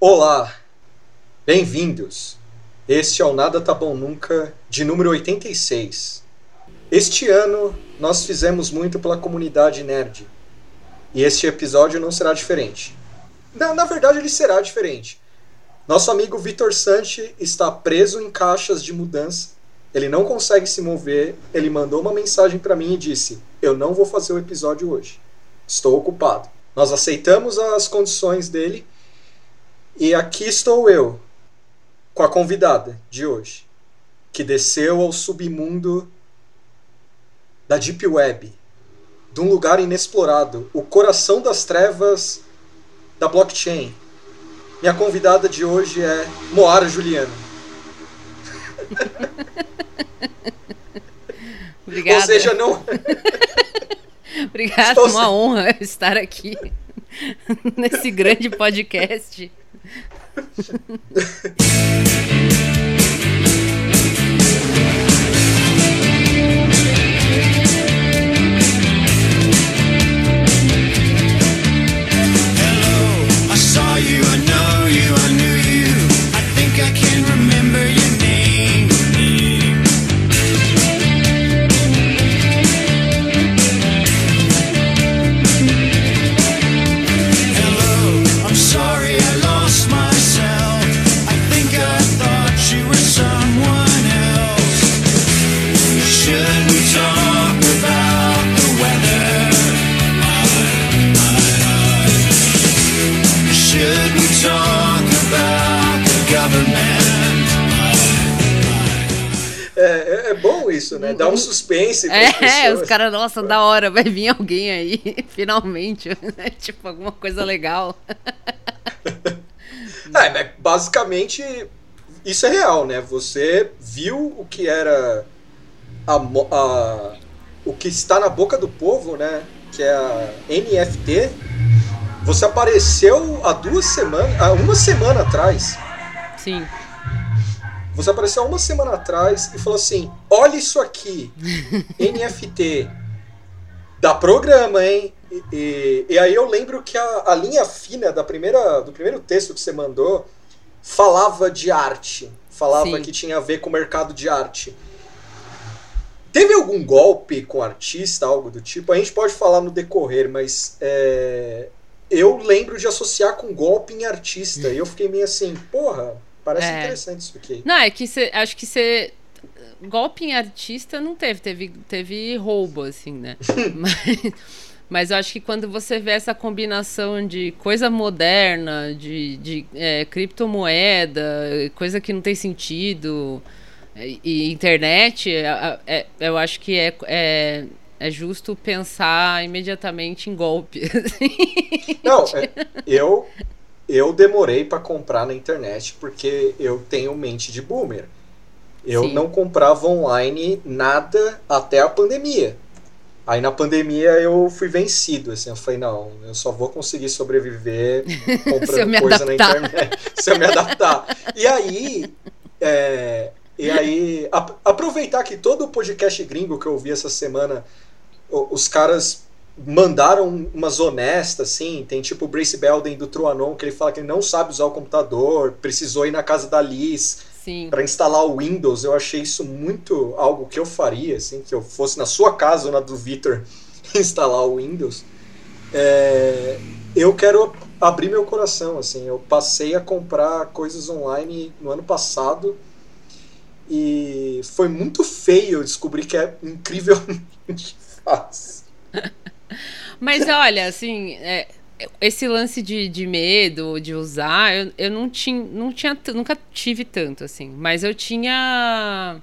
Olá, bem-vindos. Este é o Nada Tá Bom Nunca, de número 86. Este ano nós fizemos muito pela comunidade nerd. E este episódio não será diferente. Na, na verdade, ele será diferente. Nosso amigo Vitor Santi está preso em caixas de mudança. Ele não consegue se mover. Ele mandou uma mensagem para mim e disse: Eu não vou fazer o episódio hoje. Estou ocupado. Nós aceitamos as condições dele. E aqui estou eu, com a convidada de hoje, que desceu ao submundo da Deep Web, de um lugar inexplorado, o coração das trevas da blockchain. Minha convidada de hoje é Moara Juliana. Obrigada. Ou seja, não. Obrigada, Estou uma honra estar aqui nesse grande podcast. Shit. É, é- é bom isso, né? Dá um suspense. pras É, pessoas. os caras, nossa, da hora, vai vir alguém aí, finalmente. né? tipo, alguma coisa legal. É, mas basicamente isso é real, né? Você viu o que era a, a- o que está na boca do povo, né? Que é a NFT. Você apareceu há duas semanas, há uma semana atrás. Sim. Você apareceu uma semana atrás e falou assim: olha isso aqui, NFT. Dá programa, hein? E, e- e aí eu lembro que a, a linha fina da primeira, do primeiro texto que você mandou falava de arte. Falava Sim. que tinha a ver com o mercado de arte. Teve algum golpe com artista, algo do tipo? A gente pode falar no decorrer, mas é, eu lembro de associar com golpe em artista. E eu fiquei meio assim, porra, parece É. interessante isso aqui. Não, é que você. Acho que você. Golpe em artista não teve, teve, teve roubo, assim, né? mas, mas eu acho que quando você vê essa combinação de coisa moderna, de, de é, criptomoeda, coisa que não tem sentido, e, e internet, é- é- eu acho que é, é, é justo pensar imediatamente em golpe. assim. Não, é, eu eu demorei pra comprar na internet porque eu tenho mente de boomer. Eu Sim. não comprava online nada até a pandemia. Aí na pandemia eu fui vencido, assim, eu falei, não, eu só vou conseguir sobreviver comprando coisa na internet. Se eu me adaptar. E aí, é, e aí, a- aproveitar que todo o podcast gringo que eu ouvi essa semana, os caras mandaram umas honestas, assim, tem tipo o Brace Belden do Truanon, que ele fala que ele não sabe usar o computador, precisou ir na casa da Liz para instalar o Windows. Eu achei isso muito algo que eu faria, assim, que eu fosse na sua casa ou na do Victor instalar o Windows. É, eu quero abrir meu coração, assim, eu passei a comprar coisas online no ano passado e foi muito feio descobrir que é incrivelmente fácil. Mas olha, assim, é, esse lance de, de medo de usar, eu, eu não tinha, não tinha, nunca tive tanto, assim. Mas eu tinha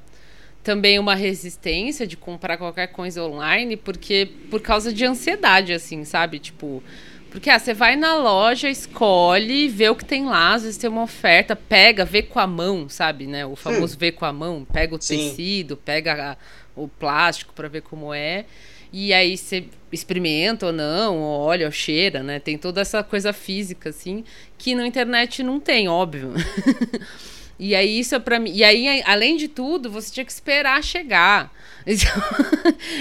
também uma resistência de comprar qualquer coisa online, porque por causa de ansiedade, assim, sabe? Tipo, porque ah, você vai na loja, escolhe, vê o que tem lá, às vezes tem uma oferta, pega, vê com a mão, sabe, né? O famoso vê com a mão, pega o Sim. tecido, pega a- o plástico para ver como é. E aí você experimenta ou não, ou olha, ou cheira, né? Tem toda essa coisa física, assim, que na internet não tem, óbvio. E aí isso é para mim. E aí, além de tudo, você tinha que esperar chegar. Então,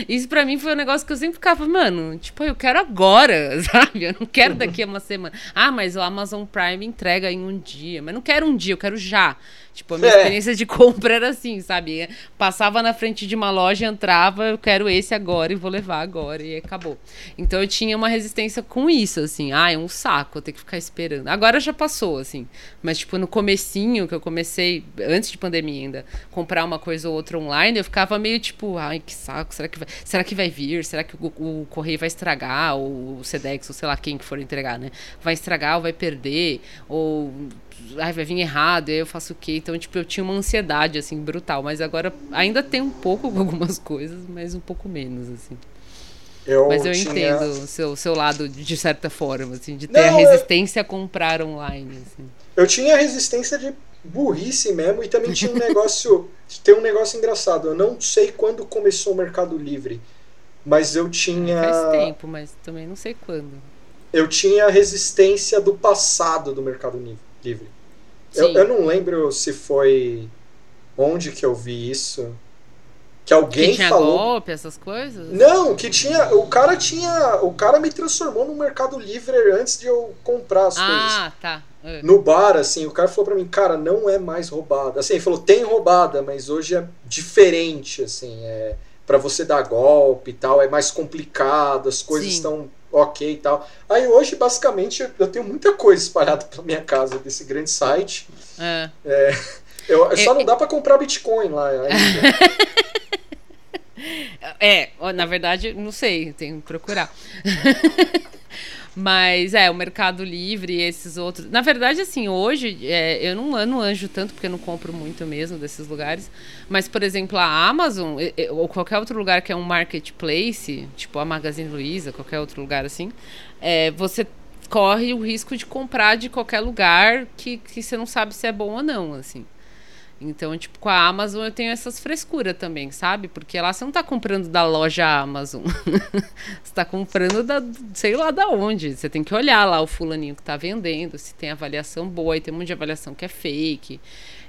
isso para mim foi um negócio que eu sempre ficava, mano, tipo, eu quero agora, sabe? Eu não quero daqui a uma semana. Ah, mas o Amazon Prime entrega em um dia. Mas não quero um dia, eu quero já. Tipo, a minha É. experiência de compra era assim, sabe? Passava na frente de uma loja, entrava, eu quero esse agora e vou levar agora, e acabou. Então eu tinha uma resistência com isso, assim. Ah, é um saco, eu ter que ficar esperando. Agora já passou, assim. Mas, tipo, no comecinho, que eu comecei, antes de pandemia ainda, comprar uma coisa ou outra online, eu ficava meio tipo, ai, que saco, será que vai, será que vai vir? Será que o, o correio vai estragar? Ou o Sedex, ou sei lá quem que for entregar, né? Vai estragar ou vai perder? Ou ai, vai vir errado, aí eu faço o quê? Então, tipo, eu tinha uma ansiedade, assim, brutal. Mas agora ainda tem um pouco com algumas coisas, mas um pouco menos, assim. Eu mas eu tinha- entendo o seu, seu lado, de certa forma, assim, de ter Não, a eu- resistência a comprar online, assim. Eu tinha resistência de burrice mesmo e também tinha um negócio. tem um negócio engraçado. Eu não sei quando começou o Mercado Livre, mas eu tinha. Faz tempo, mas também não sei quando. Eu tinha resistência do passado do Mercado Livre. Eu, eu não lembro se foi onde que eu vi isso. Que alguém que tinha falou. golpe, essas coisas? Não, que tinha. O cara tinha. O cara me transformou no Mercado Livre antes de eu comprar as coisas. Ah, tá. É. No bar, assim, o cara falou pra mim, cara, não é mais roubada. Assim, ele falou, tem roubada, mas hoje é diferente, assim, é para você dar golpe e tal, é mais complicado, as coisas Sim. estão ok e tal. Aí hoje, basicamente, eu tenho muita coisa espalhada pela minha casa desse grande site. É. Eu, só É, não dá pra comprar Bitcoin lá. É, na verdade, não sei, tenho que procurar. Mas é, o Mercado Livre e esses outros. Na verdade, assim, hoje é, eu, não, eu não anjo tanto, porque eu não compro muito mesmo desses lugares. Mas, por exemplo, a Amazon, ou qualquer outro lugar que é um marketplace, tipo a Magazine Luiza, qualquer outro lugar assim, é, você corre o risco de comprar de qualquer lugar que, que você não sabe se é bom ou não, assim. Então, tipo, com a Amazon eu tenho essas frescuras também, sabe? Porque lá você não tá comprando da loja Amazon. você tá comprando da, sei lá da onde. Você tem que olhar lá o fulaninho que tá vendendo, se tem avaliação boa, e tem um monte de avaliação que é fake.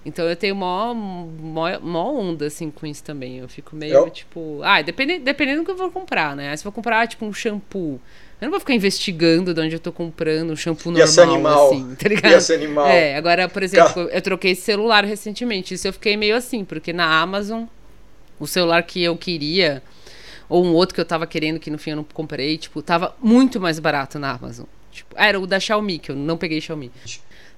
Então eu tenho mó, mó, mó onda, assim, com isso também. Eu fico meio, Eu- tipo... Ah, dependendo, dependendo do que eu vou comprar, né? Aí Se eu vou comprar, tipo, um shampoo... Eu não vou ficar investigando de onde eu tô comprando um shampoo Ia ser normal, animal. assim, tá ligado? Ia ser animal. É, agora, por exemplo, eu troquei esse celular recentemente. Isso eu fiquei meio assim, porque na Amazon, o celular que eu queria, ou um outro que eu tava querendo, que no fim eu não comprei, tipo, tava muito mais barato na Amazon. Tipo, era o da Xiaomi, que eu não peguei Xiaomi.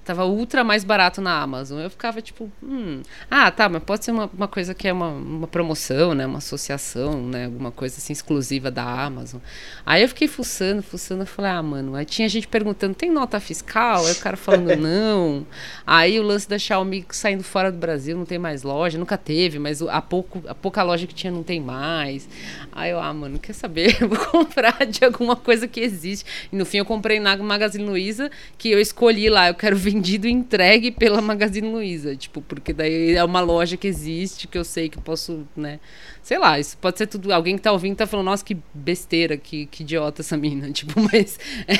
Tava ultra mais barato na Amazon. Eu ficava tipo, hum, ah, tá, mas pode ser uma, uma coisa que é uma, uma promoção, né? Uma associação, né? Alguma coisa assim exclusiva da Amazon. Aí eu fiquei fuçando, fuçando, eu falei, ah, mano, aí tinha gente perguntando, tem nota fiscal? Aí o cara falando, não. Aí o lance da Xiaomi saindo fora do Brasil, não tem mais loja, nunca teve, mas a, pouco, a pouca loja que tinha não tem mais. Aí eu, ah, mano, quer saber? Eu vou comprar de alguma coisa que existe. E no fim eu comprei na Magazine Luiza, que eu escolhi lá, eu quero vendido e entregue pela Magazine Luiza. Tipo, porque daí é uma loja que existe, que eu sei que posso, né? Sei lá, isso pode ser tudo. Alguém que tá ouvindo tá falando, nossa, que besteira, que, que idiota essa mina. Tipo, mas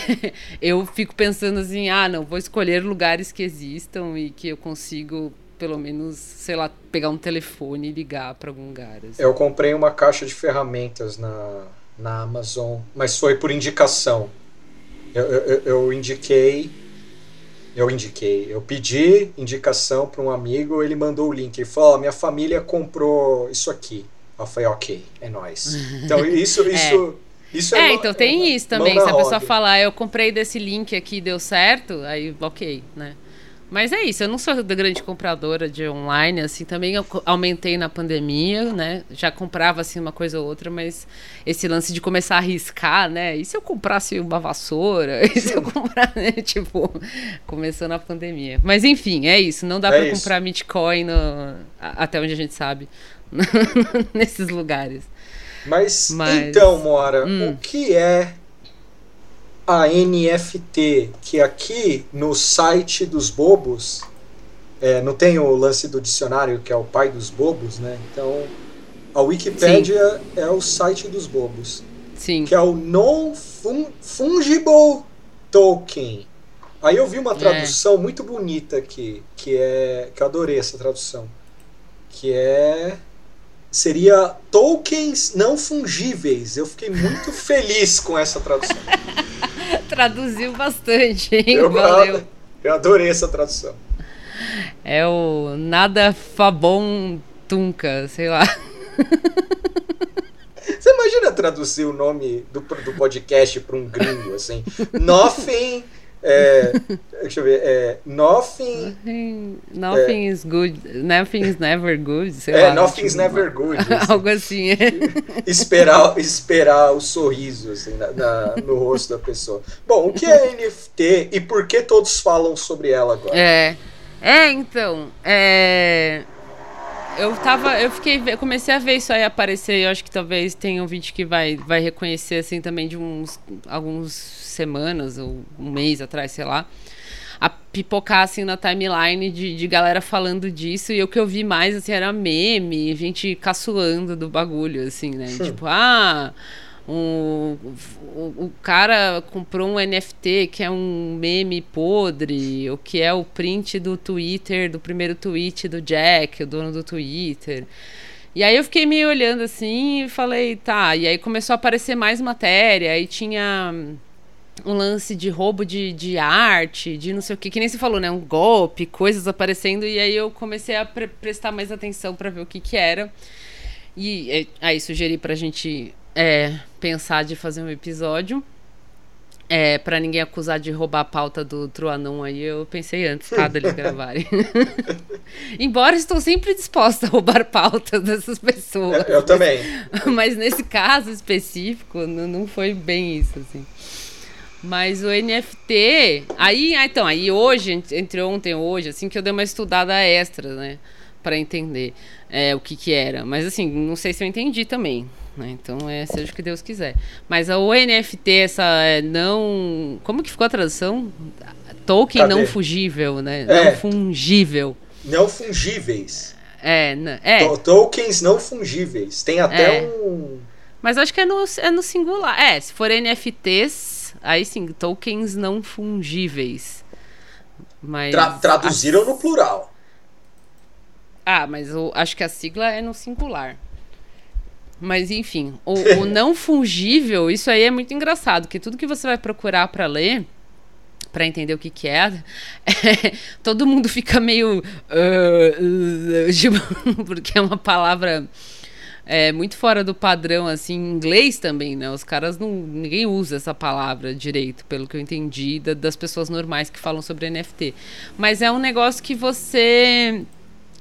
eu fico pensando assim, ah, não, vou escolher lugares que existam e que eu consigo, pelo menos, sei lá, pegar um telefone e ligar pra algum lugar. assim. Eu comprei uma caixa de ferramentas na, na Amazon, mas foi por indicação. Eu, eu- eu indiquei. Eu indiquei. Eu pedi indicação para um amigo, ele mandou o link. Ele falou: "Ó, minha família comprou isso aqui. Eu falei: ok, é nóis. Então isso. isso Isso é, É, mão- então tem é isso também. Se a pessoa roda. falar, eu comprei desse link aqui deu certo, aí ok, né? Mas é isso, eu não sou da grande compradora de online, assim, também aumentei na pandemia, né? Já comprava, assim, uma coisa ou outra, mas esse lance de começar a arriscar, né? E se eu comprasse uma vassoura? E se eu comprar, né? Tipo, começou na pandemia. Mas enfim, é isso, não dá É pra isso. comprar Bitcoin no- até onde a gente sabe, nesses lugares. Mas, Mas- então, Mora, Hum. o que é a NFT? Que aqui no site dos bobos, é, não tem o lance do dicionário que é o pai dos bobos, né? Então, a Wikipédia é o site dos bobos, Sim. que é o Non-Fungible Token. Aí eu vi uma tradução muito bonita aqui, que é. que eu adorei essa tradução. Que é. Seria tokens não fungíveis. Eu fiquei muito feliz com essa tradução. Traduziu bastante, hein? Eu, Valeu. eu adorei essa tradução. É o nada fabon tunca, sei lá. Você imagina traduzir o nome do, do podcast para um gringo, assim? Nothing. É, deixa eu ver. É, nothing. Nothing, nothing is good, nothing is never good, sei É, lá. nothing's tipo, never good. assim. Algo assim, é. esperar, esperar o sorriso assim, na- na- no rosto da pessoa. Bom, o que é NFT e por que todos falam sobre ela agora? É. É, então. É. Eu tava. Eu fiquei. Comecei a ver isso aí aparecer. Eu acho que talvez tenha um vídeo que vai, vai reconhecer, assim, também de uns. Alguns semanas ou um mês atrás, sei lá. A pipocar, assim, na timeline de, de galera falando disso. E o que eu vi mais, assim, era meme, gente caçoando do bagulho, assim, né? Tipo, ah. Um, o, o cara comprou um NFT que é um meme podre, o que é o print do Twitter, do primeiro tweet do Jack, o dono do Twitter. E aí eu fiquei meio olhando assim e falei, tá. E aí começou a aparecer mais matéria, aí tinha um lance de roubo de, de arte, de não sei o que, que nem se falou, né? Um golpe, coisas aparecendo, e aí eu comecei a pre- prestar mais atenção pra ver o que que era. E é, aí sugeri pra gente é, pensar de fazer um episódio. É, pra ninguém acusar de roubar a pauta do Truanon aí, eu pensei antes, tá, deles gravarem. Embora estou sempre disposta a roubar pautas dessas pessoas. Eu também. Mas nesse caso específico, não, não foi bem isso, assim. Mas o NFT. Aí, ah, então, aí hoje, ent- entre ontem e hoje, assim, que eu dei uma estudada extra, né? Pra entender é, o que que era. Mas, assim, não sei se eu entendi também. Né? Então, é, seja o que Deus quiser. Mas o NFT, essa é, não. Como que ficou a tradução? Token Cadê? não fugível, né? É. Não fungível. Não fungíveis. É, é. To- Tokens não fungíveis. Tem até É. um. Mas acho que é no, é no singular. É, se for NFTs, aí sim, tokens não fungíveis. Mas. Tra- traduziram no plural. Ah, mas eu acho que a sigla é no singular. Mas enfim, o, o não fungível, isso aí é muito engraçado, porque tudo que você vai procurar pra ler, pra entender o que que é, todo mundo fica meio ah, tipo, porque é uma palavra é, muito fora do padrão assim, em inglês também, né? Os caras não ninguém usa essa palavra direito, pelo que eu entendi da- das pessoas normais que falam sobre NFT. Mas é um negócio que você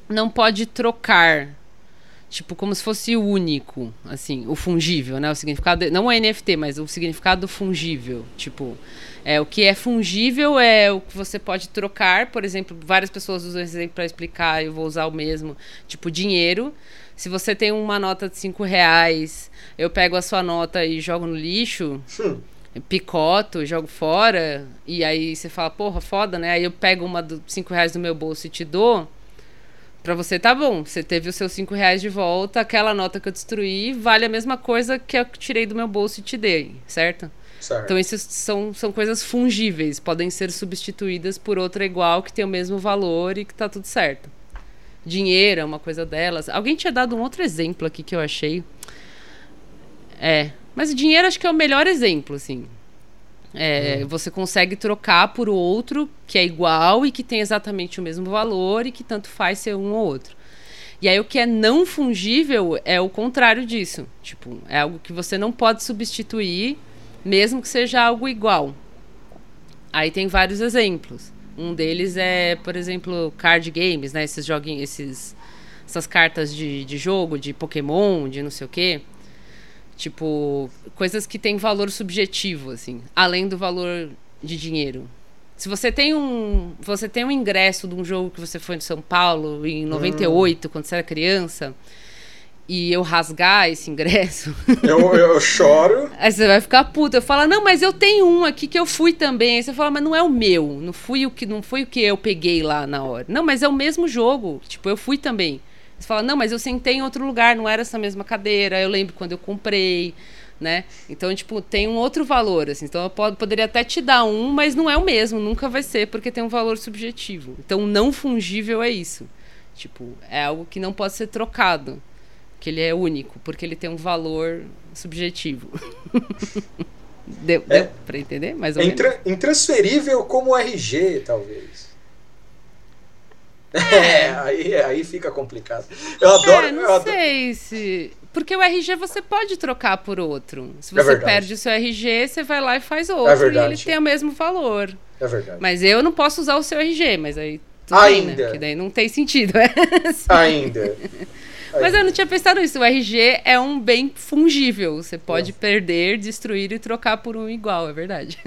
não pode trocar. Tipo, como se fosse único, assim, o fungível, né? O significado, não o NFT, mas o significado fungível. Tipo, é, o que é fungível é o que você pode trocar, por exemplo, várias pessoas usam esse exemplo para explicar, eu vou usar o mesmo, tipo, dinheiro. Se você tem uma nota de 5 reais, eu pego a sua nota e jogo no lixo, Hum. picoto, jogo fora, e aí você fala, porra, foda, né? Aí eu pego uma dos 5 reais do meu bolso e te dou. Pra você tá bom, você teve os seus 5 reais de volta, aquela nota que eu destruí vale a mesma coisa que eu tirei do meu bolso e te dei, certo? Certo. Então, essas são, são coisas fungíveis, podem ser substituídas por outra igual que tem o mesmo valor e que tá tudo certo. Dinheiro é uma coisa delas. Alguém tinha dado um outro exemplo aqui que eu achei. É, mas o dinheiro acho que é o melhor exemplo, assim. É, Você consegue trocar por outro que é igual e que tem exatamente o mesmo valor e que tanto faz ser um ou outro. E aí o que é não fungível é o contrário disso. Tipo, é algo que você não pode substituir, mesmo que seja algo igual. Aí tem vários exemplos. Um deles é, por exemplo, card games, né? Esses joguinhos, esses, essas cartas de, de jogo, de Pokémon, de não sei o quê. Tipo, coisas que têm valor subjetivo, assim, além do valor de dinheiro. Se você tem um, você tem um ingresso de um jogo que você foi em São Paulo em 98, quando você era criança, e eu rasgar esse ingresso, Eu, eu choro. Aí você vai ficar puta. Eu falo, não, mas eu tenho um aqui que eu fui também. Aí você fala, mas não é o meu. Não, fui o que, não foi o que eu peguei lá na hora. Não, mas é o mesmo jogo. Tipo, eu fui também. Você fala, não, mas eu sentei em outro lugar, não era essa mesma cadeira. Eu lembro quando eu comprei. né? Então, tipo, tem um outro valor, assim. Então, eu pod- poderia até te dar um, mas não é o mesmo, nunca vai ser, porque tem um valor subjetivo. Então, o não fungível é isso. Tipo, é algo que não pode ser trocado, que ele é único, porque ele tem um valor subjetivo. deu, É. deu pra entender? Mais ou É menos? intra- intransferível como RG, talvez. É, aí, aí fica complicado. Eu adoro. É, não eu adoro- sei se. Porque o RG você pode trocar por outro. Se É você verdade. perde o seu RG, você vai lá e faz outro. e verdade. ele tem o mesmo valor. É verdade. Mas eu não posso usar o seu RG, mas aí. Tudo bem, né? Ainda. Porque daí não tem sentido. é. Ainda. Mas eu não tinha pensado nisso. O RG é um bem fungível. Você pode É. perder, destruir e trocar por um igual, é verdade.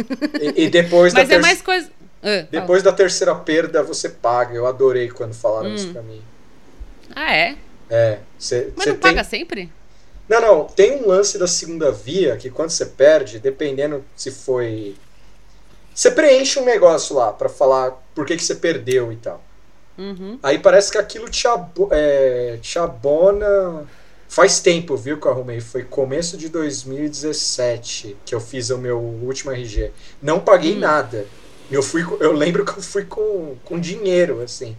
E, e depois Mas é mais coisa. Fala. Depois da terceira perda, você paga. Eu adorei quando falaram Hum. isso pra mim. Ah, é? É. Você Mas não tem... paga sempre? Não, não. Tem um lance da segunda via que quando você perde, dependendo se foi. Você preenche um negócio lá pra falar por que, que você perdeu e tal. Uhum. Aí parece que aquilo te, abo- é, te abona. Faz tempo, viu, que eu arrumei. Foi começo de 2017 que eu fiz o meu último RG. Não paguei Hum. nada. Eu, fui, eu lembro que eu fui com, com dinheiro, assim.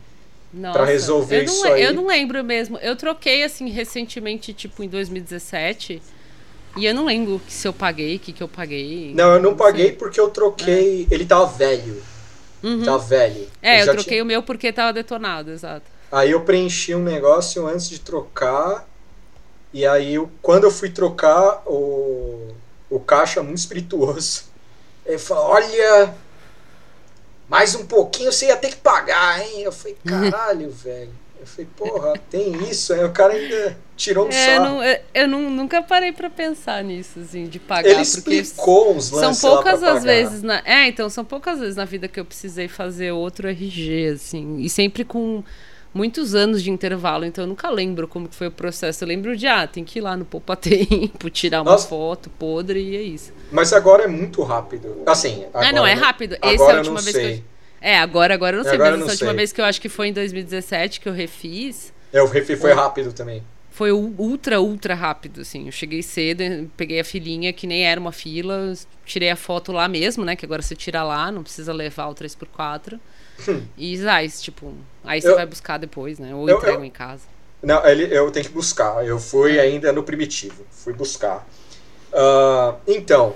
Nossa, resolver eu não, isso aí. Eu não lembro mesmo. Eu troquei, assim, recentemente, tipo, em 2017. E eu não lembro se eu paguei, o que, que eu paguei. Não, eu não sei. paguei porque eu troquei. Ele tava velho. Uhum. Tava velho. É, eu, já troquei o meu porque tava detonado, exato. Aí eu preenchi um negócio antes de trocar. E aí, eu- quando eu fui trocar, o, o caixa muito espirituoso. Ele falou: Olha, mais um pouquinho você ia ter que pagar, hein? Eu falei: Caralho, velho. Eu falei: Porra, tem isso. Aí o cara ainda tirou um É, sarro. não, eu, eu não- nunca parei pra pensar nisso, assim, de pagar. Ele explicou uns São lances lá poucas as vezes na. É, então, são poucas vezes na vida que eu precisei fazer outro RG, assim. E sempre com muitos anos de intervalo, então eu nunca lembro como que foi o processo. Eu lembro de, ah, tem que ir lá no Poupa Tempo, tirar uma Nossa. foto podre e é isso. Mas agora é muito rápido. Assim, agora, ah, não, é rápido. Essa é a última vez que sei. eu. É, agora, agora eu não sei, Agora mas não essa última sei. vez que eu acho que foi em 2017 que eu refiz. É, o refi foi rápido também. Foi ultra, ultra rápido, assim. Eu cheguei cedo, peguei a filinha, que nem era uma fila, tirei a foto lá mesmo, né? Que agora você tira lá, não precisa levar o 3x4. E zais, tipo, aí você Eu- vai buscar depois, né? Ou eu- entregam eu- em casa. Não, ele, eu tenho que buscar. Eu fui ainda no primitivo. Fui buscar. Ah, então.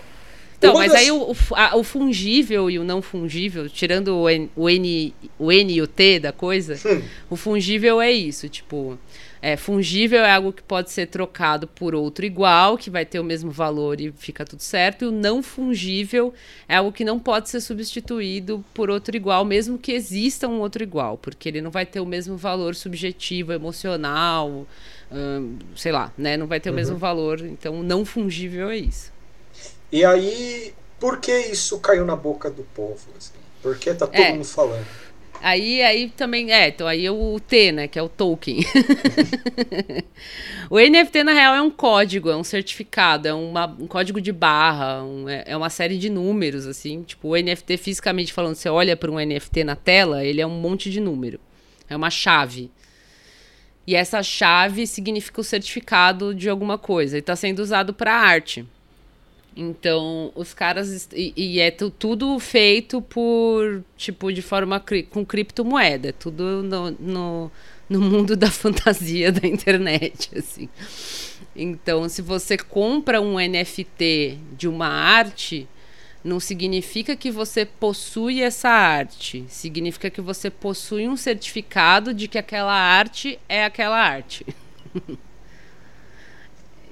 Então, mas das- aí o, o a- o fungível e o não fungível, tirando o N, o N, o N e o T da coisa, Hum. o fungível é isso, tipo, é, fungível é algo que pode ser trocado por outro igual, que vai ter o mesmo valor e fica tudo certo, e o não fungível é algo que não pode ser substituído por outro igual, mesmo que exista um outro igual, porque ele não vai ter o mesmo valor subjetivo, emocional, hum, sei lá, né? Não vai ter o Uhum. mesmo valor, então o não fungível é isso. E aí, por que isso caiu na boca do povo? Assim? Por que tá todo É. mundo falando? Aí, aí também, é, então aí é o T, né, que é o token. o NFT, na real, é um código, é um certificado, é uma- um código de barra, um- é, é uma série de números, assim. Tipo, o NFT, fisicamente falando, você olha para um NFT na tela, ele é um monte de número. É uma chave. E essa chave significa o certificado de alguma coisa. E está sendo usado para arte. Então, os caras. E, e é tu- tudo feito por. Tipo, de forma. cri- com criptomoeda. Tudo no, no, no mundo da fantasia da internet, assim. Então, se você compra um NFT de uma arte, não significa que você possui essa arte. Significa que você possui um certificado de que aquela arte é aquela arte.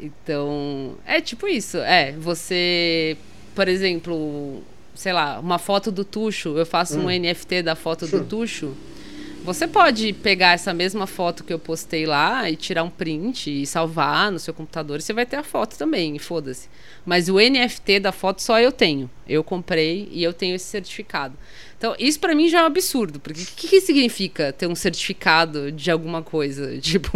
Então, é tipo isso. É, você, por exemplo, sei lá, uma foto do Tuxo, eu faço um NFT da foto do Tuxo. Você pode pegar essa mesma foto que eu postei lá e tirar um print e salvar no seu computador e você vai ter a foto também, foda-se. Mas o NFT da foto só eu tenho. Eu comprei e eu tenho esse certificado. Então, isso pra mim já é um absurdo, porque o que, que significa ter um certificado de alguma coisa? Tipo,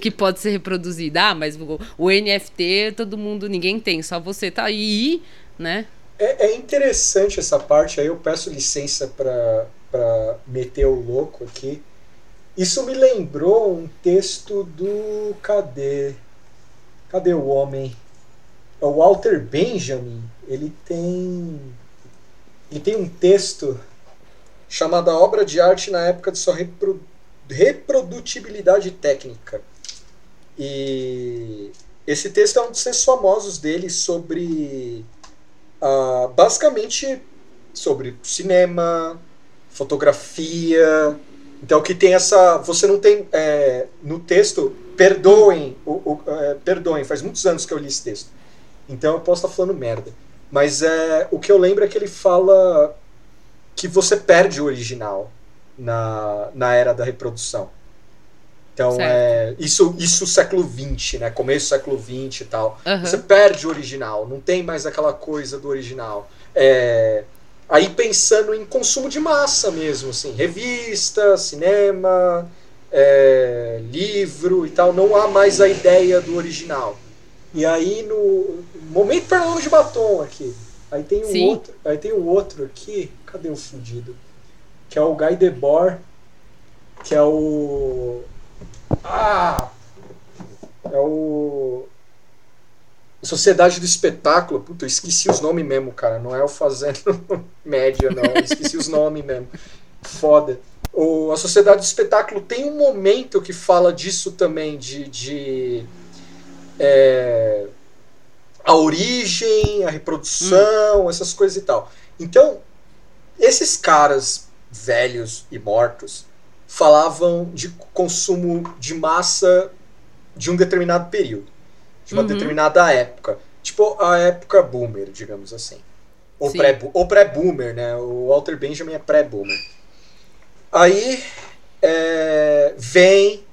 que pode ser reproduzida. Ah, mas o, o NFT todo mundo, ninguém tem, só você tá aí, né? É, é interessante essa parte, aí eu peço licença pra meter o louco aqui. Isso me lembrou um texto do. Cadê? Cadê o homem? o Walter Benjamin, ele tem ele tem um texto chamado A Obra de Arte na época de sua repro- reprodutibilidade técnica. E esse texto é um dos textos famosos dele sobre ah, basicamente sobre cinema, fotografia. Então que tem essa. Você não tem. é, no texto, perdoem, o, o- é, perdoem, faz muitos anos que eu li esse texto. Então eu posso estar falando merda. Mas é, o que eu lembro é que ele fala que você perde o original na, na era da reprodução. Então, Certo. é, isso, isso século XX, né? Começo do século XX e tal. Aham. Você perde o original, não tem mais aquela coisa do original. É, aí pensando em consumo de massa mesmo, assim, revista, cinema, é, livro e tal, não há mais a ideia do original. E aí no momento Pernambuco de batom aqui, aí tem um Sim. outro, aí tem um outro aqui, cadê o fudido? Que é o Guy Debord, que é o ah, é o Sociedade do Espetáculo. Puta, eu esqueci os nomes mesmo, cara. Não é o Fazendo Média, não. Eu esqueci os nomes mesmo. Foda. O, a Sociedade do Espetáculo tem um momento que fala disso também, de. de é, a origem, a reprodução, essas coisas e tal. Então, esses caras velhos e mortos falavam de consumo de massa de um determinado período, de uma Uhum. determinada época. Tipo a época boomer, digamos assim. Ou Sim. pré- pré-boomer, né? O Walter Benjamin é pré-boomer. Aí é, vem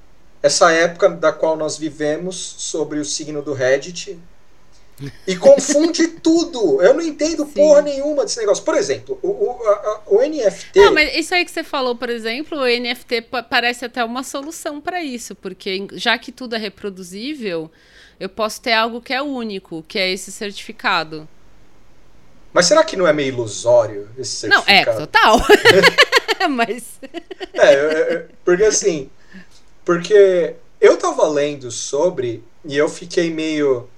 essa época da qual nós vivemos sobre o signo do Reddit e confunde tudo. Eu não entendo Sim. porra nenhuma desse negócio. Por exemplo, o, o, a- o NFT. Não, mas isso aí que você falou, por exemplo, o NFT pa- parece até uma solução para isso, porque já que tudo é reproduzível, eu posso ter algo que é único, que é esse certificado. Mas será que não é meio ilusório esse Não, é, certificado? total. mas é, porque assim, porque eu tava lendo sobre e eu fiquei meio,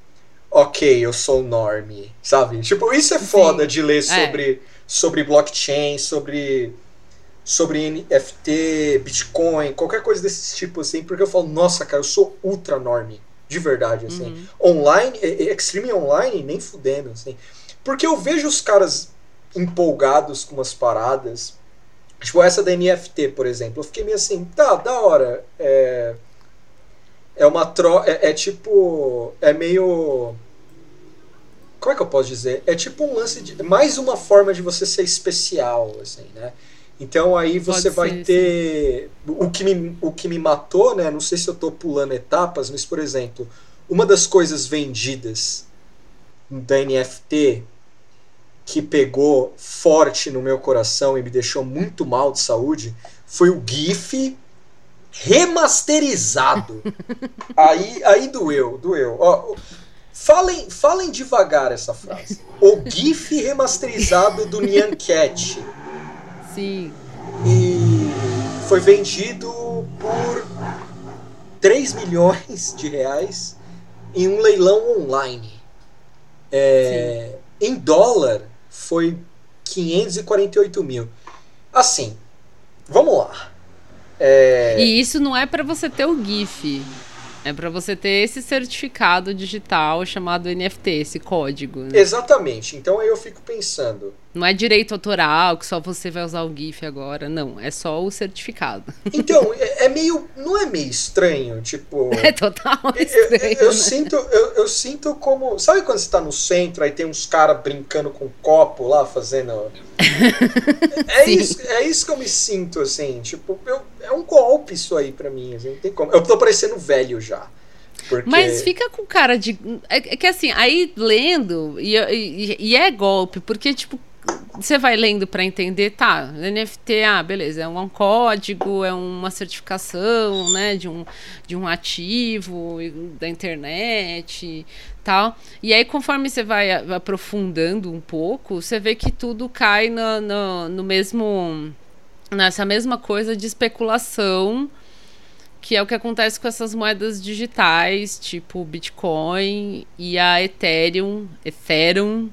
ok, eu sou norme, sabe? Tipo, isso é foda de ler sobre, sobre blockchain, sobre sobre NFT, Bitcoin, qualquer coisa desse tipo assim, porque eu falo, nossa, cara, eu sou ultra norme, de verdade, assim. Online, é- é extreme online, nem fudendo, assim. Porque eu vejo os caras empolgados com umas paradas, Tipo, essa da NFT, por exemplo. Eu fiquei meio assim, tá, da hora. É, é uma troca. É, é tipo. É meio. Como é que eu posso dizer? É tipo um lance de. Mais uma forma de você ser especial, assim, né? Então aí você Pode vai ser, ter. O que, me, o que me matou, né? Não sei se eu tô pulando etapas, mas, por exemplo, uma das coisas vendidas da NFT que pegou forte no meu coração e me deixou muito mal de saúde foi o GIF remasterizado. aí, aí doeu, doeu. Ó, falem, falem devagar essa frase. O GIF remasterizado do Nyan Cat. sim. E foi vendido por 3 milhões de reais em um leilão online. É, em dólar foi 548 mil. Assim, vamos lá. É, E isso não é para você ter o GIF. É para você ter esse certificado digital chamado NFT, esse código. né? Exatamente. Então aí eu fico pensando. Não é direito autoral, que só você vai usar o GIF agora. Não, é só o certificado. Então, é, é meio. Não é meio estranho? Tipo. É total Eu, eu- estranho, eu né? sinto, eu, eu sinto como. Sabe quando você tá no centro, aí tem uns caras brincando com copo lá, fazendo. é, isso, é isso que eu me sinto, assim. Tipo, é um golpe isso aí pra mim. assim, não tem como. Eu tô parecendo velho já. Porque... Mas fica com cara de. É é que assim, aí lendo, e, e- e é golpe, porque, tipo, você vai lendo pra entender, tá, NFT, ah, beleza, é um código, é uma certificação, né, de um, de um ativo e- da internet tal. E aí, conforme você vai aprofundando um pouco, você vê que tudo cai no, no, no mesmo. nessa mesma coisa de especulação Que é o que acontece com essas moedas digitais, tipo Bitcoin e a Ethereum, Ethereum,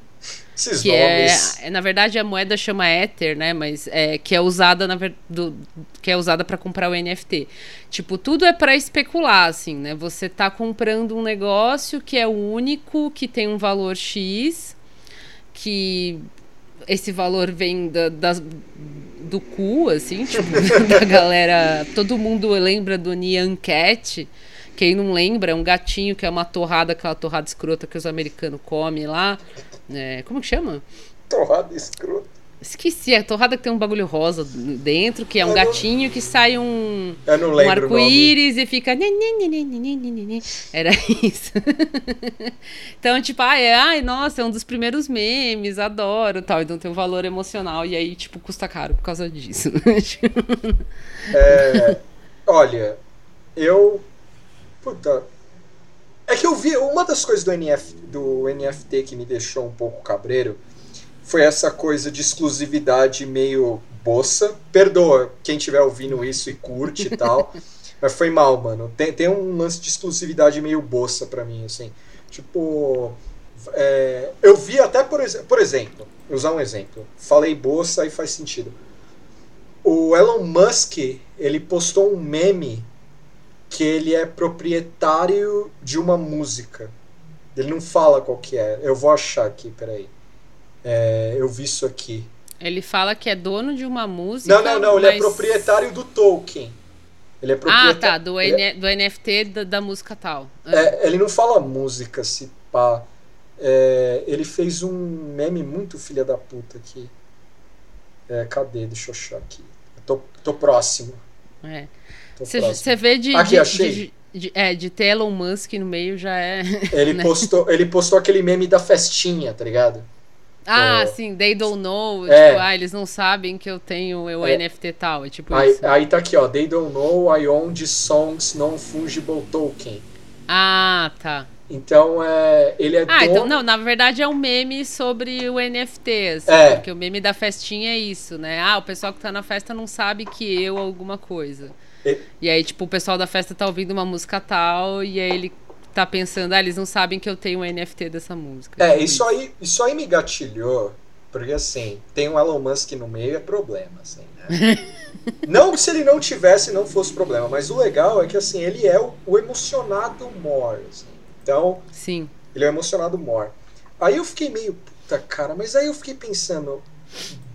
Esses que nomes. é, é, na verdade a moeda chama Ether, né, mas é que é usada na do, que é usada para comprar o NFT. Tipo, tudo é para especular assim, né? Você tá comprando um negócio que é único, que tem um valor X, que esse valor vem da, das- do cu, assim, tipo, da galera. Todo mundo lembra do Nyan Cat. Quem não lembra, é um gatinho que é uma torrada, aquela torrada escrota que os americanos comem lá. É, como que chama? Torrada escrota. Esqueci, a torrada que tem um bagulho rosa dentro, que é um Eu não- gatinho que sai um, um arco-íris e fica. Era isso. então, tipo, ai, é, ai, nossa, é um dos primeiros memes, adoro tal. Então tem um valor emocional. E aí, tipo, custa caro por causa disso. É, olha, eu. Puta. É que eu vi. Uma das coisas do, NF, do NFT que me deixou um pouco cabreiro foi essa coisa de exclusividade meio boça. Perdoa quem estiver ouvindo isso e curte e tal. mas foi mal, mano. Tem, tem um lance de exclusividade meio boça pra mim, assim. Tipo. é, eu vi até, por, exe- por exemplo, vou usar um exemplo. Falei bolsa e faz sentido. O Elon Musk, ele postou um meme que ele é proprietário de uma música. Ele não fala qual que é. Eu vou achar aqui, peraí. É, eu vi isso aqui. Ele fala que é dono de uma música. Não, não, não. Ele é mas- proprietário do Tolkien. Ele é Ah, proprietário. tá, do, ele, N- do NFT da, da música tal. Ah. é, ele não fala música, se pá. É, ele fez um meme muito filha da puta aqui. É, cadê? Deixa eu achar aqui. Eu tô, tô próximo. É. Você vê de, Aqui, de, achei. de- de- é, de ter Elon Musk no meio já é. Ele né? postou, ele postou aquele meme da festinha, tá ligado? Ah, É. sim, they don't know. É. Tipo, ah, eles não sabem que eu tenho o É. NFT tal. É tipo Aí, isso. aí tá aqui, ó. They don't know I own the songs non-fungible token. Ah, tá. Então, é, ele é Ah, dono... então, não, na verdade é um meme sobre o NFT, assim, É. porque o meme da festinha é isso, né? Ah, o pessoal que tá na festa não sabe que eu alguma coisa. E- E aí, tipo, o pessoal da festa tá ouvindo uma música tal, e aí ele tá pensando, ah, eles não sabem que eu tenho um NFT dessa música. É, Tipo isso aí, isso aí me gatilhou, porque assim, tem um Elon Musk no meio é problema, assim, né? não que se ele não tivesse, não fosse problema, mas o legal é que assim, ele é o, o emocionado more, assim. Então, Sim. ele é o emocionado more. Aí eu fiquei meio, puta cara, mas aí eu fiquei pensando,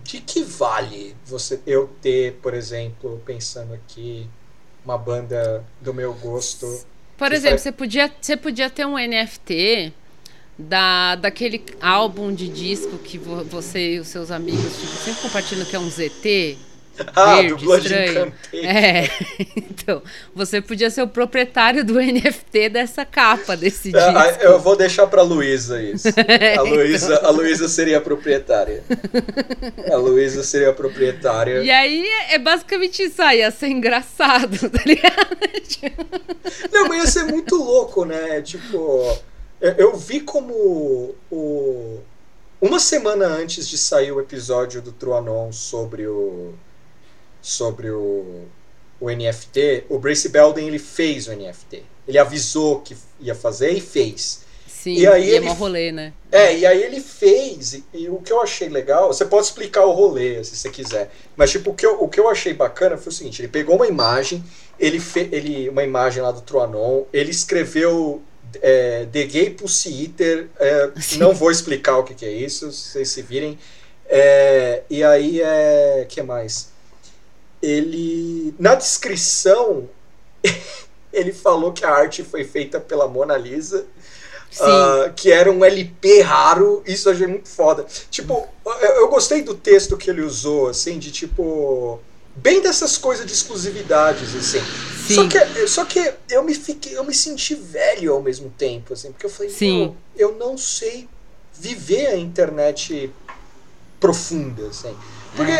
de que vale você eu ter, por exemplo, pensando aqui, uma banda do meu gosto. Por exemplo, você podia, você podia ter um NFT da, daquele álbum de disco que vo- você e os seus amigos ficam sempre compartilhando que é um ZT. Ah, verde, do Blood estranho. É, então, você podia ser o proprietário do NFT dessa capa, desse disco. Ah, Eu vou deixar pra Luísa isso. A Luísa, a Luísa seria a proprietária. A Luísa seria a proprietária. E aí é é basicamente isso aí, ia ser engraçado, tá ligado? Não, mas ia ser muito louco, né? Tipo, eu, eu vi como o. Uma semana antes de sair o episódio do Truanon sobre o. sobre o, o NFT, o Brace Belden ele fez o NFT. Ele avisou que ia fazer e fez. Sim, E aí e é ele- mó rolê, né? É, e aí ele fez, e, e o que eu achei legal, você pode explicar o rolê se você quiser, mas tipo, o que eu, o que eu achei bacana foi o seguinte, ele pegou uma imagem, ele fez ele, uma imagem lá do Troanon, ele escreveu é, The Gay Pussy Eater, é, não vou explicar o que, que é isso, vocês se virem, É, e aí, é, que mais? Ele, na descrição, ele falou que a arte foi feita pela Mona Lisa, ah, que era um LP raro, isso eu achei muito foda. Tipo, eu, gostei do texto que ele usou, assim, de tipo. Bem dessas coisas de exclusividades, assim. Sim. Só que, só que eu me fiquei, eu me senti velho ao mesmo tempo, assim, porque eu falei, Sim. "Pô, eu não sei viver a internet profunda, assim. Porque,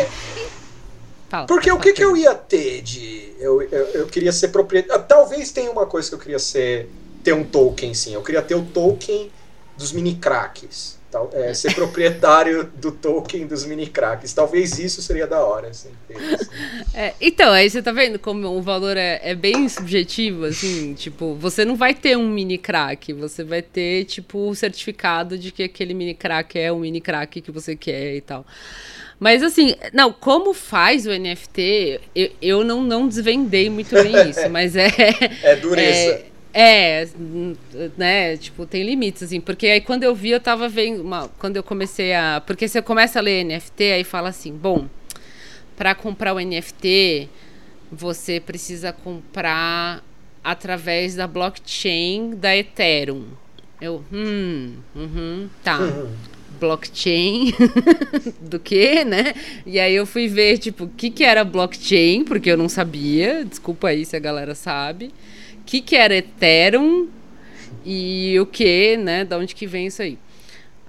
Fala, porque o que, que eu ia ter de. Eu, eu, eu queria ser proprietário. Talvez tenha uma coisa que eu queria ser. Ter um token, sim. Eu queria ter o token dos mini craques. Tal- é, ser proprietário do token dos mini cracks. Talvez isso seria da hora. Assim, ter, assim. É, então, aí você tá vendo como o valor é, é bem subjetivo, assim, tipo, você não vai ter um mini crack, você vai ter, tipo, o certificado de que aquele mini crack é o mini crack que você quer e tal. Mas assim, não, como faz o NFT, eu, eu não, não desvendei muito bem isso, mas é. É dureza. É, é, né, tipo, tem limites, assim, porque aí quando eu vi, eu tava vendo, uma, quando eu comecei a, porque você começa a ler NFT, aí fala assim, bom, para comprar o NFT, você precisa comprar através da blockchain da Ethereum. Eu, hum, uhum, tá. Blockchain do que, né? E aí eu fui ver, tipo, o que que era blockchain, porque eu não sabia. Desculpa aí se a galera sabe. O que que era Ethereum e o que, né? Da onde que vem isso aí?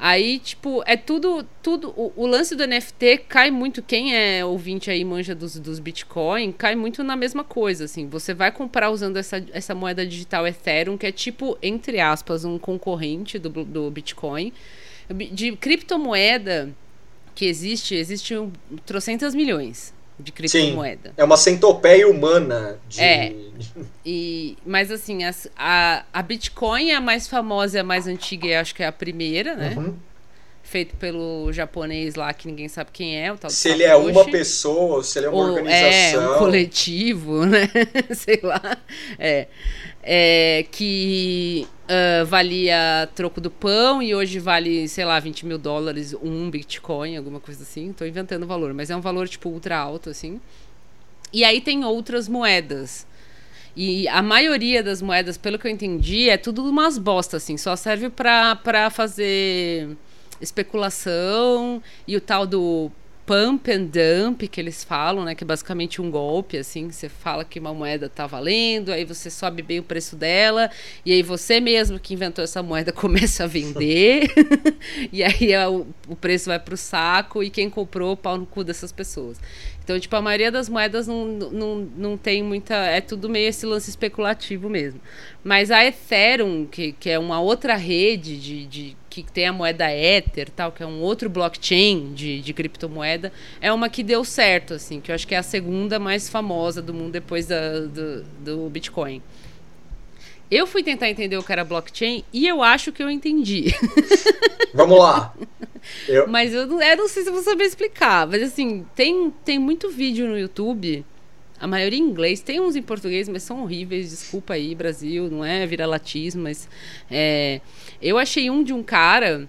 Aí, tipo, é tudo. tudo o, o lance do NFT cai muito. Quem é ouvinte aí, manja dos, dos Bitcoin, cai muito na mesma coisa. Assim, você vai comprar usando essa, essa moeda digital Ethereum, que é tipo, entre aspas, um concorrente do, do Bitcoin. De criptomoeda que existe, existe um, trocentas milhões de criptomoeda. É uma centopeia humana de. É. E, mas assim, as- a, a Bitcoin é a mais famosa, é a mais antiga e acho que é a primeira, né? Uhum. Feito pelo japonês lá, que ninguém sabe quem é, o tal Se ele é uma Satoshi. pessoa, ou se ele é uma Ou organização. É, um coletivo, né? Sei lá. É. É, que ah, valia troco do pão e hoje vale, sei lá, 20 mil dólares um Bitcoin, alguma coisa assim. Tô inventando o valor, mas é um valor, tipo, ultra alto, assim. E aí tem outras moedas. E a maioria das moedas, pelo que eu entendi, é tudo umas bostas, assim. Só serve pra, pra fazer especulação e o tal do pump and dump que eles falam, né? Que é basicamente um golpe, assim. Você fala que uma moeda tá valendo, aí você sobe bem o preço dela, e aí você mesmo que inventou essa moeda começa a vender, e aí é o, o preço vai pro saco, e quem comprou, pau no cu dessas pessoas. Então, tipo, a maioria das moedas não, não, não tem muita. É tudo meio esse lance especulativo mesmo. Mas a Ethereum, que, que é uma outra rede de, de, que tem a moeda Ether, tal, que é um outro blockchain de, de criptomoeda, é uma que deu certo, assim, que eu acho que é a segunda mais famosa do mundo depois da, do, do Bitcoin. Eu fui tentar entender o que era blockchain e eu acho que eu entendi. Vamos lá. Eu, Mas eu não, eu não sei se eu vou saber explicar. Mas assim, tem, tem muito vídeo no YouTube. A maioria em inglês, tem uns em português, mas são horríveis. Desculpa aí, Brasil, não é viralatismo, mas. é, eu achei um de um cara.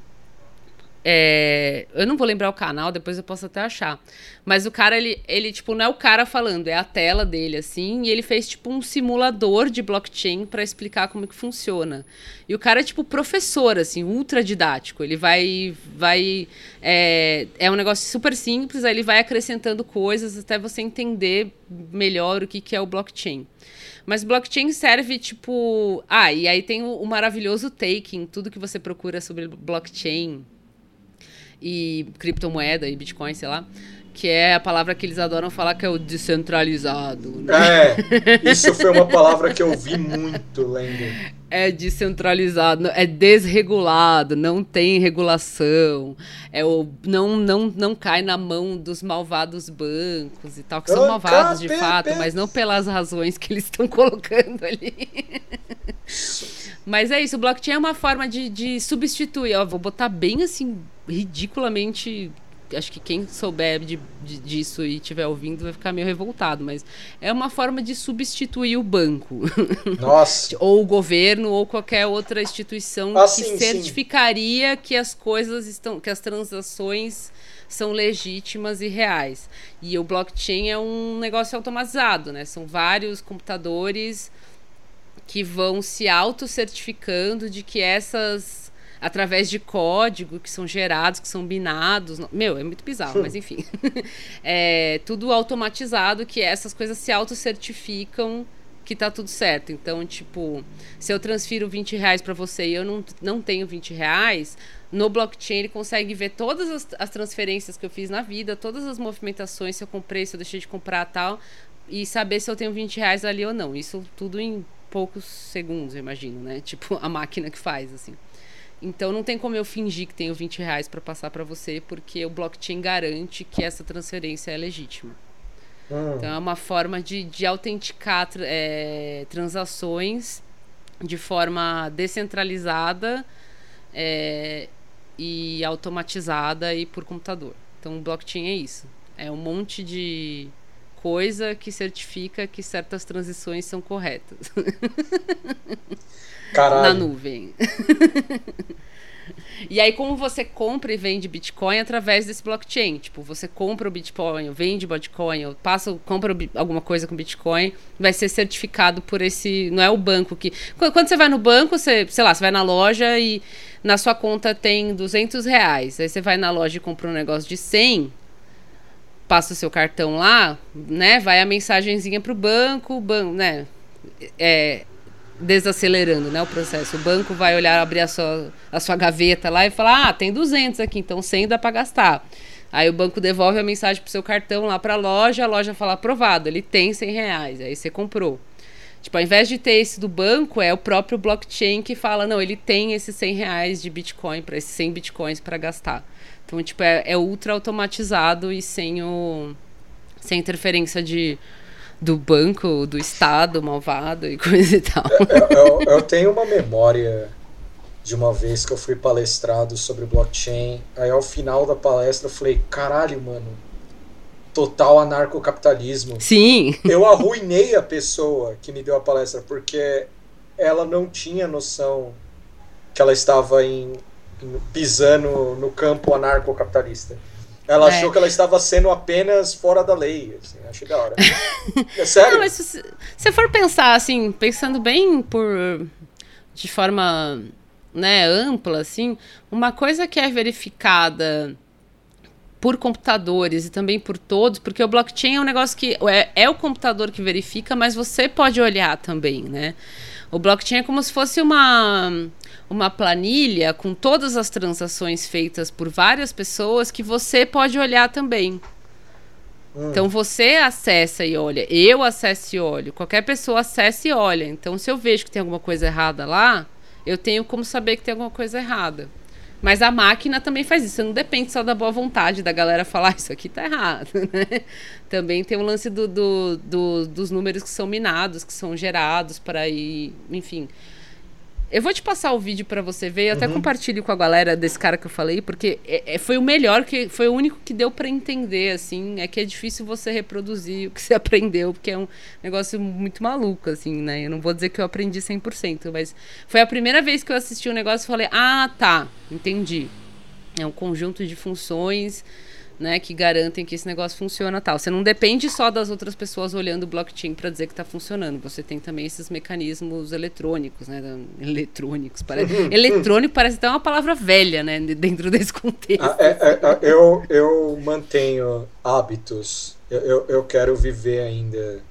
É, eu não vou lembrar o canal, depois eu posso até achar. Mas o cara, ele, ele, tipo, não é o cara falando, é a tela dele, assim. E ele fez, tipo, um simulador de blockchain para explicar como que funciona. E o cara é, tipo, professor, assim, ultra didático. Ele vai. vai é, é um negócio super simples, aí ele vai acrescentando coisas até você entender melhor o que, que é o blockchain. Mas blockchain serve tipo. Ah, e aí tem o, o maravilhoso taking, tudo que você procura sobre blockchain e criptomoeda e Bitcoin, sei lá. Que é a palavra que eles adoram falar que é o descentralizado. Né? é, isso foi uma palavra que eu vi muito lendo. É descentralizado, é desregulado, não tem regulação, é o, não, não, não cai na mão dos malvados bancos e tal, que são Ah, malvados de fato, mas não pelas razões que eles estão colocando ali. Mas é isso, o blockchain é uma forma de, de substituir. Ó, vou botar bem assim, ridiculamente. Acho que quem souber de, de- disso e estiver ouvindo vai ficar meio revoltado, mas é uma forma de substituir o banco. Nossa. ou o governo ou qualquer outra instituição Ah, que sim, sim. certificaria que as coisas estão, que as transações são legítimas e reais. E o blockchain é um negócio automatizado, né? São vários computadores que vão se auto-certificando de que essas através de código que são gerados, que são binados. Meu, é muito bizarro, mas enfim. é tudo automatizado que essas coisas se auto-certificam que tá tudo certo. Então, tipo, se eu transfiro 20 reais para você e eu não, não tenho 20 reais, no blockchain ele consegue ver todas as, as transferências que eu fiz na vida, todas as movimentações, se eu comprei, se eu deixei de comprar tal, e saber se eu tenho 20 reais ali ou não. Isso tudo em poucos segundos, eu imagino, né? Tipo, a máquina que faz, assim. Então não tem como eu fingir que tenho 20 reais para passar para você, porque o blockchain garante que essa transferência é legítima. Hum. Então é uma forma de, de autenticar é, transações de forma descentralizada é, e automatizada e por computador. Então o blockchain é isso. É um monte de coisa que certifica que certas transições são corretas na Caralho. nuvem. E aí, como você compra e vende Bitcoin através desse blockchain? Tipo, você compra o Bitcoin, vende Bitcoin, passa, compra alguma coisa com Bitcoin, vai ser certificado por esse. Não é o banco que. Quando quando você vai no banco, você, sei lá, você vai na loja e na sua conta tem 200 reais. Aí você vai na loja e compra um negócio de 100, passa o seu cartão lá, né? Vai a mensagenzinha pro banco, o banco, né? É, desacelerando né, o processo. O banco vai olhar, abrir a sua, a sua gaveta lá e falar: ah, tem 200 aqui, então 100 dá para gastar. Aí o banco devolve a mensagem pro seu cartão lá para a loja, a loja fala: aprovado, ele tem 100 reais, aí você comprou. Tipo, ao invés de ter esse do banco, é o próprio blockchain que fala: não, ele tem esses 100 reais de Bitcoin, para esses 100 Bitcoins para gastar. Então, tipo, é, é ultra automatizado e sem o. sem interferência de do banco, do Estado malvado e coisa e tal. Eu, eu- eu tenho uma memória de uma vez que eu fui palestrado sobre blockchain. Aí ao final da palestra eu falei: caralho, mano, total anarcocapitalismo. Sim, Eu arruinei a pessoa que me deu a palestra porque ela não tinha noção que ela estava em, em- pisando no campo anarcocapitalista. Ela É. achou que ela estava sendo apenas fora da lei. Assim, achei da hora. É sério? Não, mas se você for pensar assim, pensando bem por de forma né, ampla, assim, uma coisa que é verificada por computadores e também por todos, porque o blockchain é um negócio que é, é o computador que verifica, mas você pode olhar também, né? O blockchain é como se fosse uma, uma planilha com todas as transações feitas por várias pessoas que você pode olhar também. Hum. Então você acessa e olha, eu acesso e olho, qualquer pessoa acessa e olha. Então se eu vejo que tem alguma coisa errada lá, eu tenho como saber que tem alguma coisa errada. Mas a máquina também faz isso, não depende só da boa vontade da galera falar isso aqui tá errado, né? Também tem o lance do, do- do- dos números que são minados, que são gerados para ir, enfim. Eu vou te passar o vídeo para você ver, eu até compartilho com a galera desse cara que eu falei, porque é- é- foi o melhor, que foi o único que deu para entender, assim, é que é difícil você reproduzir o que você aprendeu, porque é um negócio muito maluco, assim, né? Eu não vou dizer que eu aprendi 100%, mas foi a primeira vez que eu assisti um negócio e falei, ah, tá, entendi. É um conjunto de funções, né, que garantem que esse negócio funciona tal. Você não depende só das outras pessoas olhando o blockchain para dizer que está funcionando. Você tem também esses mecanismos eletrônicos, né, eletrônicos. Parece, eletrônico parece até uma palavra velha, né, de- dentro desse contexto. Ah, é- é- é, eu, eu mantenho hábitos. Eu, eu, eu quero viver ainda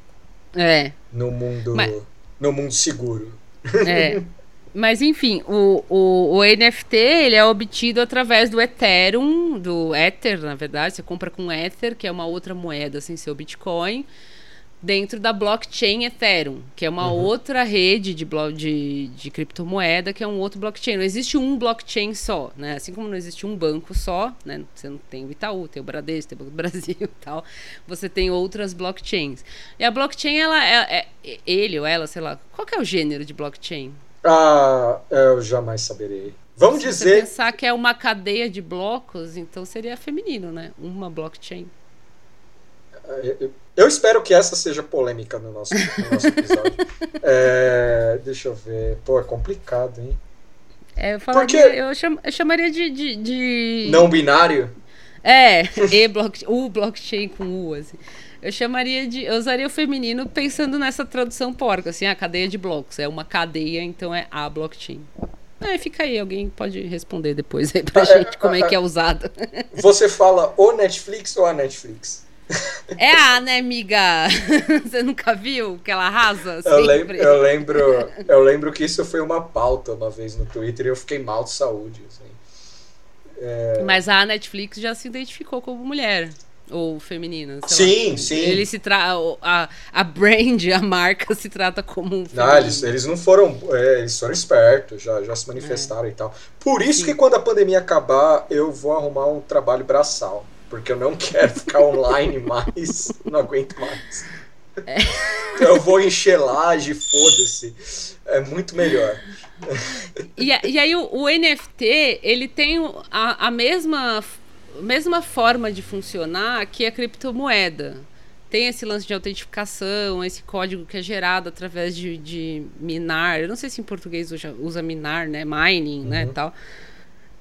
É. no mundo, Mas- no mundo seguro. É. Mas enfim, o, o, o NFT ele é obtido através do Ethereum, do Ether, na verdade. Você compra com Ether, que é uma outra moeda sem ser o Bitcoin, dentro da blockchain Ethereum, que é uma outra rede de, de, de criptomoeda, que é um outro blockchain. Não existe um blockchain só, né? Assim como não existe um banco só, né? Você não tem o Itaú, tem o Bradesco, tem o Banco do Brasil e tal. Você tem outras blockchains. E a blockchain, ela é, é- ele ou ela, sei lá, qual que é o gênero de blockchain? Ah, eu jamais saberei. Vamos Se você dizer. pensar que é uma cadeia de blocos, então seria feminino, né? Uma blockchain. Eu- Eu espero que essa seja polêmica no nosso, no nosso episódio. É, deixa eu ver. Pô, é complicado, hein? É, eu, falaria, Porque- eu, cham- eu chamaria de. de, de- Não binário? É, e block, o blockchain com U, assim. Eu chamaria de. Eu usaria o feminino pensando nessa tradução porca, assim, a cadeia de blocos. É uma cadeia, então é a blockchain. É, fica aí, alguém pode responder depois aí pra é, gente como é que é usado. Você fala o Netflix ou a Netflix? É a, né, amiga? Você nunca viu que ela arrasa Eu lembro, eu, lembro, eu lembro que isso foi uma pauta uma vez no Twitter e eu fiquei mal de saúde. Assim. Mas a Netflix já se identificou como mulher. Ou feminina? sei lá. Sim, sim. Ele se tra... a, a brand, a marca se trata como um Não, feminino. Ah, eles, eles não foram. é, eles foram espertos, já, já se manifestaram e tal. Por isso Sim. que quando a pandemia acabar, eu vou arrumar um trabalho braçal. Porque eu não quero ficar online mais. Não aguento mais. Então eu vou encher laje, foda-se. É muito melhor. E, e aí o, o NFT, ele tem a, a mesma, mesma forma de funcionar que a criptomoeda. Tem esse lance de autentificação, esse código que é gerado através de, de minar. Eu não sei se em português usa, usa minar, né? Mining, né? Tal.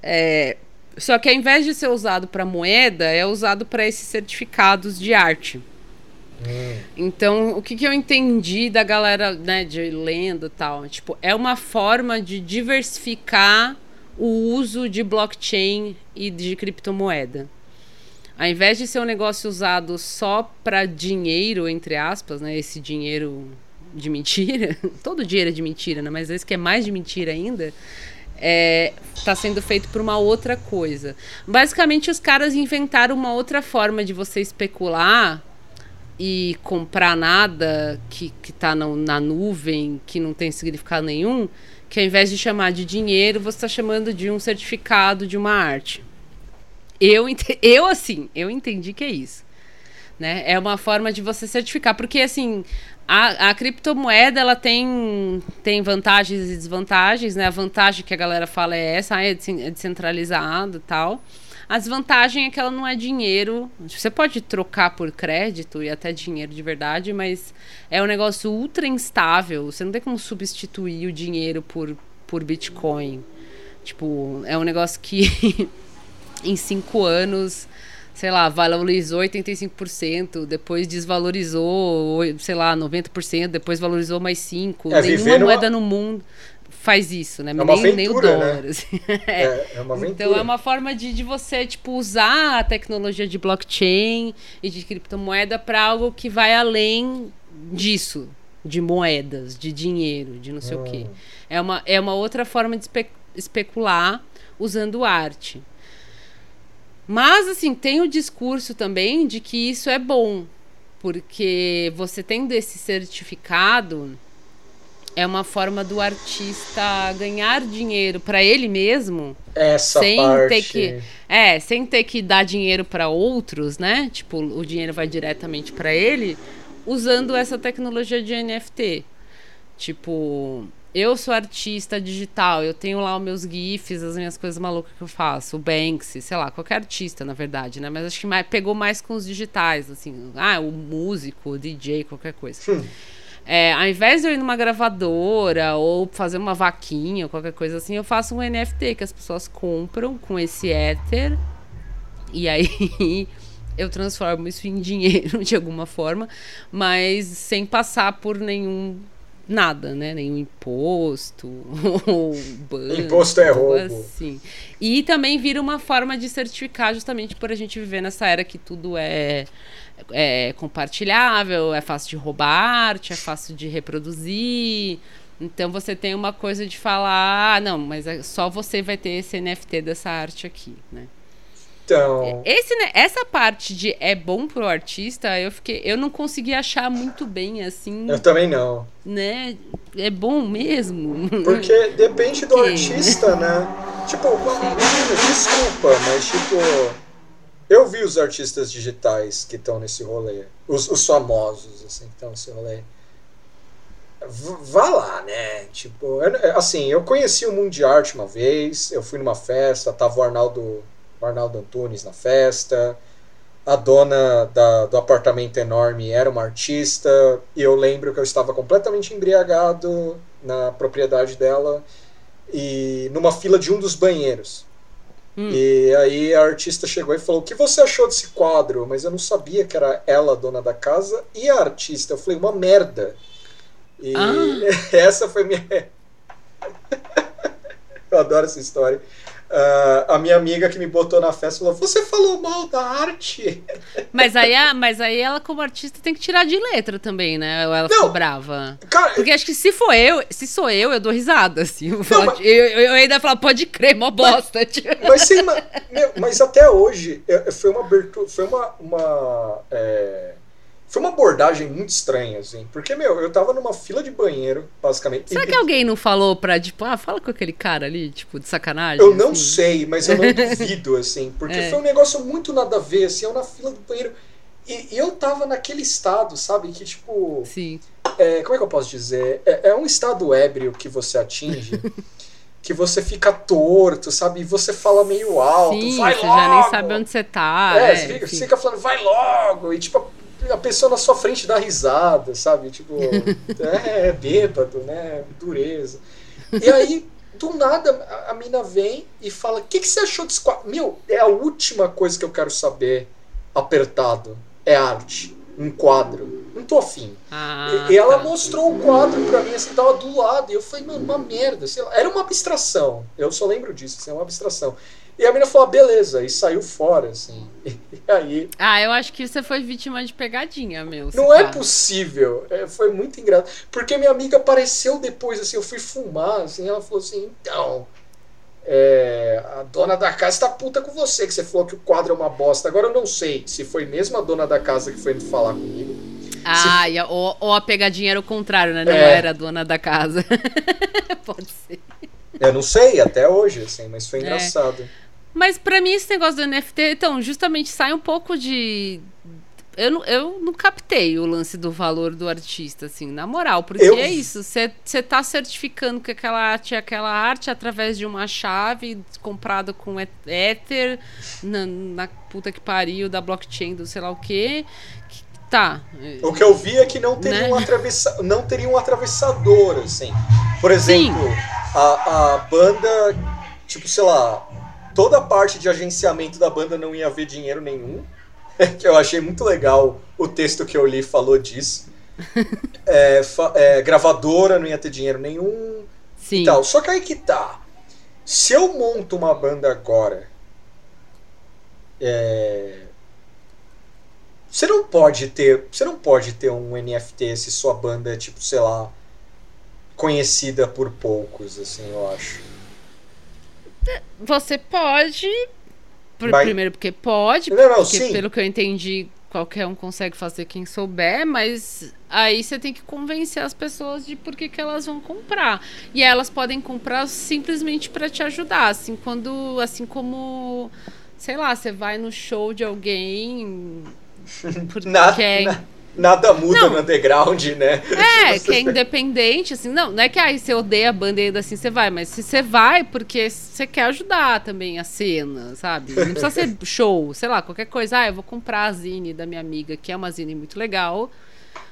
É, só que ao invés de ser usado para moeda, é usado para esses certificados de arte. Então, o que, que eu entendi da galera, né, de lenda e tal? Tipo, é uma forma de diversificar o uso de blockchain e de criptomoeda. Ao invés de ser um negócio usado só para dinheiro, entre aspas, né, esse dinheiro de mentira, todo dinheiro é de mentira, né, mas esse que é mais de mentira ainda, está sendo feito por uma outra coisa. Basicamente, os caras inventaram uma outra forma de você especular e comprar nada que, que tá na nuvem, que não tem significado nenhum, que ao invés de chamar de dinheiro, você está chamando de um certificado de uma arte. Eu, eu assim, eu entendi que é isso. Né? É uma forma de você certificar, porque assim, a, a criptomoeda ela tem, tem vantagens e desvantagens, né? A vantagem que a galera fala é essa, ah, é é descentralizado e tal. A desvantagem é que ela não é dinheiro. Você pode trocar por crédito e até dinheiro de verdade, mas é um negócio ultra instável. Você não tem como substituir o dinheiro por, por Bitcoin. Tipo, é um negócio que em cinco anos, sei lá, valorizou 85%, depois desvalorizou, sei lá, 90%, depois valorizou mais 5%. É, Nenhuma moeda no mundo faz isso, né? É uma nem, nem o aventura, dólar. né? assim. É, é uma aventura. Então é uma forma de, de você, tipo, usar a tecnologia de blockchain e de criptomoeda para algo que vai além disso, de moedas, de dinheiro, de não sei o quê. Hum. É uma, é uma outra forma de espe- especular usando arte. Mas, assim, tem o discurso também de que isso é bom, porque você tendo esse certificado é uma forma do artista ganhar dinheiro para ele mesmo? Essa sem parte. ter que é sem ter que dar dinheiro para outros né? Tipo o dinheiro vai diretamente para ele usando essa tecnologia de NFT tipo eu sou artista digital eu tenho lá os meus gifs as minhas coisas malucas que eu faço o Banksy sei lá qualquer artista na verdade né? Mas acho que mais, pegou mais com os digitais assim ah o músico o DJ qualquer coisa é, ao invés de eu ir numa gravadora ou fazer uma vaquinha ou qualquer coisa assim, eu faço um NFT que as pessoas compram com esse éter. E aí eu transformo isso em dinheiro de alguma forma, mas sem passar por nenhum nada, né? Nenhum imposto ou banco. Imposto é roubo. Assim. E também vira uma forma de certificar justamente por a gente viver nessa era que tudo é é compartilhável, é fácil de roubar arte, é fácil de reproduzir. Então você tem uma coisa de falar, ah, não, mas é- só você vai ter esse NFT dessa arte aqui, né? Então, Esse, né, essa parte de é bom pro artista, eu fiquei, eu não consegui achar muito bem assim, eu também não. né? É bom mesmo. Porque depende do artista, né? Tipo, desculpa, mas tipo. Eu vi os artistas digitais que estão nesse rolê. Os, os famosos, assim, que estão nesse rolê. Vá lá, né? Tipo, eu- assim, eu conheci o mundo de arte uma vez, eu fui numa festa, tava o Arnaldo, o Arnaldo Antunes na festa, a dona da- do apartamento enorme era uma artista, e eu lembro que eu estava completamente embriagado na propriedade dela e numa fila de um dos banheiros. Hum. E aí a artista chegou e falou: O que você achou desse quadro? Mas eu não sabia que era ela a dona da casa e a artista. Eu falei: Uma merda. E Ah. essa foi minha. eu adoro essa história. Ah, a minha amiga que me botou na festa falou: Você falou mal da arte? Mas aí, a- mas aí ela, como artista, tem que tirar de letra também, né? Ou ela Não. ficou brava. Cara, Porque acho que se for eu, se sou eu, eu dou risada, assim. Eu, falo, mas- eu, eu- ainda falo, pode crer, mó bosta. tipo. Mas, sem ma- meu, mas até hoje foi uma abertura, foi uma, uma é, foi uma abordagem muito estranha, assim, porque meu, eu tava numa fila de banheiro, basicamente. Será e- que alguém não falou pra, tipo, ah, fala com aquele cara ali, tipo, de sacanagem? Eu não assim? sei, mas eu não duvido, assim, porque É. foi um negócio muito nada a ver, assim, eu na fila do banheiro. E, e eu tava naquele estado, sabe, que tipo. Sim. é, como é que eu posso dizer? É, é um estado ébrio que você atinge. Que você fica torto, sabe? E você fala meio alto, Sim, vai você logo! já nem sabe onde você tá. É, é, você, fica, fica falando, vai logo! E tipo, a- pessoa na sua frente dá risada, sabe? Tipo, é, bêbado, né? Dureza. E aí, do nada, a, a mina vem e fala: O que, que você achou desse quadro? Meu, é a última coisa que eu quero saber, apertado. É arte. Um quadro. Não tô afim. Ah, E, e ela tá. mostrou o quadro pra mim, assim, tava do lado. E eu falei, mano, uma merda. sei lá. Era uma abstração. Eu só lembro disso, assim, é uma abstração. E a menina falou, ah, beleza, e saiu fora, assim. E aí, Ah, eu acho que você foi vítima de pegadinha, meu. se não é possível. É, foi muito engraçado. Porque minha amiga apareceu depois, assim, eu fui fumar, assim, ela falou assim, então. é, a dona da casa tá puta com você, que você falou que o quadro é uma bosta. Agora eu não sei se foi mesmo a dona da casa que foi falar comigo. Ah, e a- ou, ou a pegadinha era o contrário, né? Não É. era a dona da casa. Pode ser. Eu não sei até hoje, assim, mas foi É. Mas pra mim esse negócio do NFT, então, justamente sai um pouco de. Eu não, eu não captei o lance do valor do artista, assim, na moral. Porque Eu- é isso, você tá certificando que aquela arte é aquela arte através de uma chave comprada com é- Ether na, na puta que pariu da blockchain do sei lá o quê. Que- tá. O que eu vi é que não teria, Né? um, atravessa... não teria um atravessador, assim. Por exemplo, a, a banda, tipo, sei lá, toda a parte de agenciamento da banda não ia ver dinheiro nenhum. Que eu achei muito legal o texto que eu li falou disso. É, é, gravadora não ia ter dinheiro nenhum Sim. tal. Só que aí que tá. Se eu monto uma banda agora, é, você não pode ter, você não pode ter um NFT se sua banda é tipo, sei lá, conhecida por poucos, assim, eu acho. Você pode. Mas- Primeiro porque pode, Não, não, porque sim. pelo que eu entendi, qualquer um consegue fazer quem souber, mas aí você tem que convencer as pessoas de por que, que elas vão comprar. E elas podem comprar simplesmente para te ajudar, assim, quando assim como sei lá, você vai no show de alguém porque é- na- nada muda Não. no underground, né? é, Tipo, que é independente, assim, não, não é que aí você odeia a banda e ainda assim você vai, mas se você vai porque você quer ajudar também a cena, sabe? Não precisa ser show, sei lá, qualquer coisa. Ah, eu vou comprar a zine da minha amiga, que é uma zine muito legal,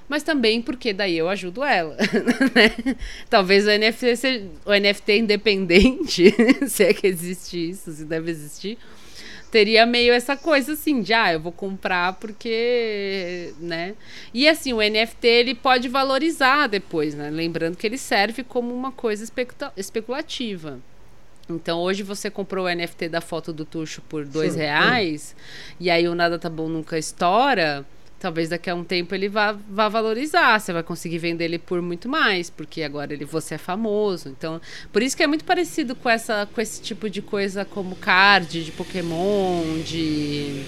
mas também porque daí eu ajudo ela, né? Talvez o NFT, seja, o NFT independente, se é que existe isso, se deve existir, teria meio essa coisa assim, de ah, eu vou comprar porque, né? E assim, o NFT ele pode valorizar depois, né? Lembrando que ele serve como uma coisa especula- especulativa. Então hoje você comprou o NFT da foto do Tuxo por dois Sim. reais e aí o Nada Tá Bom Nunca estoura, talvez daqui a um tempo ele vá, vá valorizar, você vai conseguir vender ele por muito mais, porque agora ele você é famoso. Então, por isso que é muito parecido com essa com esse tipo de coisa como card de Pokémon, de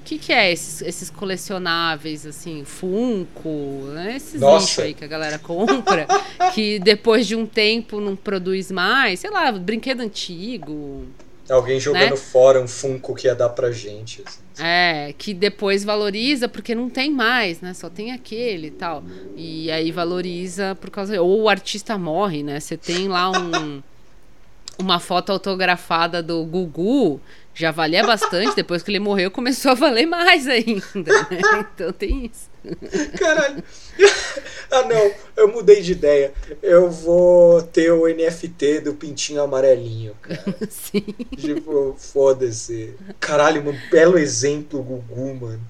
o que, que é esses, esses colecionáveis, assim, Funko, né? Esses Nossa. aí que a galera compra, que depois de um tempo não produz mais, sei lá, brinquedo antigo, Alguém jogando Né? fora um Funko que ia dar pra gente. assim. É, que depois valoriza porque não tem mais, né? Só tem aquele e tal. E aí valoriza por causa. Ou o artista morre, né? Você tem lá um. Uma foto autografada do Gugu, já valia bastante, depois que ele morreu começou a valer mais ainda. né? Então tem isso. Caralho. ah, não, eu mudei de ideia. Eu vou ter o NFT do pintinho amarelinho, cara. Sim. Tipo, foda-se. Caralho, um belo exemplo, Gugu, mano.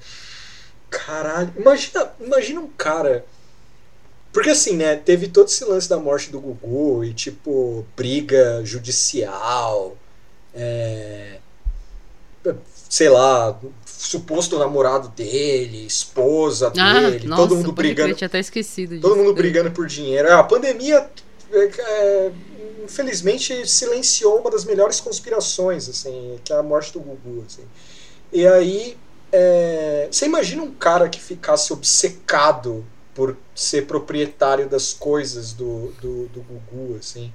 Caralho. Imagina, imagina um cara. Porque assim, né? Teve todo esse lance da morte do Gugu e, tipo, briga judicial é, sei lá, suposto namorado dele, esposa Ah, dele, nossa, todo mundo brigando, tinha até esquecido todo disso. mundo brigando por dinheiro. A pandemia, é, é, infelizmente, silenciou uma das melhores conspirações, assim, que é a morte do Gugu, assim. E aí, é, você imagina um cara que ficasse obcecado por ser proprietário das coisas do, do, do Gugu, assim.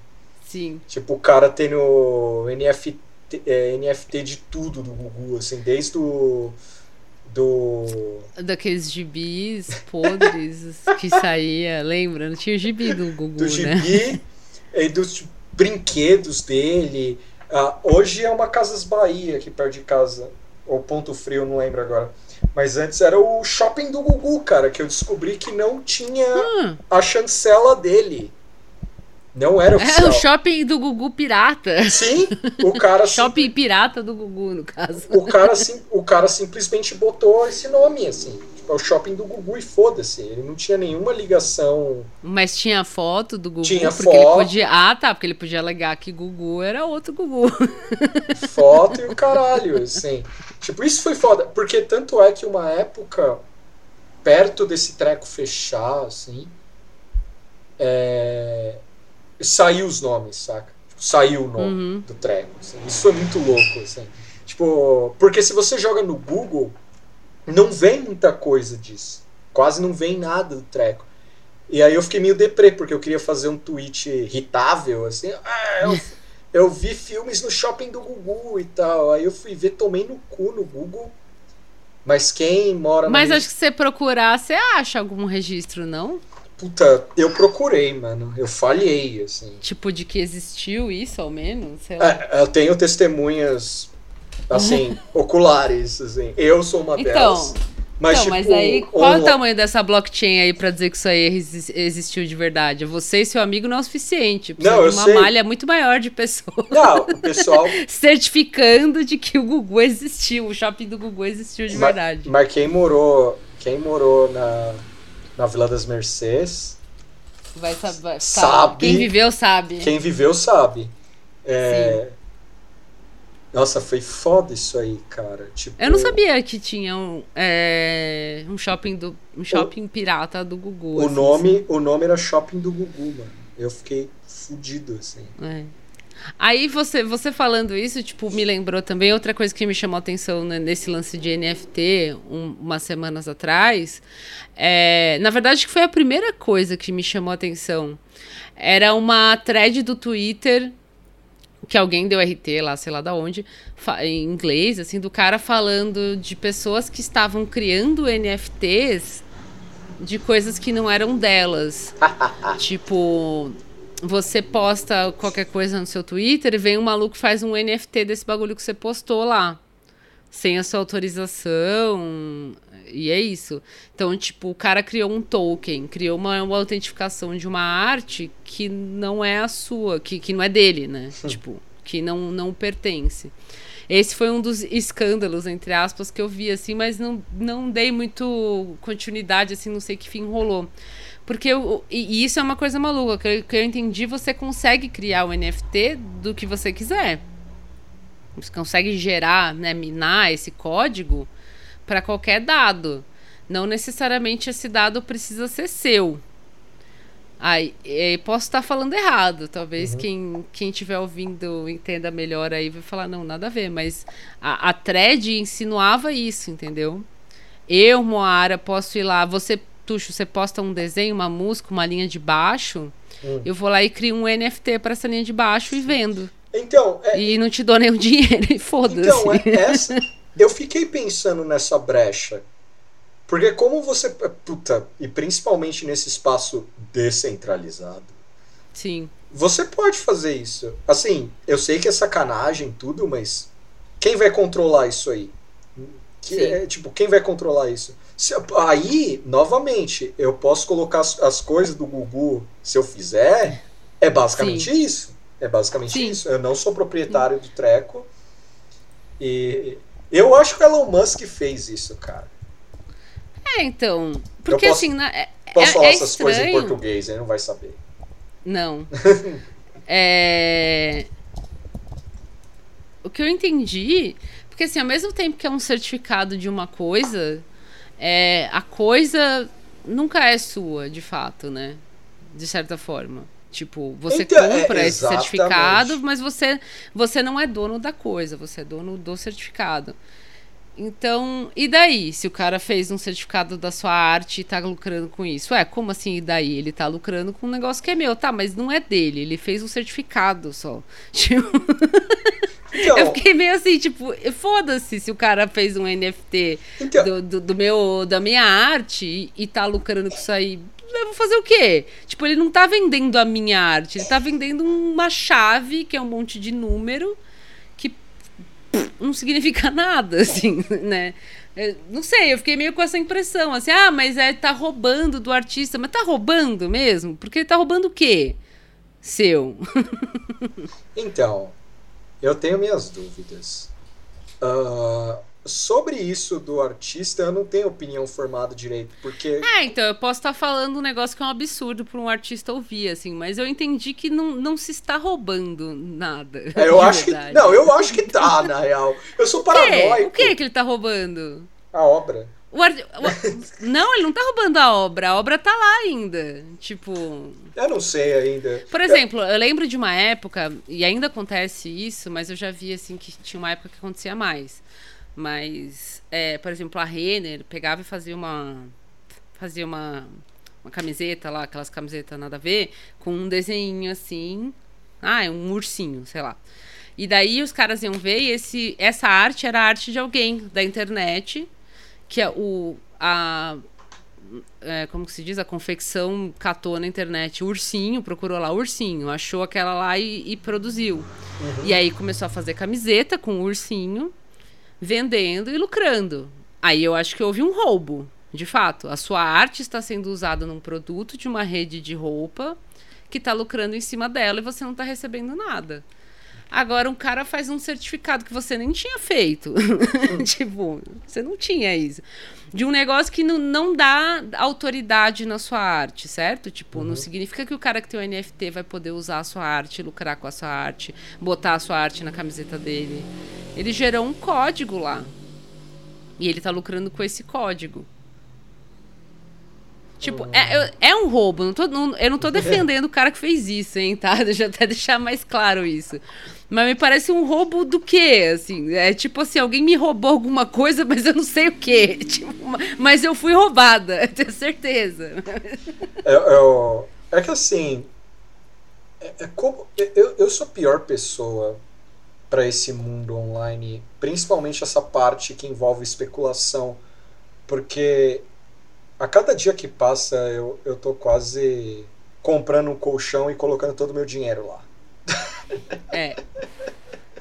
Sim. Tipo, o cara tem no NFT, é, NFT de tudo do Gugu, assim, desde o. Do. Daqueles gibis podres que saía, lembra? Não tinha o gibi do Gugu, do né? gibi e dos brinquedos dele. Ah, hoje é uma Casas Bahia aqui perto de casa. Ou Ponto Frio, não lembro agora. Mas antes era o shopping do Gugu, cara, que eu descobri que não tinha Ah, a chancela dele. Não era é oficial. o shopping do Gugu pirata. Sim, o cara, sim- Shopping pirata do Gugu, no caso. o, cara, sim- o cara simplesmente botou esse nome, assim. Tipo, é o shopping do Gugu e foda-se. Ele não tinha nenhuma ligação. Mas tinha foto do Gugu. Tinha porque ele foto. podia. Ah, tá. Porque ele podia alegar que Gugu era outro Gugu. foto e o caralho, assim. Tipo, isso foi foda. Porque tanto é que uma época, perto desse treco fechar, assim, é, saiu os nomes, saca? Tipo, saiu o nome Uhum. do treco. assim. Isso foi muito louco, assim. Tipo, porque se você joga no Google, não vem muita coisa disso. Quase não vem nada do treco. E aí eu fiquei meio deprê, porque eu queria fazer um tweet irritável, assim. Ah, eu, eu vi filmes no shopping do Gugu e tal. Aí eu fui ver, tomei no cu no Google. Mas quem mora Mas regi- acho que se você procurar, você acha algum registro, não? Puta, eu procurei, mano. Eu falhei, assim. Tipo, de que existiu isso, ao menos? Sei lá. É, eu tenho testemunhas, assim, oculares, assim. Eu sou uma Então, delas. Mas, então, tipo, mas aí, qual é o tamanho dessa blockchain aí pra dizer que isso aí exis- existiu de verdade? Você e seu amigo não é o suficiente. Precisa Não, de eu uma sei. malha muito maior de pessoas Não, o pessoal certificando de que o Gugu existiu, o shopping do Gugu existiu de Ma- verdade. Mas quem morou, quem morou na, na Vila das Mercês, Vai saber. Sabe. Quem viveu sabe. quem viveu sabe. É, Nossa, foi foda isso aí, cara. Tipo, Eu não sabia que tinha um, é, um shopping do um shopping pirata do Gugu. O assim, nome, o nome era Shopping do Gugu, mano. Eu fiquei fudido, assim. É. Aí você, você falando isso, tipo, me lembrou também outra coisa que me chamou a atenção né, nesse lance de NFT um- umas semanas atrás. É, na verdade, que foi a primeira coisa que me chamou a atenção. Era uma thread do Twitter que alguém deu RT lá, sei lá da onde, em inglês, assim, do cara falando de pessoas que estavam criando NFTs de coisas que não eram delas. tipo, você posta qualquer coisa no seu Twitter e vem um maluco e faz um NFT desse bagulho que você postou lá. Sem a sua autorização. E é isso. Então, tipo, o cara criou um token, criou uma, uma autentificação de uma arte que não é a sua, que, que não é dele, né? tipo, que não, não pertence. Esse foi um dos escândalos, entre aspas, que eu vi, assim, mas não, não dei muito continuidade, assim, não sei que fim rolou. Porque eu, e isso é uma coisa maluca, que eu, que eu entendi, você consegue criar o NFT do que você quiser. Você consegue gerar, né, minar esse código para qualquer dado. Não necessariamente esse dado precisa ser seu. Aí, posso estar falando errado. Talvez quem quem estiver ouvindo entenda melhor aí vai falar, não, nada a ver. Mas a, a thread insinuava isso, entendeu? Eu, Moara, posso ir lá. Você, Tuxo, você posta um desenho, uma música, uma linha de baixo. Hum. Eu vou lá e crio um NFT para essa linha de baixo e vendo. Então, é, E não te dou nenhum dinheiro e foda-se. então é essa. Eu fiquei pensando nessa brecha. Porque como você. Puta, e principalmente nesse espaço descentralizado. Sim. Você pode fazer isso. Assim, eu sei que é sacanagem tudo, mas quem vai controlar isso aí? Que é, tipo, quem vai controlar isso? Se- aí, novamente, eu posso colocar as, as coisas do Gugu, se eu fizer, é basicamente isso. É basicamente Sim. isso. Eu não sou proprietário do treco. E eu acho que o Elon Musk fez isso, cara. É, então. Porque posso- assim, na- é, Posso é, falar é essas coisas em estranho. português, ele não vai saber. Não. é... o que eu entendi, porque assim, ao mesmo tempo que é um certificado de uma coisa, é, a coisa nunca é sua, de fato, né? De certa forma. Tipo, você Então, é, compra esse exatamente. certificado, mas você, você não é dono da coisa, você é dono do certificado. Então, e daí? Se o cara fez um certificado da sua arte e tá lucrando com isso? Ué, como assim e daí? Ele tá lucrando com um negócio que é meu. Tá, mas não é dele. Ele fez um certificado só. Tipo, Então, eu fiquei meio assim, tipo, foda-se se o cara fez um NFT Então- do, do, do meu, da minha arte e, e tá lucrando com isso aí. Eu vou fazer o quê? Tipo, ele não tá vendendo a minha arte, ele tá vendendo uma chave, que é um monte de número, que pff, não significa nada, assim, né? Eu não sei, eu fiquei meio com essa impressão, assim, ah, mas é, tá roubando do artista, mas tá roubando mesmo? Porque ele tá roubando o quê? Seu. Então, eu tenho minhas dúvidas. Ah, sobre isso do artista, eu não tenho opinião formada direito, porque. É, então, eu posso estar falando um negócio que é um absurdo para um artista ouvir, assim, mas eu entendi que não, não se está roubando nada. É, eu acho que. verdade. Não, eu acho que tá, na real. Eu sou O quê? paranoico. O que que ele tá roubando? A obra. O ar- o- Não, ele não tá roubando a obra, a obra tá lá ainda. Tipo. Eu não sei ainda. Por exemplo, eu lembro de uma época, e ainda acontece isso, mas eu já vi assim que tinha uma época que acontecia mais. Mas, é, por exemplo, a Renner pegava e fazia uma. Fazia uma, uma camiseta lá, aquelas camisetas nada a ver, com um desenho assim. Ah, é um ursinho, sei lá. E daí os caras iam ver e esse, essa arte era a arte de alguém da internet, que é o. A, é, como que se diz? A confecção catou na internet ursinho, procurou lá ursinho, achou aquela lá e, e produziu. E aí começou a fazer camiseta com ursinho, vendendo e lucrando. Aí eu acho que houve um roubo, de fato. A sua arte está sendo usada num produto de uma rede de roupa que está lucrando em cima dela e você não está recebendo nada. Agora um cara faz um certificado que você nem tinha feito. tipo, você não tinha isso. De um negócio que não, não dá autoridade na sua arte, certo? Tipo, não significa que o cara que tem o NFT vai poder usar a sua arte, lucrar com a sua arte, botar a sua arte na camiseta dele. Ele gerou um código lá. E ele tá lucrando com esse código. Tipo, é, é um roubo. Não tô- não- eu não tô defendendo o cara que fez isso, hein, tá? Deixa eu até deixar mais claro isso. Mas me parece um roubo do quê, assim? É tipo assim, alguém me roubou alguma coisa, mas eu não sei o quê. Tipo, ma- mas eu fui roubada, eu tenho certeza. É, é, é que assim. É, é como, eu, eu sou a pior pessoa para esse mundo online, principalmente essa parte que envolve especulação, porque a cada dia que passa eu, eu tô quase comprando um colchão e colocando todo o meu dinheiro lá. É.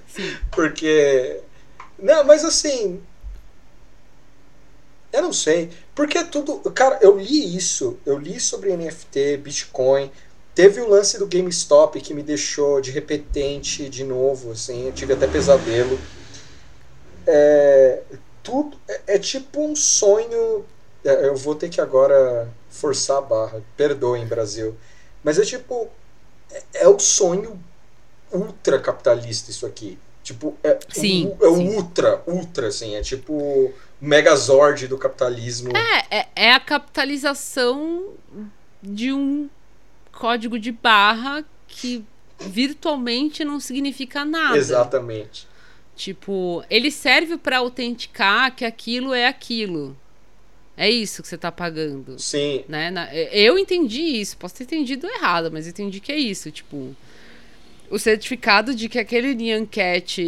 Sim. Porque. Não, mas assim. Eu não sei. Porque é tudo. Cara, eu li isso. Eu li sobre NFT, Bitcoin. Teve o lance do GameStop que me deixou de repetente de novo. Assim, eu tive até pesadelo. É, tudo. É, é tipo um sonho. é, Eu vou ter que agora forçar a barra. Perdoem, Brasil. Mas é tipo. É, é o sonho ultra capitalista isso aqui. Tipo, é, Sim, o, é sim. ultra, ultra, assim, é tipo o megazord do capitalismo. É, é, é a capitalização de um código de barra que virtualmente não significa nada. Exatamente. Tipo, ele serve para autenticar que aquilo é aquilo. É isso que você tá pagando. Sim. Né? Eu entendi isso, posso ter entendido errado, mas eu entendi que é isso. Tipo, o certificado de que aquele Nyan Cat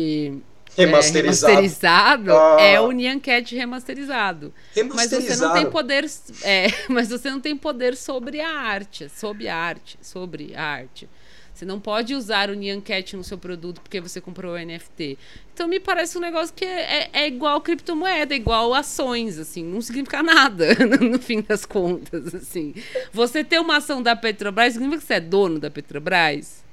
é, Remasterizado. remasterizado Ah. é o Nyan Cat remasterizado. Mas você não tem poder. É, mas você não tem poder sobre a arte. Sobre a arte. Sobre a arte. Você não pode usar o Nyan Cat no seu produto porque você comprou o NFT. Então me parece um negócio que é, é, é igual criptomoeda, é igual ações, assim, não significa nada no fim das contas, assim. Você ter uma ação da Petrobras significa que você é dono da Petrobras?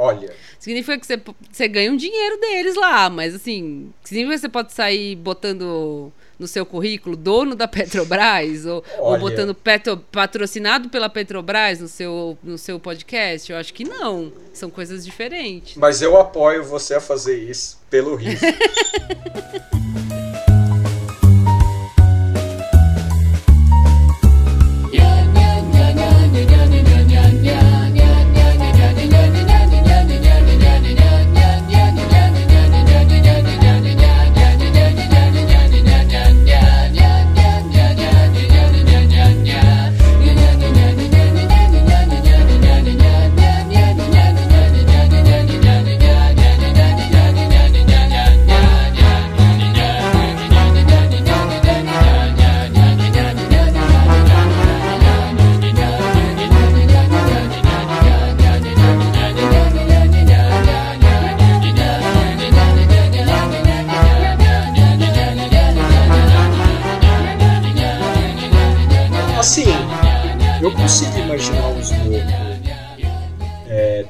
Olha, Significa que você, você ganha um dinheiro deles lá, mas assim, significa que você pode sair botando no seu currículo dono da Petrobras ou, ou botando petro- patrocinado pela Petrobras no seu, no seu podcast? Eu acho que não. São coisas diferentes. mas eu apoio você a fazer isso pelo risco.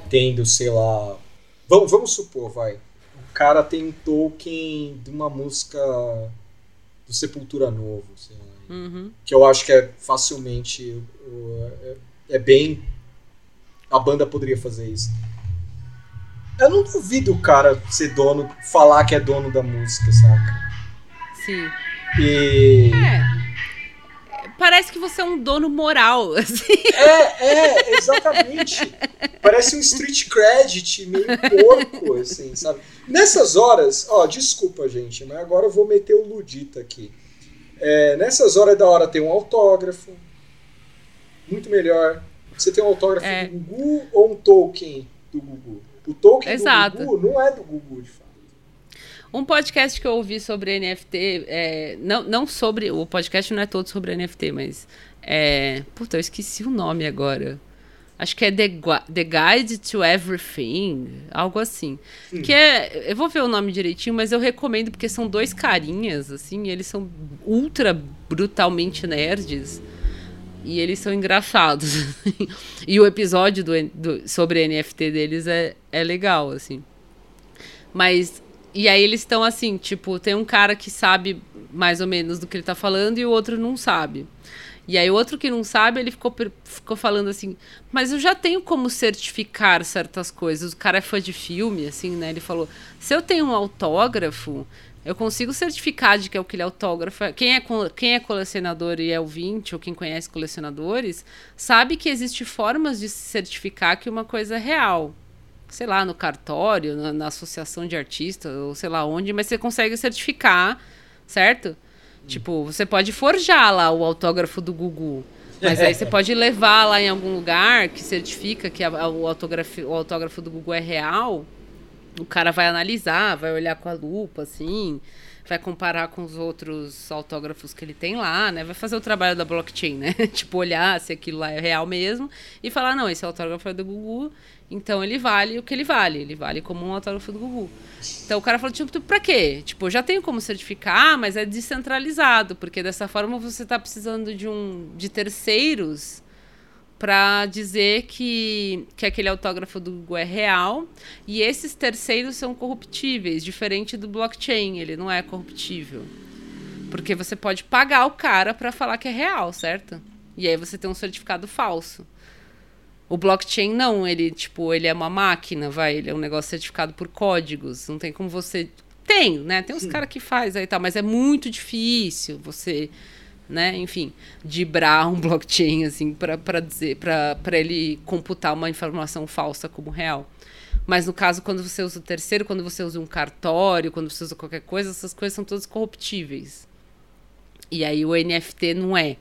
tendo, sei lá. Vamos, vamos supor, vai. O cara tem um token de uma música do Sepultura Novo, sei lá. Uhum. Que eu acho que é facilmente. É, é bem. A banda poderia fazer isso. Eu não duvido o cara ser dono, falar que é dono da música, saca? Sim. E. É. Parece que você é um dono moral, assim. É, é, exatamente. Parece um street credit meio porco, assim, sabe? Nessas horas, ó, desculpa, gente, mas agora eu vou meter o Ludita aqui. É, nessas horas é da hora ter um autógrafo. Muito melhor. Você tem um autógrafo É. do Gugu ou um token do Gugu? O token Exato. do Gugu não é do Gugu, de fato. Um podcast que eu ouvi sobre NFT, é, não, não sobre. O podcast não é todo sobre NFT, mas. É, puta, eu esqueci o nome agora. Acho que é The, The Guide to Everything, algo assim. Que é. Eu vou ver o nome direitinho, mas eu recomendo porque são dois carinhas, assim, eles são ultra brutalmente nerds. E eles são engraçados. assim. e o episódio do, do- sobre NFT deles é, é legal, assim. Mas. E aí eles estão assim, tipo, tem um cara que sabe mais ou menos do que ele tá falando e o outro não sabe. E aí o outro que não sabe, ele ficou, ficou falando assim, mas eu já tenho como certificar certas coisas. O cara é fã de filme, assim, né? Ele falou, se eu tenho um autógrafo, eu consigo certificar de que é aquele autógrafo. Quem é, quem é colecionador e é ouvinte, ou quem conhece colecionadores, sabe que existe formas de se certificar que uma coisa é real sei lá, no cartório, na, na associação de artistas, ou sei lá onde, mas você consegue certificar, certo? Tipo, você pode forjar lá o autógrafo do Gugu. Mas aí você pode levar lá em algum lugar que certifica que a- a- o, autógrafo, o autógrafo do Gugu é real. O cara vai analisar, vai olhar com a lupa, assim, vai comparar com os outros autógrafos que ele tem lá, né? Vai fazer o trabalho da blockchain, né? tipo, olhar se aquilo lá é real mesmo e falar, não, esse autógrafo é do Gugu, então ele vale o que ele vale. Ele vale como um autógrafo do Gugu. Então o cara falou, tipo, pra quê? Tipo, já tenho como certificar, mas é descentralizado, porque dessa forma você tá precisando de um de terceiros para dizer que, que aquele autógrafo do Google é real e esses terceiros são corruptíveis, diferente do blockchain, ele não é corruptível. Porque você pode pagar o cara para falar que é real, certo? E aí você tem um certificado falso. O blockchain não, ele tipo, ele é uma máquina, vai, ele é um negócio certificado por códigos, não tem como você tem, né? Tem uns caras que faz aí tal, mas é muito difícil você né? Enfim, dibrar um blockchain assim para dizer para ele computar uma informação falsa como real. Mas no caso, quando você usa o terceiro, quando você usa um cartório, quando você usa qualquer coisa, essas coisas são todas corruptíveis. E aí o NFT não é.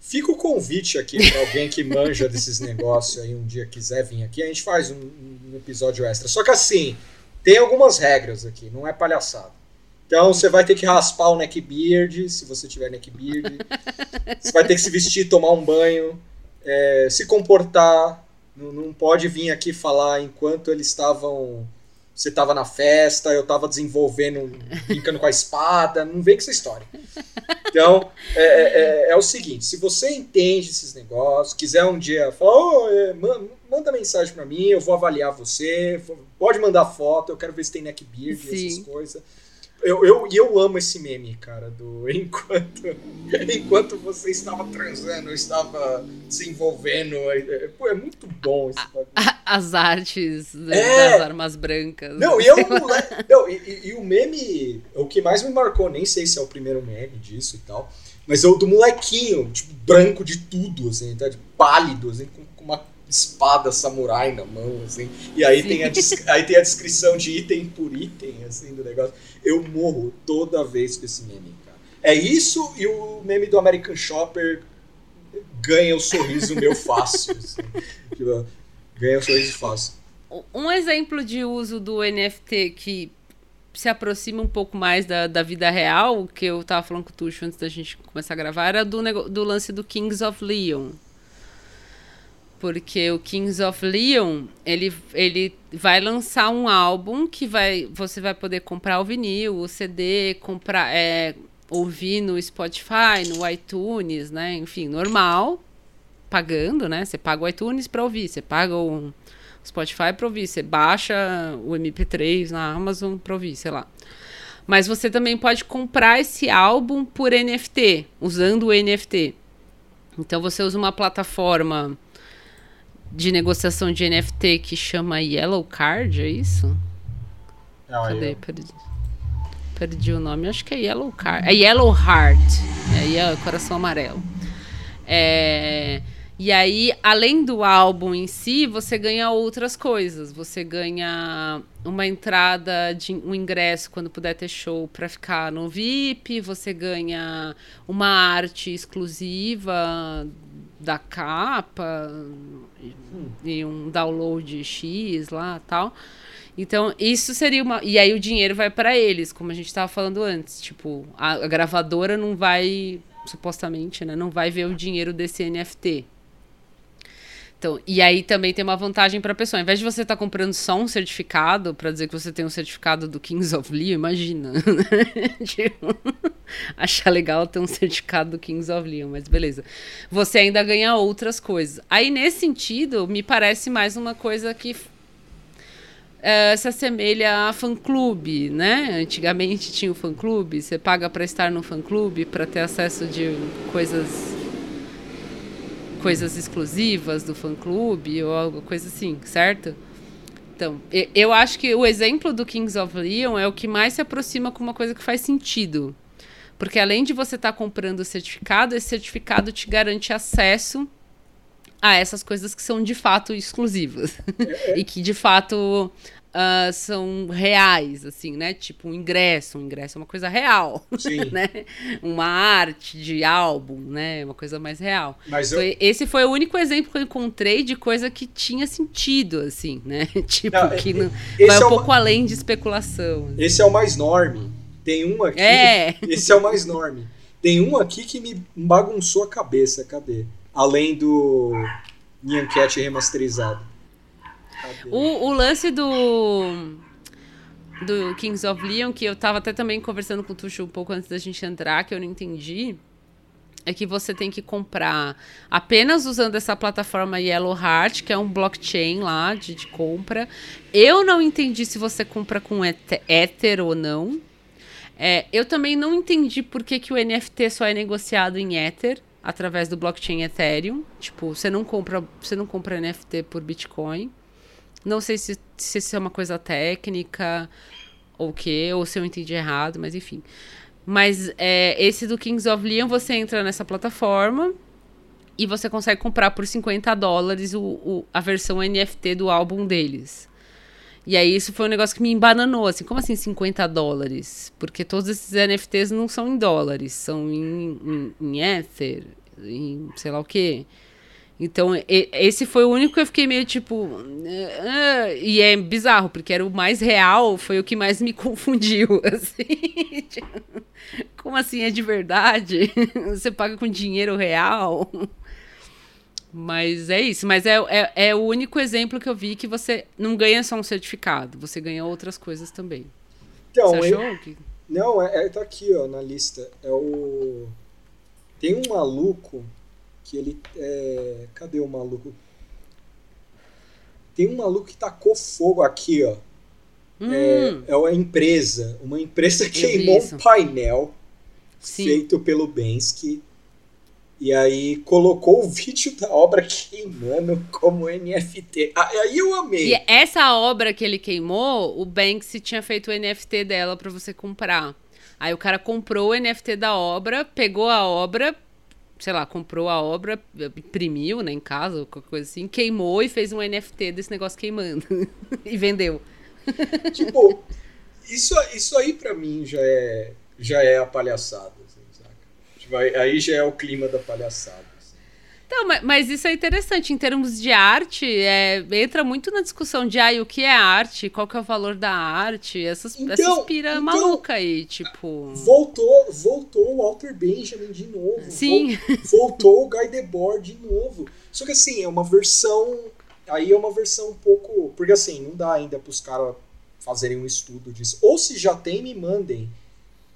Fica o convite aqui para alguém que manja desses negócios aí um dia quiser vir aqui, a gente faz um, um episódio extra. Só que assim, tem algumas regras aqui, não é palhaçada. Então você vai ter que raspar o neckbeard, se você tiver neckbeard. você vai ter que se vestir, tomar um banho, é, se comportar. Não, não pode vir aqui falar enquanto eles estavam você tava na festa, eu tava desenvolvendo, brincando com a espada, não vem com essa história. Então, é, é, é o seguinte, se você entende esses negócios, quiser um dia falar, oh, é, man- manda mensagem pra mim, eu vou avaliar você, pode mandar foto, eu quero ver se tem neckbeard, Sim. essas coisas. Eu, eu, e eu amo esse meme, cara, do enquanto, enquanto você estava transando, eu estava desenvolvendo. É, é, pô, é muito bom esse bagulho. As artes né, É. das armas brancas. Não, e, é moleque, não e, e- e o meme, o que mais me marcou, nem sei se é o primeiro meme disso e tal, mas é o do molequinho, tipo, branco de tudo, assim, tá? De pálido, assim, com, espada samurai na mão, assim. E aí Sim. tem, a, aí tem a descrição de item por item, assim, do negócio. Eu morro toda vez com esse meme, cara. É isso e o meme do American Shopper ganha o sorriso meu fácil, assim. Tipo, ganha o sorriso fácil. Um exemplo de uso do NFT que se aproxima um pouco mais da, da vida real, que eu tava falando com o Tuxo antes da gente começar a gravar, era do, do lance do Kings of Leon. Porque o Kings of Leon, ele, ele vai lançar um álbum que vai, você vai poder comprar o vinil, o CD, comprar, é, ouvir no Spotify, no iTunes, né? Enfim, normal, pagando, né? Você paga o iTunes para ouvir, você paga o Spotify para ouvir, você baixa o MP3 na Amazon para ouvir, sei lá. Mas você também pode comprar esse álbum por NFT, usando o NFT. Então você usa uma plataforma de negociação de NFT que chama Yellow Card, é isso? Não, Cadê? eu- Perdi, perdi o nome. Acho que é Yellow Card. É Yellow Heart. É Yellow, coração amarelo. É, e aí, além do álbum em si, você ganha outras coisas. Você ganha uma entrada, de um ingresso quando puder ter show para ficar no VIP. Você ganha uma arte exclusiva da capa e, e um download X lá tal. Então, isso seria uma. E aí o dinheiro vai para eles, como a gente estava falando antes. Tipo, a, a gravadora não vai, supostamente, né? Não vai ver o dinheiro desse NFT. Então, e aí também tem uma vantagem para a pessoa. Ao invés de você estar comprando só um certificado para dizer que você tem um certificado do Kings of Leon, imagina. tipo, achar legal ter um certificado do Kings of Leon, mas beleza. Você ainda ganha outras coisas. Aí, nesse sentido, me parece mais uma coisa que eh, se assemelha a fã-clube, né? Antigamente tinha o fã-clube, você paga para estar no fã-clube, para ter acesso de coisas coisas exclusivas do fã-clube ou alguma coisa assim, certo? Então, eu acho que o exemplo do Kings of Leon é o que mais se aproxima com uma coisa que faz sentido. Porque além de você estar comprando o certificado, esse certificado te garante acesso a essas coisas que são de fato exclusivas. e que de fato ah, são reais, assim, né? Tipo um ingresso. Um ingresso é uma coisa real, Sim. né? Uma arte de álbum, né? Uma coisa mais real. Mas eu, esse foi o único exemplo que eu encontrei de coisa que tinha sentido, assim, né? tipo, Não, que não, vai é um o pouco ma- além de especulação. esse é o mais norme. Tem um aqui. É. Esse é o mais norme. Tem um aqui que me bagunçou a cabeça. Cadê? Além do Nyan Cat remasterizado. O, o lance do do Kings of Leon, que eu tava até também conversando com o Tuxo um pouco antes da gente entrar, que eu não entendi, é que você tem que comprar apenas usando essa plataforma Yellow Heart, que é um blockchain lá de, de compra. Eu não entendi se você compra com Ether Ether ou não. É, eu também não entendi por que, que o NFT só é negociado em Ether através do blockchain Ethereum. Tipo, você não compra, você não compra NFT por Bitcoin. Não sei se, se isso é uma coisa técnica ou o quê, ou se eu entendi errado, mas enfim. Mas é, esse do Kings of Leon, você entra nessa plataforma e você consegue comprar por 50 dólares o, o- a versão NFT do álbum deles. E aí isso foi um negócio que me embananou, assim, como assim 50 dólares? Porque todos esses NFTs não são em dólares, são em, em, em Ether, em sei lá o quê. Então, esse foi o único que eu fiquei meio tipo. "Ah", e é bizarro, porque era o mais real, foi o que mais me confundiu. Assim. Tipo, Como assim é de verdade? Você paga com dinheiro real? Mas é isso. Mas é, é, é o único exemplo que eu vi que você não ganha só um certificado, você ganha outras coisas também. Então, você eu- achou? que- Não, é, é- tá aqui, ó, na lista. É o. Tem um maluco que ele. É... Cadê o maluco? Tem um maluco que tacou fogo aqui, ó. Hum, É uma empresa. Uma empresa queimou um painel Sim. feito pelo Bensky. E aí colocou o vídeo da obra queimando como NFT. Ah, aí eu amei. E essa obra que ele queimou, o Banksy tinha feito o NFT dela pra você comprar. Aí o cara comprou o NFT da obra, pegou a obra, sei lá, comprou a obra, imprimiu, né, em casa, qualquer coisa assim, queimou e fez um NFT desse negócio queimando. e vendeu. Tipo, isso, isso aí pra mim já é, já é a palhaçada, assim, saca? Tipo, aí já é o clima da palhaçada. Então, ma- mas isso é interessante. Em termos de arte, é, entra muito na discussão de ah, o que é arte, qual que é o valor da arte, essas, Então, essas pira então- maluca aí, tipo. Voltou, voltou o Walter Benjamin de novo. Sim. Vol- Voltou o Guy Debord de novo. Só que assim, é uma versão. Aí é uma versão um pouco. Porque assim, não dá ainda pros caras fazerem um estudo disso. Ou se já tem, me mandem.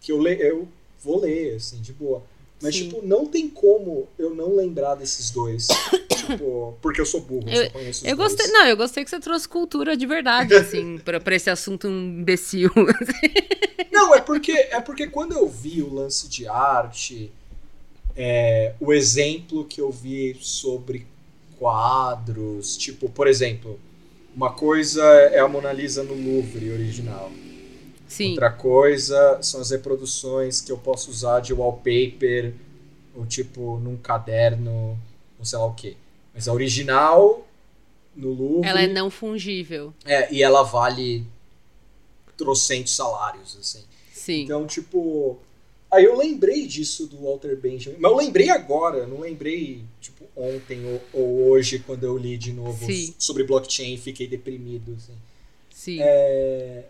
Que eu, le, eu vou ler, assim, de boa. Mas, Sim. tipo, não tem como eu não lembrar desses dois. tipo, porque eu sou burro, eu, só conheço os Eu dois. gostei, não, eu gostei que você trouxe cultura de verdade, assim, pra, pra esse assunto imbecil. Não, é porque, é porque quando eu vi o lance de arte, é, o exemplo que eu vi sobre quadros, tipo, por exemplo, uma coisa é a Mona Lisa no Louvre original. Sim, Outra coisa são as reproduções que eu posso usar de wallpaper, ou tipo, num caderno, ou sei lá o quê. Mas a original, no Louvre... ela é não fungível. é, e ela vale trocentos salários, assim. Sim. Então, tipo. Aí eu lembrei disso do Walter Benjamin. Mas eu lembrei agora, não lembrei, tipo, ontem ou, ou hoje, quando eu li de novo Sim. sobre blockchain e fiquei deprimido, assim. sim. É...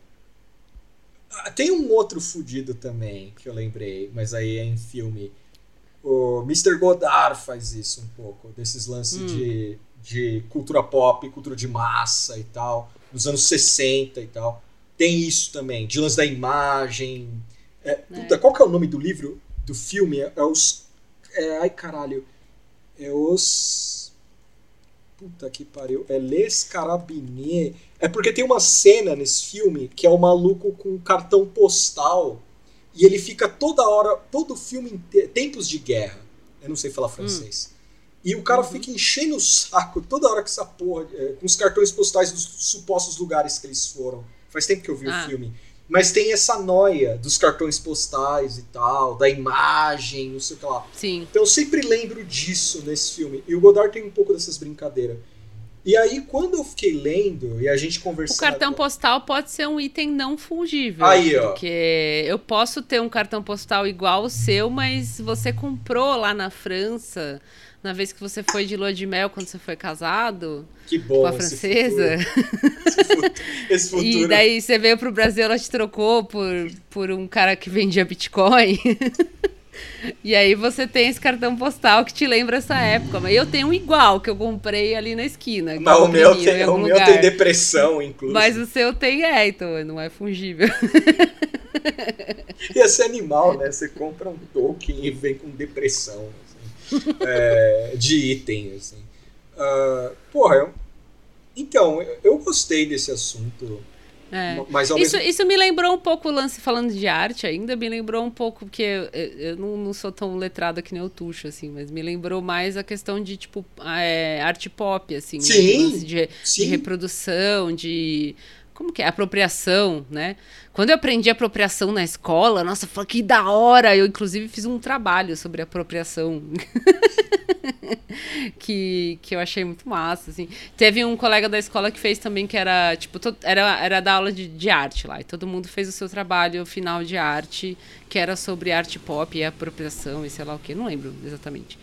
Tem um outro fudido também que eu lembrei, mas aí é em filme. O Mr. Godard faz isso um pouco, desses lances Hum. de, de cultura pop, cultura de massa e tal, nos anos 60 e tal. Tem isso também, de lance da imagem. É, puta, qual que é o nome do livro? Do filme? É, é os. é, ai caralho. É os. Puta que pariu. É Les Carabiniers. É porque tem uma cena nesse filme que é o maluco com um cartão postal e ele fica toda hora, todo o filme inteiro, tempos de guerra. Eu não sei falar francês. E o cara fica enchendo o saco toda hora com essa porra, é, com os cartões postais dos supostos lugares que eles foram. Faz tempo que eu vi Ah. o filme. Mas tem essa noia dos cartões postais e tal, da imagem, não sei o que lá. Sim. Então eu sempre lembro disso nesse filme. E o Godard tem um pouco dessas brincadeiras. E aí, quando eu fiquei lendo e a gente O conversando. cartão postal pode ser um item não fungível. Aí, ó. Porque eu posso ter um cartão postal igual o seu, mas você comprou lá na França, na vez que você foi de lua de mel, quando você foi casado, Que bom. com a esse francesa. futuro. Esse futuro. Esse futuro. E daí você veio pro Brasil, ela te trocou por, por um cara que vendia Bitcoin. e aí você tem esse cartão postal que te lembra essa época. Mas eu tenho um igual que eu comprei ali na esquina. Mas o meu, tem, o meu lugar. tem depressão, inclusive. Mas o seu tem, é, então não é fungível. Ia ser animal, né? Você compra um token e vem com depressão. assim. É, de item, assim. Ah, porra, eu... Então, eu, eu gostei desse assunto. É. Mas Isso, mesmo isso me lembrou um pouco o lance falando de arte ainda, me lembrou um pouco, porque eu, eu não, não sou tão letrada que nem o Tuxo, assim, mas me lembrou mais a questão de, tipo, é, arte pop, assim, né? Sim, De lance de, sim. reprodução, de. Como que é? Apropriação, né? Quando eu aprendi apropriação na escola, nossa, falei, que da hora! Eu, inclusive, fiz um trabalho sobre apropriação. que, que eu achei muito massa, assim. Teve um colega da escola que fez também, que era, tipo, era, era da aula de, de arte lá. E todo mundo fez o seu trabalho final de arte, que era sobre arte pop e apropriação e sei lá o que, não lembro exatamente.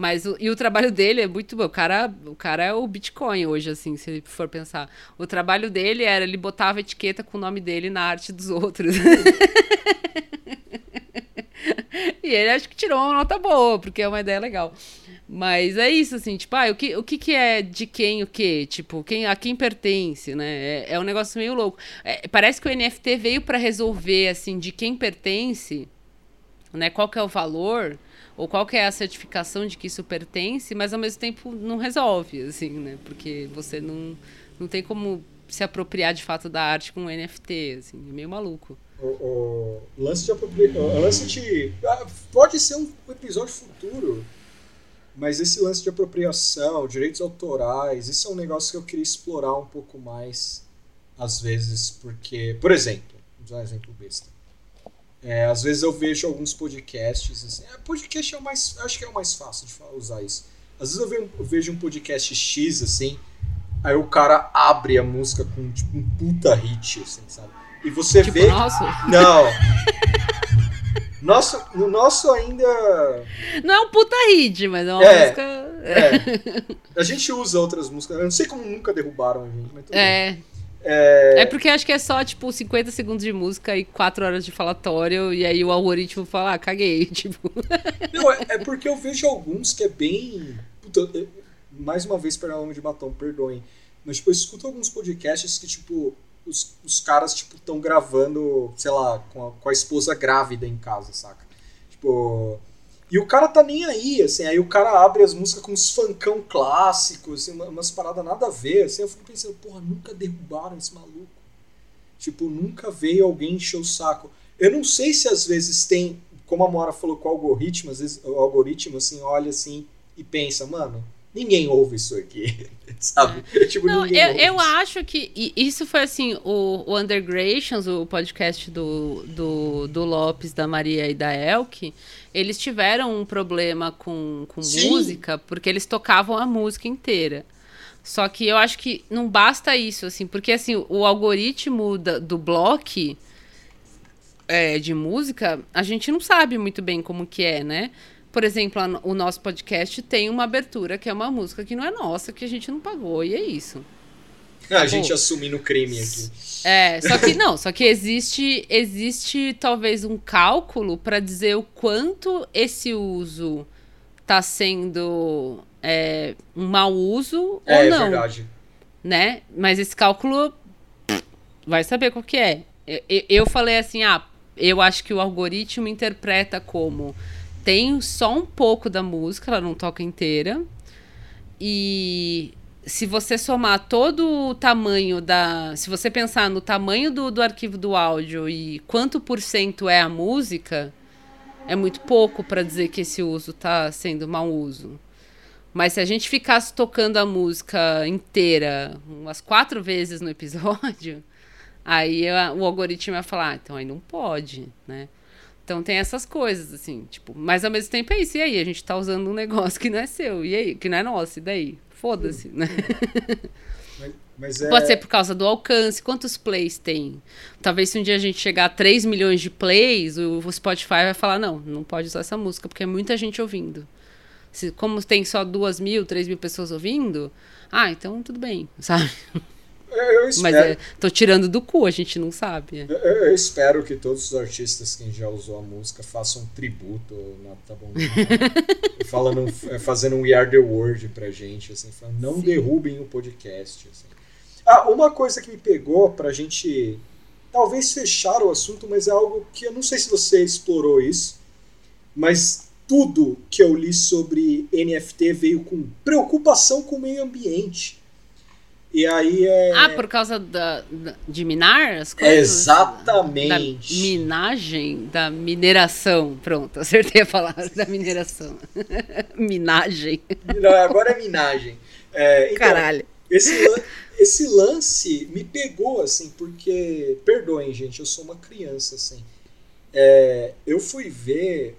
Mas e o trabalho dele é muito bom. O cara, o cara é o Bitcoin hoje, assim, se for pensar. O trabalho dele era, ele botava etiqueta com o nome dele na arte dos outros. e ele acho que tirou uma nota boa, porque é uma ideia legal. Mas é isso, assim, tipo, ah, o que, o que, que é de quem o quê? Tipo, quem, a quem pertence, né? É, é um negócio meio louco. É, parece que o NFT veio para resolver, assim, de quem pertence, né? Qual que é o valor, ou qual que é a certificação de que isso pertence, mas ao mesmo tempo não resolve, assim, né? Porque você não, não tem como se apropriar de fato da arte com um NFT, assim, é meio maluco. O, o lance de apropria... o lance de. ah, Pode ser um episódio futuro, mas esse lance de apropriação, direitos autorais, isso é um negócio que eu queria explorar um pouco mais, às vezes, porque. Por exemplo, vou dar um exemplo besta. É, às vezes eu vejo alguns podcasts, assim, é, podcast é o mais. Acho que é o mais fácil de usar isso. Às vezes eu ve- eu vejo um podcast X, assim, aí o cara abre a música com tipo, um puta hit, assim, sabe? E você Tipo, vê. nossa, Não. Nosso, no nosso ainda. não é um puta hit, mas é uma É. música. É. A gente usa outras músicas. Eu não sei como nunca derrubaram a gente, mas tudo bem. É. É, porque acho que é só, tipo, 50 segundos de música e 4 horas de falatório, e aí o algoritmo fala, ah, caguei, tipo. Não, é, é porque eu vejo alguns que é bem. Puta, mais uma vez, pegar nome de batom, perdoem. Mas, tipo, eu escuto alguns podcasts que, tipo, os, os caras, tipo, estão gravando, sei lá, com a, com a esposa grávida em casa, saca? Tipo. E o cara tá nem aí, assim, aí o cara abre as músicas com uns funkão clássicos, assim, uma- umas paradas nada a ver, assim, eu fico pensando, porra, nunca derrubaram esse maluco. Tipo, nunca veio alguém encher o saco. Eu não sei se às vezes tem, como a Mora falou com o algoritmo, às vezes o algoritmo assim olha assim e pensa, mano, ninguém ouve isso aqui, sabe? Tipo, Não, eu, eu acho que isso foi assim, o, o Undergrations, o podcast do, do, do Lopes, da Maria e da Elke, eles tiveram um problema com, com Sim. música, porque eles tocavam a música inteira. Só que eu acho que não basta isso, assim, porque assim, o algoritmo da- do bloco é, de música, a gente não sabe muito bem como que é, né? Por exemplo, a- o nosso podcast tem uma abertura que é uma música que não é nossa, que a gente não pagou, e é isso. a gente assumindo crime aqui. É, só que não, só que existe existe talvez um cálculo para dizer o quanto esse uso tá sendo é, um mau uso É, ou é não, verdade. né? Mas esse cálculo vai saber qual que é. Eu, eu- eu falei assim, ah, eu acho que o algoritmo interpreta como tem só um pouco da música, ela não toca inteira. E se você somar todo o tamanho da. Se você pensar no tamanho do, do arquivo do áudio e quanto por cento é a música, é muito pouco para dizer que esse uso está sendo mau uso. Mas se a gente ficasse tocando a música inteira umas quatro vezes no episódio, aí o algoritmo ia falar, ah, então aí não pode, né? Então tem essas coisas, assim, tipo, mas ao mesmo tempo é isso, e aí? A gente tá usando um negócio que não é seu, e aí? Que não é nosso, e daí? Foda-se, né? Mas, mas é. Pode ser por causa do alcance, quantos plays tem? Talvez se um dia a gente chegar a 3 milhões de plays, o o Spotify vai falar, não, não pode usar essa música, porque é muita gente ouvindo. Se, como tem só 2 mil, 3 mil pessoas ouvindo, ah, então tudo bem, sabe? Eu Mas espero, é, tô tirando do cu, a gente não sabe. eu, eu espero que todos os artistas que já usou a música façam um tributo na Tá Bom falando, é, fazendo um We Are The World pra gente, assim, falando, não Sim. derrubem o podcast. assim. Ah, uma coisa que me pegou pra gente talvez fechar o assunto, mas é algo que eu não sei se você explorou isso, mas tudo que eu li sobre NFT veio com preocupação com o meio ambiente. E aí é. Ah, por causa da, da- de minar as coisas? exatamente. Da minagem, da mineração. Pronto, acertei a palavra da mineração. Minagem. Não, agora é minagem. É, então, Caralho. Esse, lan- esse lance me pegou, assim, porque. Perdoem, gente, eu sou uma criança, assim. É, eu fui ver.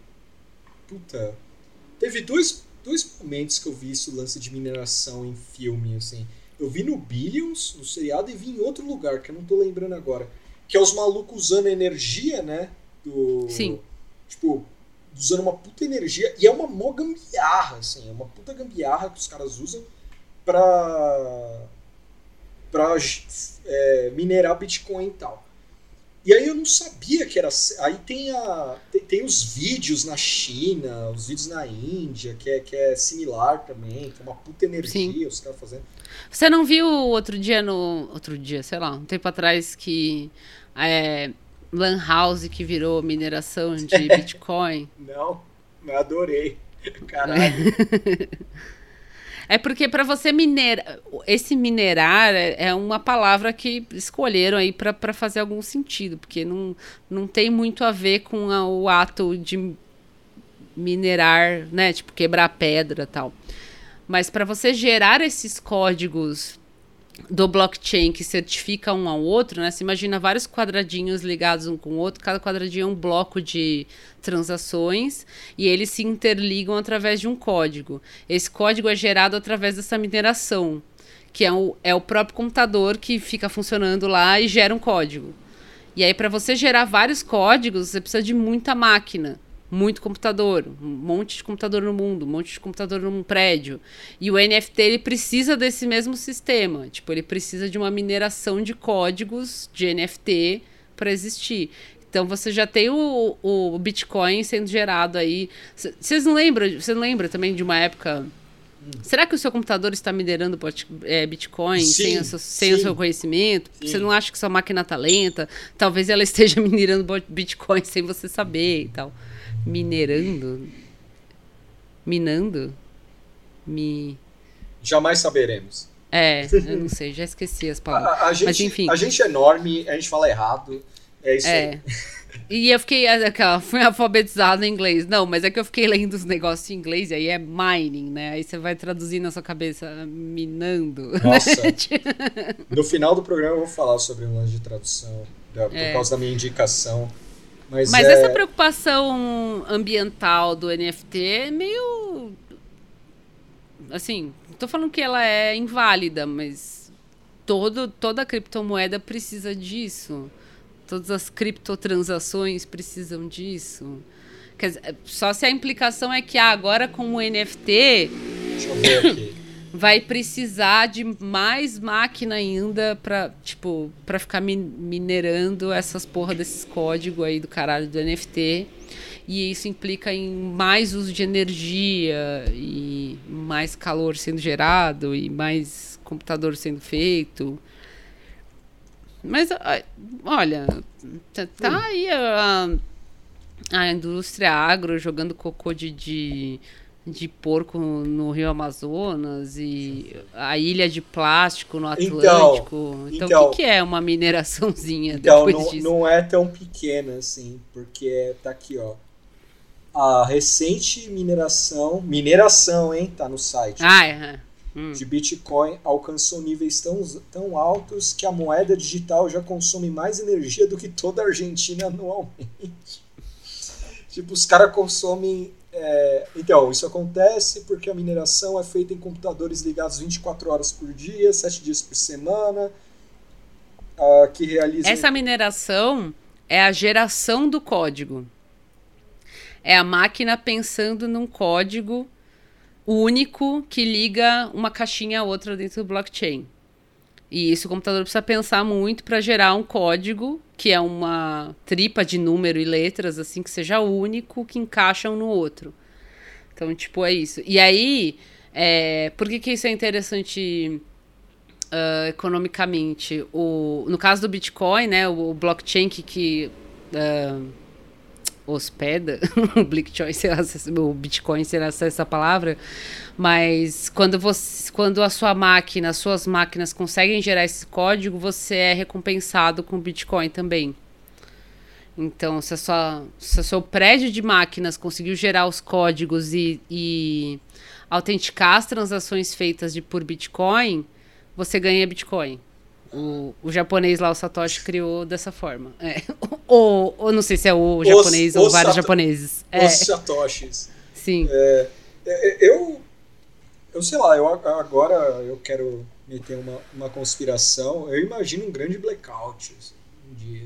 Puta. Teve dois, dois momentos que eu vi esse lance de mineração em filme, assim. Eu vi no Billions, no seriado, e vi em outro lugar, que eu não tô lembrando agora. Que é os malucos usando energia, né? Do, Sim. Tipo, usando uma puta energia. E é uma mó gambiarra, assim. É uma puta gambiarra que os caras usam pra. pra é, minerar Bitcoin e tal. E aí eu não sabia que era. Aí tem, a, tem, tem os vídeos na China, os vídeos na Índia, que é, que é similar também, que é uma puta energia Sim. os caras fazendo. Você não viu outro dia no. Outro dia, sei lá, um tempo atrás que. É, Lan House que virou mineração de Bitcoin. Não, mas adorei. Caralho. É porque para você minerar, esse minerar é, é uma palavra que escolheram aí para fazer algum sentido, porque não, não tem muito a ver com a- o ato de minerar, né, tipo quebrar pedra, tal. Mas para você gerar esses códigos do blockchain que certifica um ao outro, né? Você imagina vários quadradinhos ligados um com o outro, cada quadradinho é um bloco de transações e eles se interligam através de um código. Esse código é gerado através dessa mineração, que é o, é o próprio computador que fica funcionando lá e gera um código. E aí, para você gerar vários códigos, você precisa de muita máquina, muito computador, um monte de computador no mundo, um monte de computador num prédio. E o NFT ele precisa desse mesmo sistema. Tipo, ele precisa de uma mineração de códigos de NFT para existir. Então você já tem o, o Bitcoin sendo gerado aí. Vocês não lembram? Você não lembra também de uma época? Será que o seu computador está minerando é, Bitcoin Sim, sem, o seu, sem o seu conhecimento? Sim. Você não acha que sua máquina tá lenta? Talvez ela esteja minerando Bitcoin sem você saber e tal. Minerando? Minando? Mi... Jamais saberemos. É, eu não sei, já esqueci as palavras. a- a gente, Mas enfim. a gente é enorme, a gente fala errado. É isso aí. É. E eu fiquei, aquela, fui alfabetizada em inglês. Não, mas é que eu fiquei lendo os negócios em inglês e aí é mining, né? Aí você vai traduzir na sua cabeça, minando. Nossa. né? No final do programa eu vou falar sobre um lance de tradução, da- por É. causa da minha indicação. Mas, Mas é, essa preocupação ambiental do NFT é meio. Assim, não tô falando que ela é inválida, mas todo, toda criptomoeda precisa disso. Todas as criptotransações precisam disso. Quer dizer, só se a implicação é que ah, agora com o NFT Deixa eu ver aqui. Vai precisar de mais máquina ainda pra, tipo, pra ficar min- minerando essas porra desses códigos aí do caralho do NFT. E isso implica em mais uso de energia e mais calor sendo gerado e mais computador sendo feito. Mas, olha, tá, tá aí a, a indústria agro jogando cocô de, de, de porco no Rio Amazonas e a ilha de plástico no Então, Atlântico. Então, então- o que, que é uma mineraçãozinha Então, depois não, disso? não é tão pequena assim, porque tá aqui, ó. A recente mineração, mineração, hein, tá no site, Ah, é. Hum. de Bitcoin alcançou níveis tão, tão altos que a moeda digital já consome mais energia do que toda a Argentina anualmente. tipo, os caras consomem. É, Então, isso acontece porque a mineração é feita em computadores ligados 24 horas por dia, 7 dias por semana, ah, que realizam. Essa mineração é a geração do código. É a máquina pensando num código único que liga uma caixinha a outra dentro do blockchain. E isso o computador precisa pensar muito para gerar um código que é uma tripa de número e letras assim que seja único que encaixa um no outro. Então, tipo, é isso. E aí, é, por que, que isso é interessante ah, economicamente? O, no caso do Bitcoin, né, o, o blockchain que, que ah, hospeda o Bitcoin, sei lá, o Bitcoin será se essa palavra, mas quando você, quando a sua máquina, as suas máquinas conseguem gerar esse código, você é recompensado com Bitcoin também. Então, se, a sua, se o seu prédio de máquinas conseguiu gerar os códigos e, e autenticar as transações feitas de, por Bitcoin, você ganha Bitcoin. O, o japonês lá, o Satoshi, criou dessa forma. É. Ou, ou não sei se é o japonês ou os vários Sato- japoneses. É, Os satoshis. sim. É, é, Eu, eu sei lá, eu agora eu quero meter uma, uma conspiração. Eu imagino um grande blackout assim, um dia.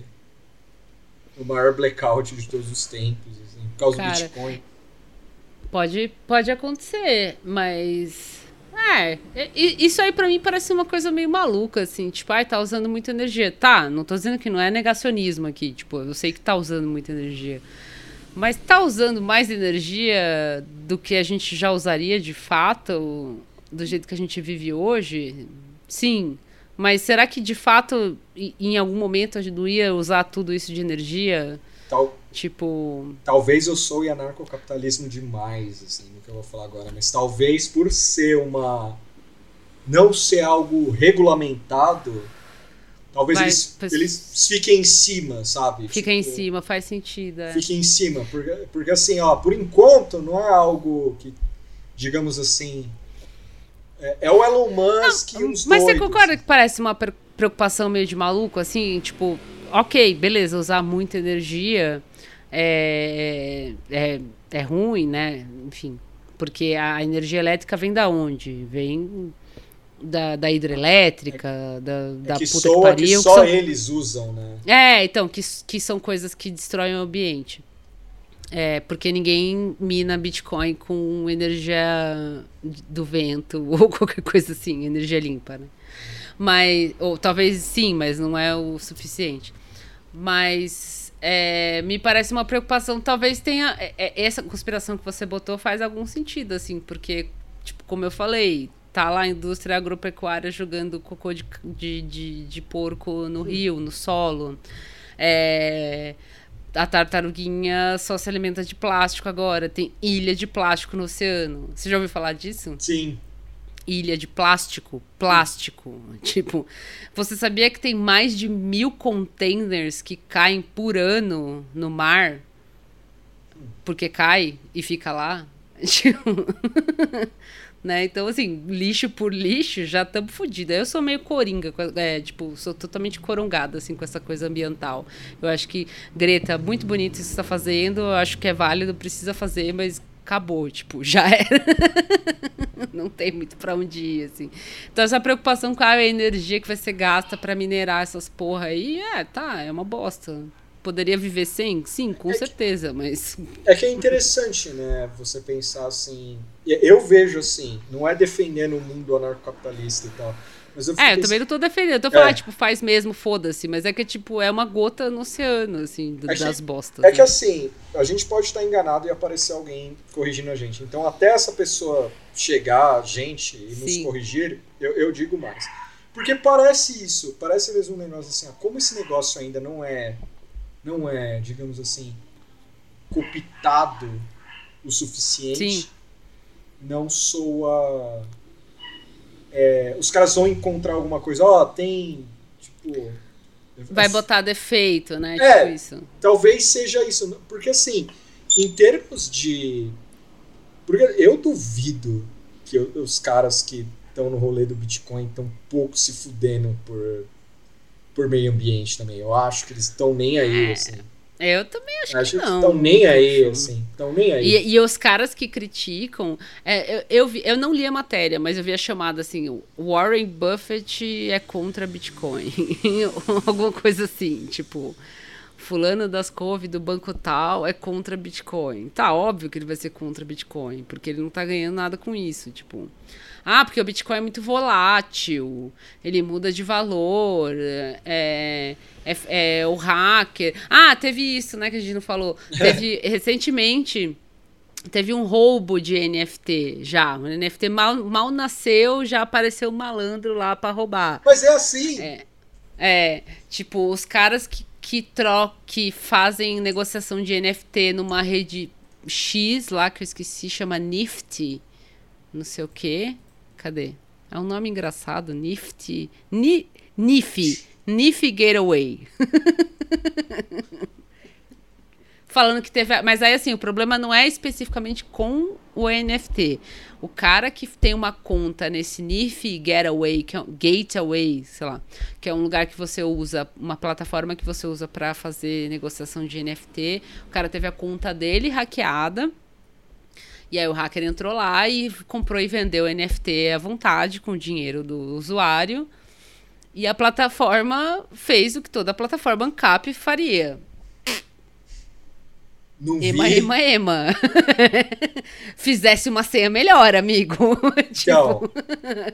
O maior blackout de todos os tempos, assim, por causa Cara, do Bitcoin. Pode, pode acontecer, mas. É, isso aí pra mim parece uma coisa meio maluca, assim, tipo, ai, tá usando muita energia. Tá, não tô dizendo que não é negacionismo aqui, tipo, eu sei que tá usando muita energia. Mas tá usando mais energia do que a gente já usaria de fato, do jeito que a gente vive hoje? Sim. Mas será que de fato, em algum momento, a gente não ia usar tudo isso de energia? Tal, Tipo. talvez eu sou anarcocapitalismo demais, assim, no que eu vou falar agora, mas talvez por ser uma. não ser algo regulamentado, talvez Vai, eles, pois- eles fiquem em cima, sabe? Fica em Tipo, cima, faz sentido. É. Fiquem em cima, porque, porque assim, ó, por enquanto não é algo que, digamos assim. É, é o Elon Musk e uns Mas você doidos. concorda que parece uma pre- preocupação meio de maluco, assim? Tipo, ok, beleza, usar muita energia é, é, é ruim, né? Enfim, porque a energia elétrica vem da onde? Vem da, da hidrelétrica, da, É da que puta soa que pariu. que que só são- eles usam, né? É, então, que, que são coisas que destroem o ambiente. É, porque ninguém mina Bitcoin com energia do vento ou qualquer coisa assim, energia limpa, né? Mas, ou talvez sim, mas não é o suficiente. Mas é, me parece uma preocupação, talvez tenha. é, é, essa conspiração que você botou faz algum sentido, assim, porque, tipo, como eu falei, tá lá a indústria agropecuária jogando cocô de, de, de, de porco no rio, no solo. É, a tartaruguinha só se alimenta de plástico agora. Tem ilha de plástico no oceano. Você já ouviu falar disso? Sim. Ilha de plástico, plástico. Tipo, você sabia que tem mais de mil containers que caem por ano no mar? Porque cai e fica lá? Tipo, né? Então, assim, lixo por lixo, já estamos fodidos. Eu sou meio coringa, é, tipo, sou totalmente corongada, assim, com essa coisa ambiental. Eu acho que, Greta, muito bonito isso que você tá fazendo, eu acho que é válido, precisa fazer, mas acabou, tipo, já era. não tem muito pra onde ir, assim. Então, essa preocupação com a energia que vai ser gasta pra minerar essas porra aí, é, tá, é uma bosta. Poderia viver sem? Sim, com É que- certeza, mas. É que é interessante, né? Você pensar assim. Eu vejo assim, não é defendendo o mundo anarcocapitalista e tal. Mas eu É, eu também não tô defendendo. Eu tô falando, É. tipo, faz mesmo, foda-se. Mas é que, tipo, é uma gota no oceano, assim, que- das bostas. É que né? assim, a gente pode estar enganado e aparecer alguém corrigindo a gente. Então, até essa pessoa chegar, a gente, e nos Sim. corrigir, eu, eu digo mais. Porque parece isso, parece mesmo um negócio assim, ó, como esse negócio ainda não é, não é, digamos assim, copitado o suficiente, Sim. não soa. É, os caras vão encontrar alguma coisa, ó, tem, tipo. Vai botar defeito, né? É. Tipo isso. Talvez seja isso. Porque assim, em termos de. Porque eu duvido que os caras que estão no rolê do Bitcoin estão pouco se fudendo por, por meio ambiente também. Eu acho que eles estão nem aí, assim. Eu também acho, acho que não. estão nem aí, assim. Estão nem aí. E, e os caras que criticam. é, eu, eu, vi- eu não li a matéria, mas eu vi a chamada assim: Warren Buffett é contra Bitcoin. Alguma coisa assim, tipo. Fulano das couve do banco tal é contra Bitcoin. Tá óbvio que ele vai ser contra Bitcoin, porque ele não tá ganhando nada com isso. Tipo, ah, porque o Bitcoin é muito volátil, ele muda de valor, é, é, é o hacker. Ah, teve isso, né, que a gente não falou. Teve recentemente. Teve um roubo de NFT já. O NFT mal, mal nasceu, já apareceu um malandro lá pra roubar. Mas é assim. É, tipo, os caras que, que, tro que fazem negociação de NFT numa rede X lá, que eu esqueci, chama Nifty, não sei o quê. Cadê? É um nome engraçado, Nifty. Ni Nifi. Nifi Gateway. Falando que teve. Mas aí, assim, o problema não é especificamente com o NFT. O cara que tem uma conta nesse NIF Getaway, que é Gateway, sei lá, que é um lugar que você usa, uma plataforma que você usa para fazer negociação de NFT. O cara teve a conta dele hackeada. E aí o hacker entrou lá e comprou e vendeu NFT à vontade com o dinheiro do usuário. E a plataforma fez o que toda plataforma ANCAP faria. Não vi. Ema, ema, ema. Fizesse uma senha melhor, amigo. Então, Tipo,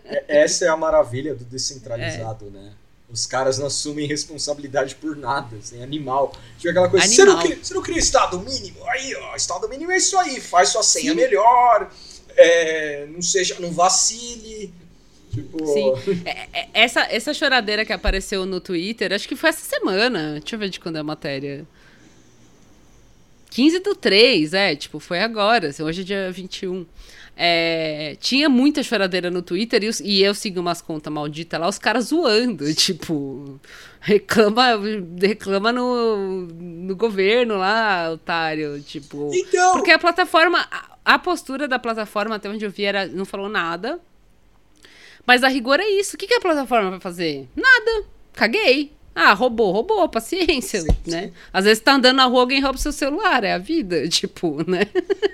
é- essa é a maravilha do descentralizado, né? Os caras não assumem responsabilidade por nada, assim, animal. Tipo aquela coisa, você não, cria, você não cria estado mínimo? Aí, ó, estado mínimo é isso aí, faz sua senha Sim. melhor, é, não seja, não vacile. Tipo, Sim. É- é- essa, essa choradeira que apareceu no Twitter, acho que foi essa semana. Deixa eu ver de quando é a matéria. 15 do 3, é, tipo, foi agora. assim, Hoje é dia 21. É, tinha muita choradeira no Twitter e, os- e eu sigo umas contas malditas lá, os caras zoando, tipo, reclama, reclama no, no governo lá, otário, tipo. Então, Porque a plataforma, a, a postura da plataforma, até onde eu vi, era, não falou nada. Mas a rigor é isso. O que, que a plataforma vai fazer? Nada. Caguei. Ah, roubou, roubou, paciência, Sim, né? Às vezes tá andando na rua, alguém rouba seu celular, é a vida, tipo, né?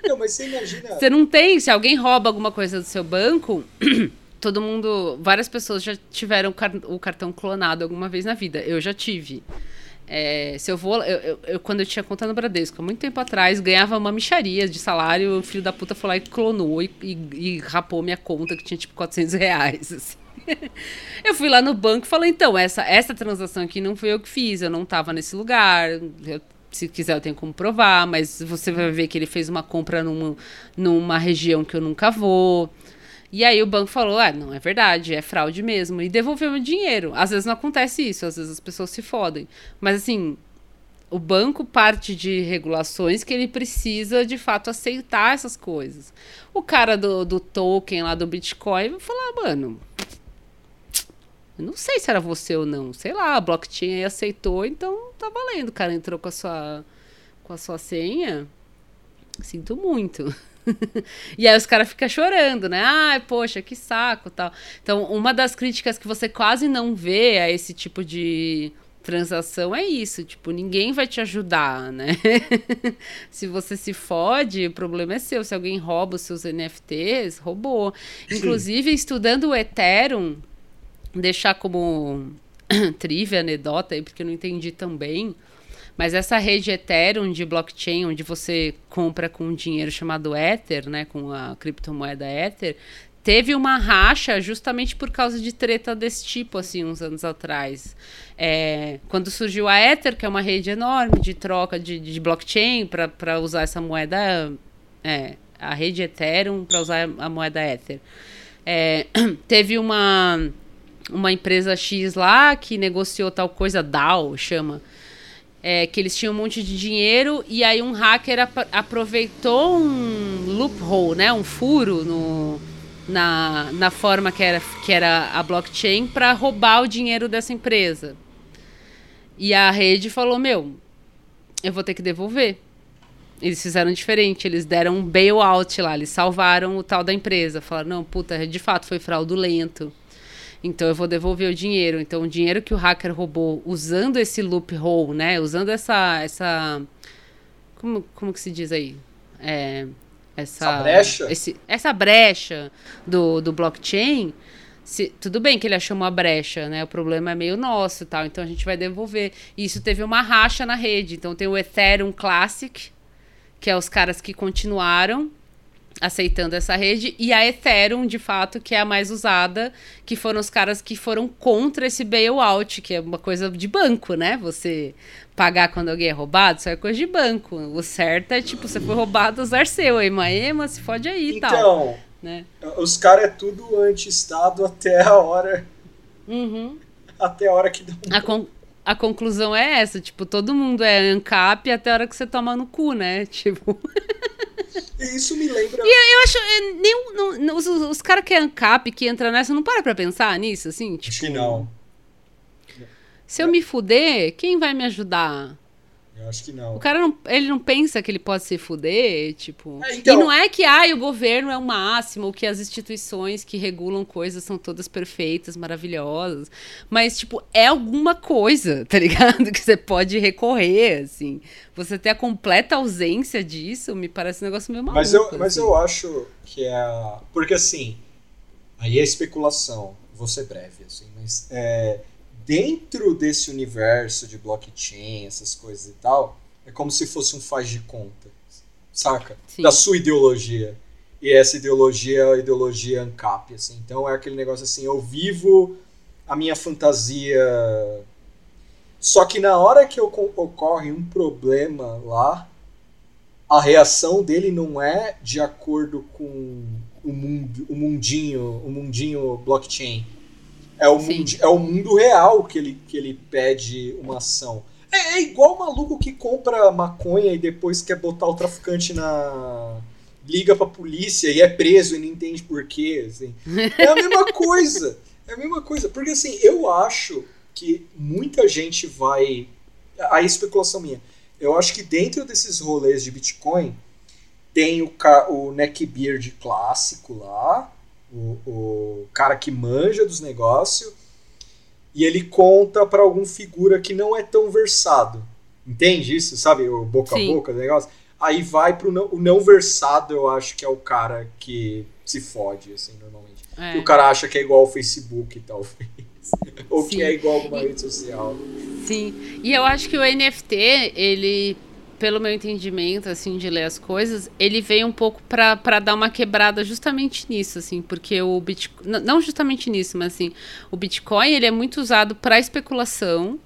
não, mas você imagina. Você não tem, se alguém rouba alguma coisa do seu banco, todo mundo, várias pessoas já tiveram o cartão clonado alguma vez na vida. Eu já tive. É, se eu vou, eu, eu- eu- quando eu tinha conta no Bradesco, há muito tempo atrás, ganhava uma micharia de salário, o filho da puta foi lá e clonou e, e- e rapou minha conta, que tinha tipo 400 reais, assim. Eu fui lá no banco e falei, então, essa, essa transação aqui não foi eu que fiz, eu não tava nesse lugar. eu- se quiser, eu tenho como provar, mas você vai ver que ele fez uma compra numa, numa região que eu nunca vou. E aí o banco falou: ah, não é verdade, é fraude mesmo. E devolveu meu dinheiro. Às vezes não acontece isso, às vezes as pessoas se fodem. Mas assim, o banco parte de regulações que ele precisa de fato aceitar essas coisas. O cara do, do token lá do Bitcoin vai falar, mano. Eu não sei se era você ou não. Sei lá, a blockchain aí aceitou, então tá valendo. O cara entrou com a sua, com a sua senha. Sinto muito. e aí os caras ficam chorando, né? Ai, poxa, que saco tal. Então, uma das críticas que você quase não vê a esse tipo de transação é isso. Tipo, ninguém vai te ajudar, né? se você se fode, o problema é seu. Se alguém rouba os seus NFTs, roubou. Inclusive, estudando o Ethereum, deixar como trivia, anedota aí, porque eu não entendi também. Mas essa rede Ethereum de blockchain, onde você compra com dinheiro chamado Ether, né, com a criptomoeda Ether, teve uma racha justamente por causa de treta desse tipo, assim, uns anos atrás. É, quando surgiu a Ether, que é uma rede enorme de troca de, de blockchain para usar essa moeda, é, a rede Ethereum para usar a moeda Ether. É, teve uma, uma empresa X lá que negociou tal coisa, DAO chama, é, que eles tinham um monte de dinheiro e aí um hacker ap- aproveitou um loophole, né, um furo no, na, na forma que era, que era a blockchain para roubar o dinheiro dessa empresa. E a rede falou: Meu, eu vou ter que devolver. Eles fizeram diferente, eles deram um bailout lá, eles salvaram o tal da empresa. Falaram: Não, puta, de fato foi fraudulento. Então eu vou devolver o dinheiro. Então o dinheiro que o hacker roubou usando esse loophole, né? Usando essa. essa como, como que se diz aí? É, essa, Essa brecha? esse- essa brecha do, do blockchain. se- tudo bem que ele achou uma brecha, né? O problema é meio nosso e tal. Então a gente vai devolver. E isso teve uma racha na rede. Então tem o Ethereum Classic, que é os caras que continuaram aceitando essa rede, e a Ethereum, de fato, que é a mais usada, que foram os caras que foram contra esse bailout, que é uma coisa de banco, né? Você pagar quando alguém é roubado, isso é coisa de banco. O certo é, tipo, você foi roubado, usar seu, ema, ema, se fode aí e tal, Então, né? os caras é tudo anti-estado até a hora. Uhum. Até a hora que dá um. A conclusão é essa, tipo, todo mundo é ANCAP até a hora que você toma no cu, né? Tipo... E isso me lembra. Eu acho. é, Nem, não- não- os os caras que é ANCAP, que entra nessa, não para pra pensar nisso, assim? Tipo, Acho que não. Se eu me fuder, quem vai me ajudar? Eu acho que O não. cara não, ele não pensa que ele pode se fuder, tipo. É, então- E não é que ai, o governo é o máximo, ou que as instituições que regulam coisas são todas perfeitas, maravilhosas. Mas, tipo, é alguma coisa, tá ligado? Que você pode recorrer, assim. Você ter a completa ausência disso me parece um negócio meio maluco. Mas eu, mas assim. eu acho que é. a- Porque assim, aí é especulação, vou ser breve, assim, mas é, dentro desse universo de blockchain, essas coisas e tal, É como se fosse um faz de conta, saca? Sim. Da sua ideologia. E essa ideologia é a ideologia ANCAP, assim. Então é aquele negócio assim, eu vivo a minha fantasia. Só que na hora que ocorre um problema lá, a reação dele não é de acordo com o mundo, o mundinho, o mundinho blockchain. É o, Sim. mundi- é o mundo real que ele, que ele pede uma ação. É, é igual o maluco que compra maconha e depois quer botar o traficante na. liga pra polícia e é preso e não entende porquê. Assim. É a mesma coisa. É a mesma coisa. Porque assim, eu acho que muita gente vai. A especulação minha. Eu acho que dentro desses rolês de Bitcoin tem o, ca- o neckbeard clássico lá, o, o cara que manja dos negócios, e ele conta pra algum figura que não é tão versado. Entende isso? Sabe? O boca Sim. a boca do negócio. Aí vai pro não, o não versado, eu acho que é o cara que se fode, assim, normalmente. É. Que o cara acha que é igual ao Facebook, talvez. Ou que Sim. é igual a alguma rede social. Sim. E eu acho que o NFT, ele, pelo meu entendimento, assim, de ler as coisas, ele veio um pouco pra dar uma quebrada justamente nisso, assim, porque o Bitcoin. Não justamente nisso, mas assim, o Bitcoin ele é muito usado para especulação.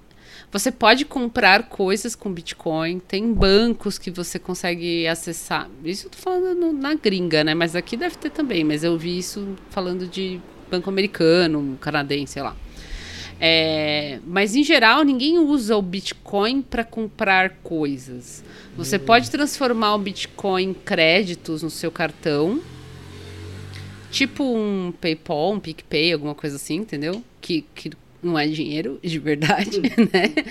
Você pode comprar coisas com Bitcoin, tem bancos que você consegue acessar. Isso eu tô falando no- na gringa, né? Mas aqui deve ter também, mas eu vi isso falando de banco americano, canadense, sei lá. É, mas em geral ninguém usa o Bitcoin para comprar coisas. Você pode transformar o Bitcoin em créditos no seu cartão, tipo um PayPal, um PicPay, alguma coisa assim, entendeu? Que, que não é dinheiro de verdade, né?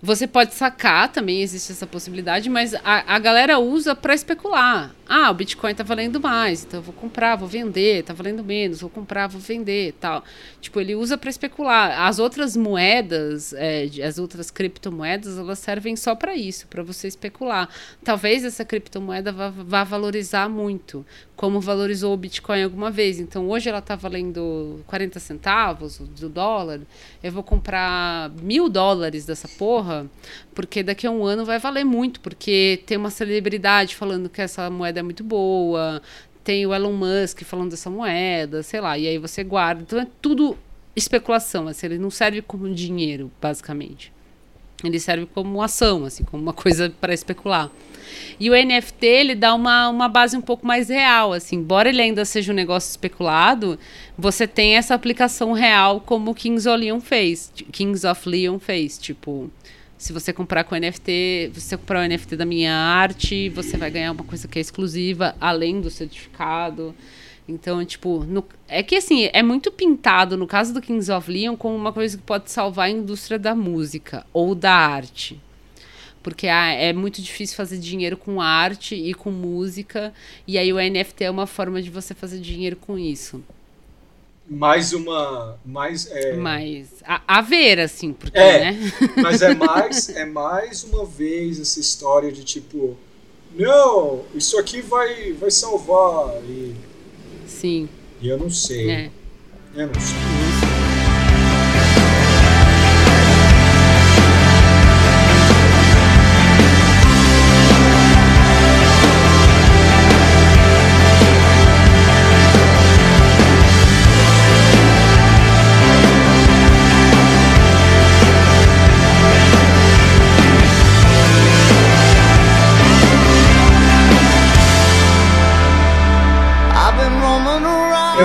Você pode sacar, também existe essa possibilidade, mas a, a galera usa para especular. Ah, o Bitcoin tá valendo mais, então eu vou comprar, vou vender, tá valendo menos, vou comprar, vou vender, tal. Tipo, ele usa para especular. As outras moedas, é, as outras criptomoedas, elas servem só para isso, para você especular. Talvez essa criptomoeda vá, vá valorizar muito, como valorizou o Bitcoin alguma vez. Então, hoje ela tá valendo 40 centavos do dólar. Eu vou comprar mil dólares dessa porra, porque daqui a um ano vai valer muito, porque tem uma celebridade falando que essa moeda é muito boa, tem o Elon Musk falando dessa moeda, sei lá, e aí você guarda. Então é tudo especulação, assim, ele não serve como dinheiro, basicamente. Ele serve como ação, assim, como uma coisa para especular. E o NFT, ele dá uma, uma base um pouco mais real, assim. Embora ele ainda seja um negócio especulado, você tem essa aplicação real como o Kings of Leon fez. Kings of Leon fez, tipo... Se você comprar com NFT, se você comprar o NFT da minha arte, você vai ganhar uma coisa que é exclusiva, além do certificado. Então, tipo, no- é que assim, é muito pintado, no caso do Kings of Leon, como uma coisa que pode salvar a indústria da música ou da arte. Porque ah, é muito difícil fazer dinheiro com arte e com música, e aí o NFT é uma forma de você fazer dinheiro com isso. Mais uma. Mais, é, Mas a, a ver, assim, porque, É. né? Mas é mais, é mais uma vez essa história de tipo, não, isso aqui vai, vai salvar. E, Sim, e eu não sei. é. Eu não sei.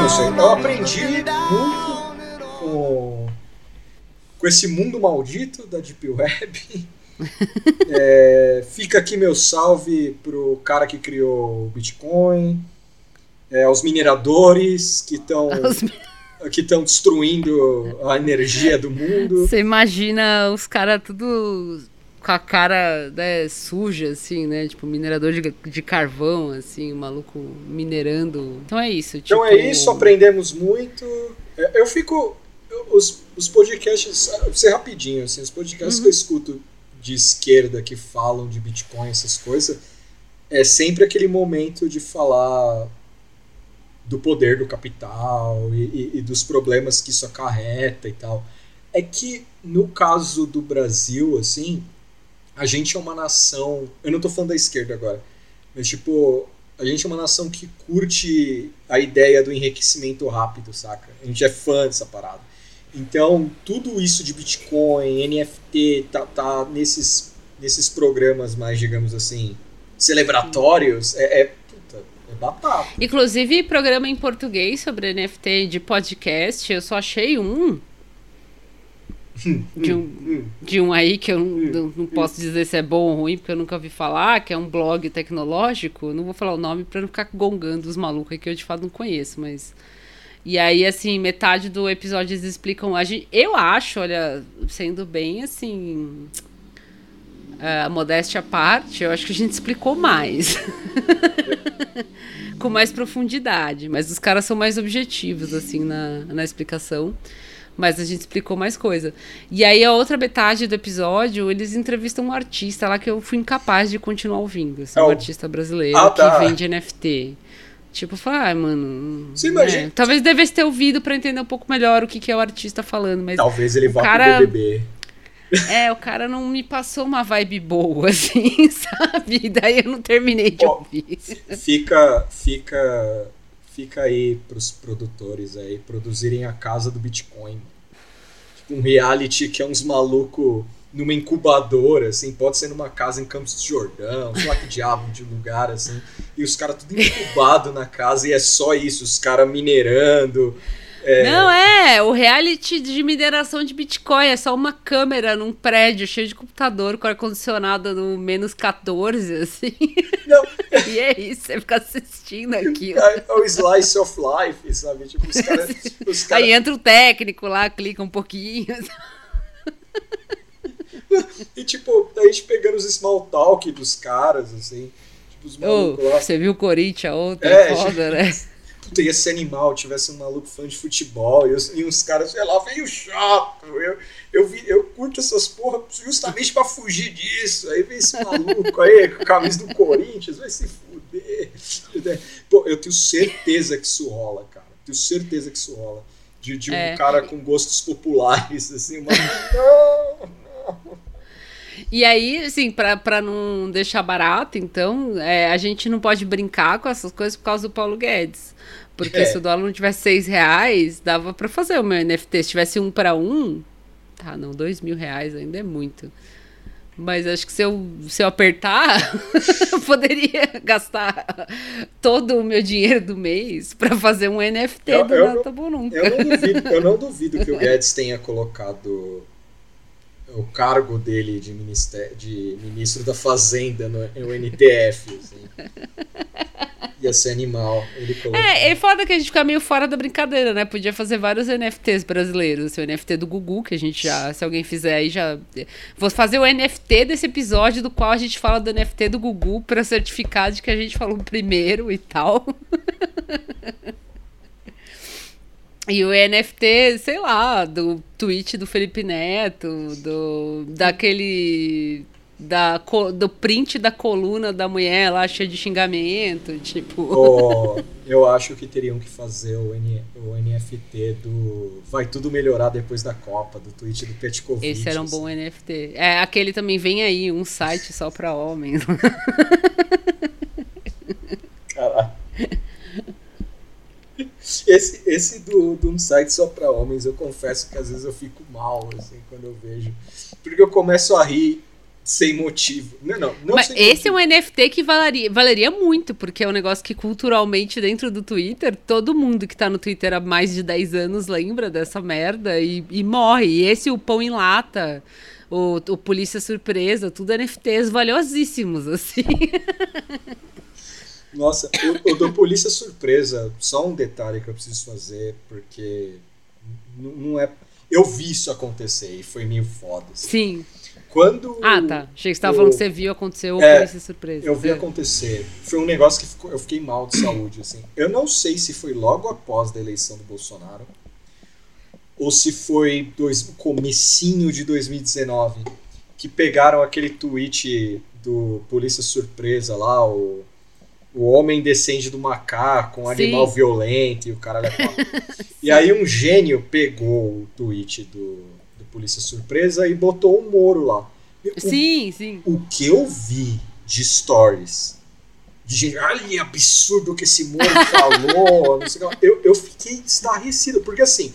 Around. Eu aprendi muito com, com esse mundo maldito da Deep Web. É, fica aqui meu salve pro cara que criou o Bitcoin, é, aos mineradores que estão que estão destruindo a energia do mundo. Você imagina os caras tudo com a cara né, suja, assim, né? Tipo, minerador de, de carvão, assim, o maluco minerando. Então é isso. Então tipo, é isso, aprendemos muito. É, Eu fico. Os, os podcasts, vou ser rapidinho, assim, os podcasts que eu escuto de esquerda que falam de Bitcoin, essas coisas, é sempre aquele momento de falar do poder do capital e, e- e dos problemas que isso acarreta e tal. É que no caso do Brasil, assim, a gente é uma nação. Eu não tô falando da esquerda agora, mas tipo, a gente é uma nação que curte a ideia do enriquecimento rápido, saca? A gente é fã dessa parada. Então, tudo isso de Bitcoin, NFT, tá, tá nesses, nesses programas mais, digamos assim, celebratórios, é, é, é batata. Inclusive, programa em português sobre NFT de podcast, eu só achei um. De um, de um aí que eu não, não- posso dizer se é bom ou ruim, porque eu nunca ouvi falar, que é um blog tecnológico. Não vou falar o nome pra não ficar gongando os malucos que eu de fato não conheço, mas. E aí, assim, metade do episódio eles explicam. A gente, eu acho, olha, sendo bem assim. A modéstia à parte, eu acho que a gente explicou mais. Com mais profundidade. Mas os caras são mais objetivos, assim, na, na explicação. Mas a gente explicou mais coisa. E aí, a outra metade do episódio, eles entrevistam um artista lá que eu fui incapaz de continuar ouvindo. Assim, É um artista brasileiro Ah, tá. que vende NFT. Tipo, falar, ah, mano. Você imagina- é, talvez devesse ter ouvido pra entender um pouco melhor o que, que é o artista falando, mas Talvez ele vá cara- pro BBB. é, o cara não me passou uma vibe boa, assim, sabe? Daí eu não terminei de Ó, ouvir. Fica, fica, fica aí pros produtores aí produzirem a casa do Bitcoin. Tipo um reality que é uns maluco numa incubadora, assim, pode ser numa casa em Campos do Jordão, sei lá que diabo de lugar, assim, e os caras tudo incubado na casa e é só isso, os caras minerando. Não, é, o reality de mineração de Bitcoin é só uma câmera num prédio cheio de computador com ar-condicionado no menos 14, assim. Não, E é isso, você fica assistindo aquilo. é, é o slice of life, sabe? Tipo, os caras. Os Aí cara, entra o técnico lá, clica um pouquinho. e tipo, a gente pegando os small talk dos caras, assim. Tipo, os malucos lá. você viu o Corinthians ontem? É, foda, né? Puta, ia ser animal, tivesse um maluco fã de futebol e, os- e uns caras, sei lá, veio chato. Eu, eu, vi, eu curto essas porra justamente pra fugir disso. Aí vem esse maluco aí com a camisa do Corinthians, vai se fuder. Pô, eu tenho certeza que isso rola, cara. Tenho certeza que isso rola. De, de um É. cara com gostos populares, assim, uma. Não, não. E aí, assim, pra, pra não deixar barato, então, é, a gente não pode brincar com essas coisas por causa do Paulo Guedes. Porque É. se o dólar não tivesse seis reais, dava pra fazer o meu NFT. Se tivesse um pra um, tá, não, dois mil reais ainda é muito. Mas acho que se eu, se eu apertar, eu poderia gastar todo o meu dinheiro do mês pra fazer um NFT Eu- do eu Nada não-. Eu não duvido, eu não duvido que o Guedes tenha colocado o cargo dele de, ministé- de ministro da Fazenda no, no NTF. Assim. Ia ser animal. Ele colocou. É, é foda que a gente fica meio fora da brincadeira, né? Podia fazer vários NFTs brasileiros. O NFT do Gugu, que a gente já, se alguém fizer aí, já. Vou fazer o NFT desse episódio do qual a gente fala do NFT do Gugu pra certificar de que a gente falou primeiro e tal. E o NFT, sei lá, do tweet do Felipe Neto, do daquele da do print da coluna da mulher lá cheia de xingamento, tipo. Oh, eu acho que teriam que fazer o, N- o NFT do Vai Tudo Melhorar Depois da Copa, do tweet do Petkovic. Esse era um assim. bom NFT. É, aquele também vem aí, um site só pra homens. Caralho. Esse, esse do, de um site só pra homens, eu confesso que às vezes eu fico mal, assim, quando eu vejo. Porque eu começo a rir sem motivo. Não, não, não Mas esse é um motivo. NFT que valeria, valeria muito, porque é um negócio que culturalmente dentro do Twitter, todo mundo que tá no Twitter há mais de 10 anos lembra dessa merda e, e morre. E esse, o Pão em Lata, o, o Polícia Surpresa, tudo NFTs valiosíssimos, assim. Nossa, o, o do Polícia Surpresa, só um detalhe que eu preciso fazer, porque não é. Eu vi isso acontecer e foi meio foda. assim. Sim. Quando. Ah, tá. Achei que você tava o- falando que você viu acontecer É, Polícia Surpresa. Eu vi acontecer. Foi um negócio que ficou- eu fiquei mal de saúde, assim. Eu não sei se foi logo após da eleição do Bolsonaro ou se foi dois, comecinho de 2019 que pegaram aquele tweet do Polícia Surpresa lá, o, o homem descende do macaco, um Sim. animal violento e o cara E aí um gênio pegou o tweet do, do Polícia Surpresa e botou o Moro lá. O- Sim, sim. O, que eu vi de stories de gente, olha absurdo que esse Moro falou, não sei o que lá. Eu, eu fiquei estarrecido, porque assim,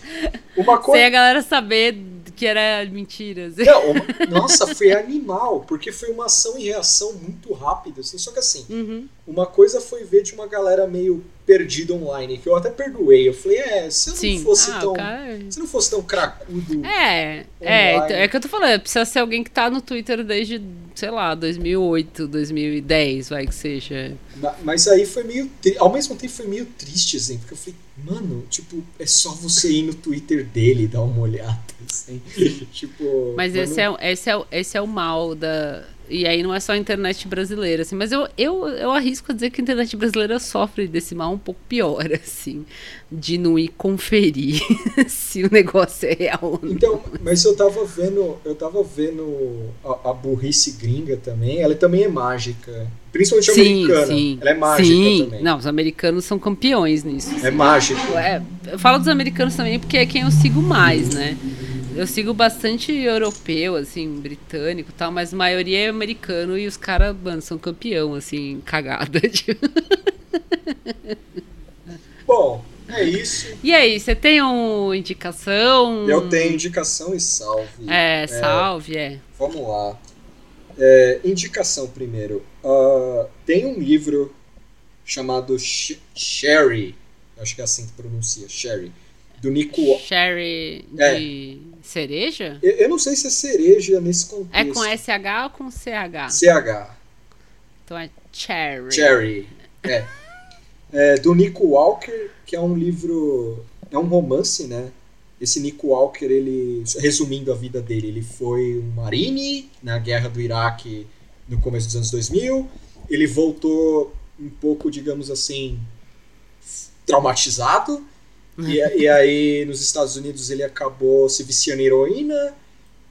uma Sem coisa. a galera saber que era mentira. assim. Não, uma- nossa, foi animal, porque foi uma ação e reação muito rápida, assim, só que assim, Uhum. uma coisa foi ver de uma galera meio perdida online, que eu até perdoei. Eu falei, é, se eu não Sim. fosse Ah, tão. cara... Se não fosse tão cracudo. É, é, Online. então, é que eu tô falando, precisa ser alguém que tá no Twitter desde, sei lá, 2008, 2010, vai que seja. Ma- Mas aí foi meio. Ao mesmo tempo foi meio triste, assim, porque eu falei, mano, tipo, é só você ir no Twitter dele e dar uma olhada, assim. tipo. Mas mano, esse é, esse, é, esse é o mal da. E aí não é só a internet brasileira, assim. Mas eu, eu, eu arrisco a dizer que a internet brasileira sofre desse mal um pouco pior, assim. De não ir conferir se o negócio é real ou não. Então, mas eu tava vendo, eu tava vendo a, a burrice gringa também. Ela também é mágica. Principalmente a americana. Ela é mágica sim. também. Não, os americanos são campeões nisso. É mágica. É, eu falo dos americanos também porque é quem eu sigo mais, né? Eu sigo bastante europeu, assim, britânico e tal, mas a maioria é americano e os caras, mano, são campeão, assim, cagada. tipo. Bom, é isso. E aí, você tem uma indicação? Eu tenho indicação e salve. É, salve, é. Vamos lá. É, indicação primeiro. Ah, tem um livro chamado Sh- Sherry, acho que é assim que pronuncia, Sherry, do Nico. Sherry É. cereja? Eu, eu não sei se é cereja nesse contexto. É com SH ou com CH? CH. Então é cherry. Cherry. É. É, do Nico Walker, que é um livro. É um romance, né? Esse Nico Walker, ele. Resumindo a vida dele, ele foi um marine na guerra do Iraque no começo dos anos 2000. Ele voltou um pouco, digamos assim, traumatizado. E, e aí, nos Estados Unidos, ele acabou se viciando em heroína.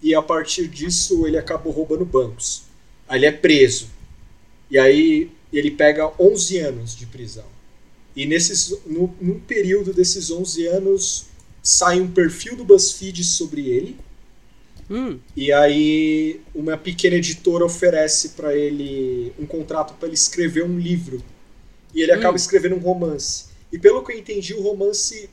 E a partir disso, ele acabou roubando bancos. Aí ele é preso. E aí ele pega 11 anos de prisão. E nesses, no, num período desses 11 anos sai um perfil do BuzzFeed sobre ele. Hum, E aí uma pequena editora oferece para ele um contrato para ele escrever um livro. E ele acaba Hum. escrevendo um romance. E pelo que eu entendi, o romance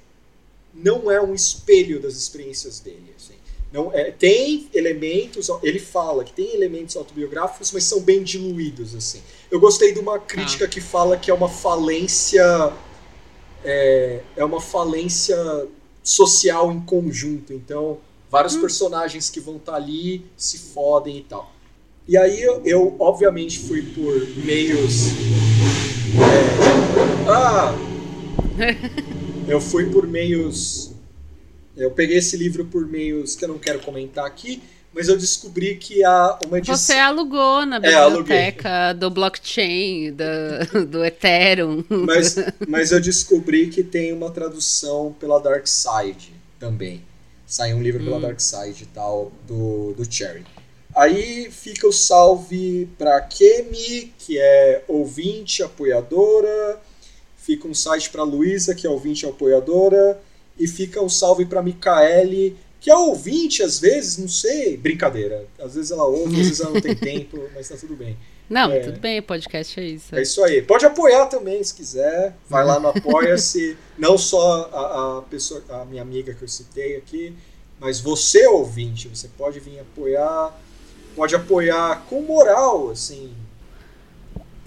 não é um espelho das experiências dele. assim. Não, é, tem elementos, ele fala que tem elementos autobiográficos, mas são bem diluídos. assim. Eu gostei de uma crítica que fala que é uma falência. É, é uma falência social em conjunto. Então, vários personagens que vão estar ali se fodem e tal. E aí eu, eu, obviamente fui por meios. é, ah! Eu fui por meios. Eu peguei esse livro por meios que eu não quero comentar aqui, mas eu descobri que há uma edição. Você alugou na É, biblioteca do blockchain, da- do Ethereum. Mas, mas eu descobri que tem uma tradução pela Dark Side também. Saiu um livro pela Hum. Dark Side e tal, do, do Cherry. Aí fica o salve pra Kemi, que é ouvinte, apoiadora. Fica um site pra Luísa, que é ouvinte e apoiadora. E fica um salve pra Micaele, que é ouvinte às vezes, não sei. Brincadeira. Às vezes ela ouve, às vezes ela não tem tempo, mas tá tudo bem. Não, É. tudo bem, podcast é isso. É isso aí. Pode apoiar também, se quiser. Vai lá no Apoia-se. Não só a, a pessoa, a minha amiga que eu citei aqui, mas você, ouvinte, você pode vir apoiar. Pode apoiar com moral, assim,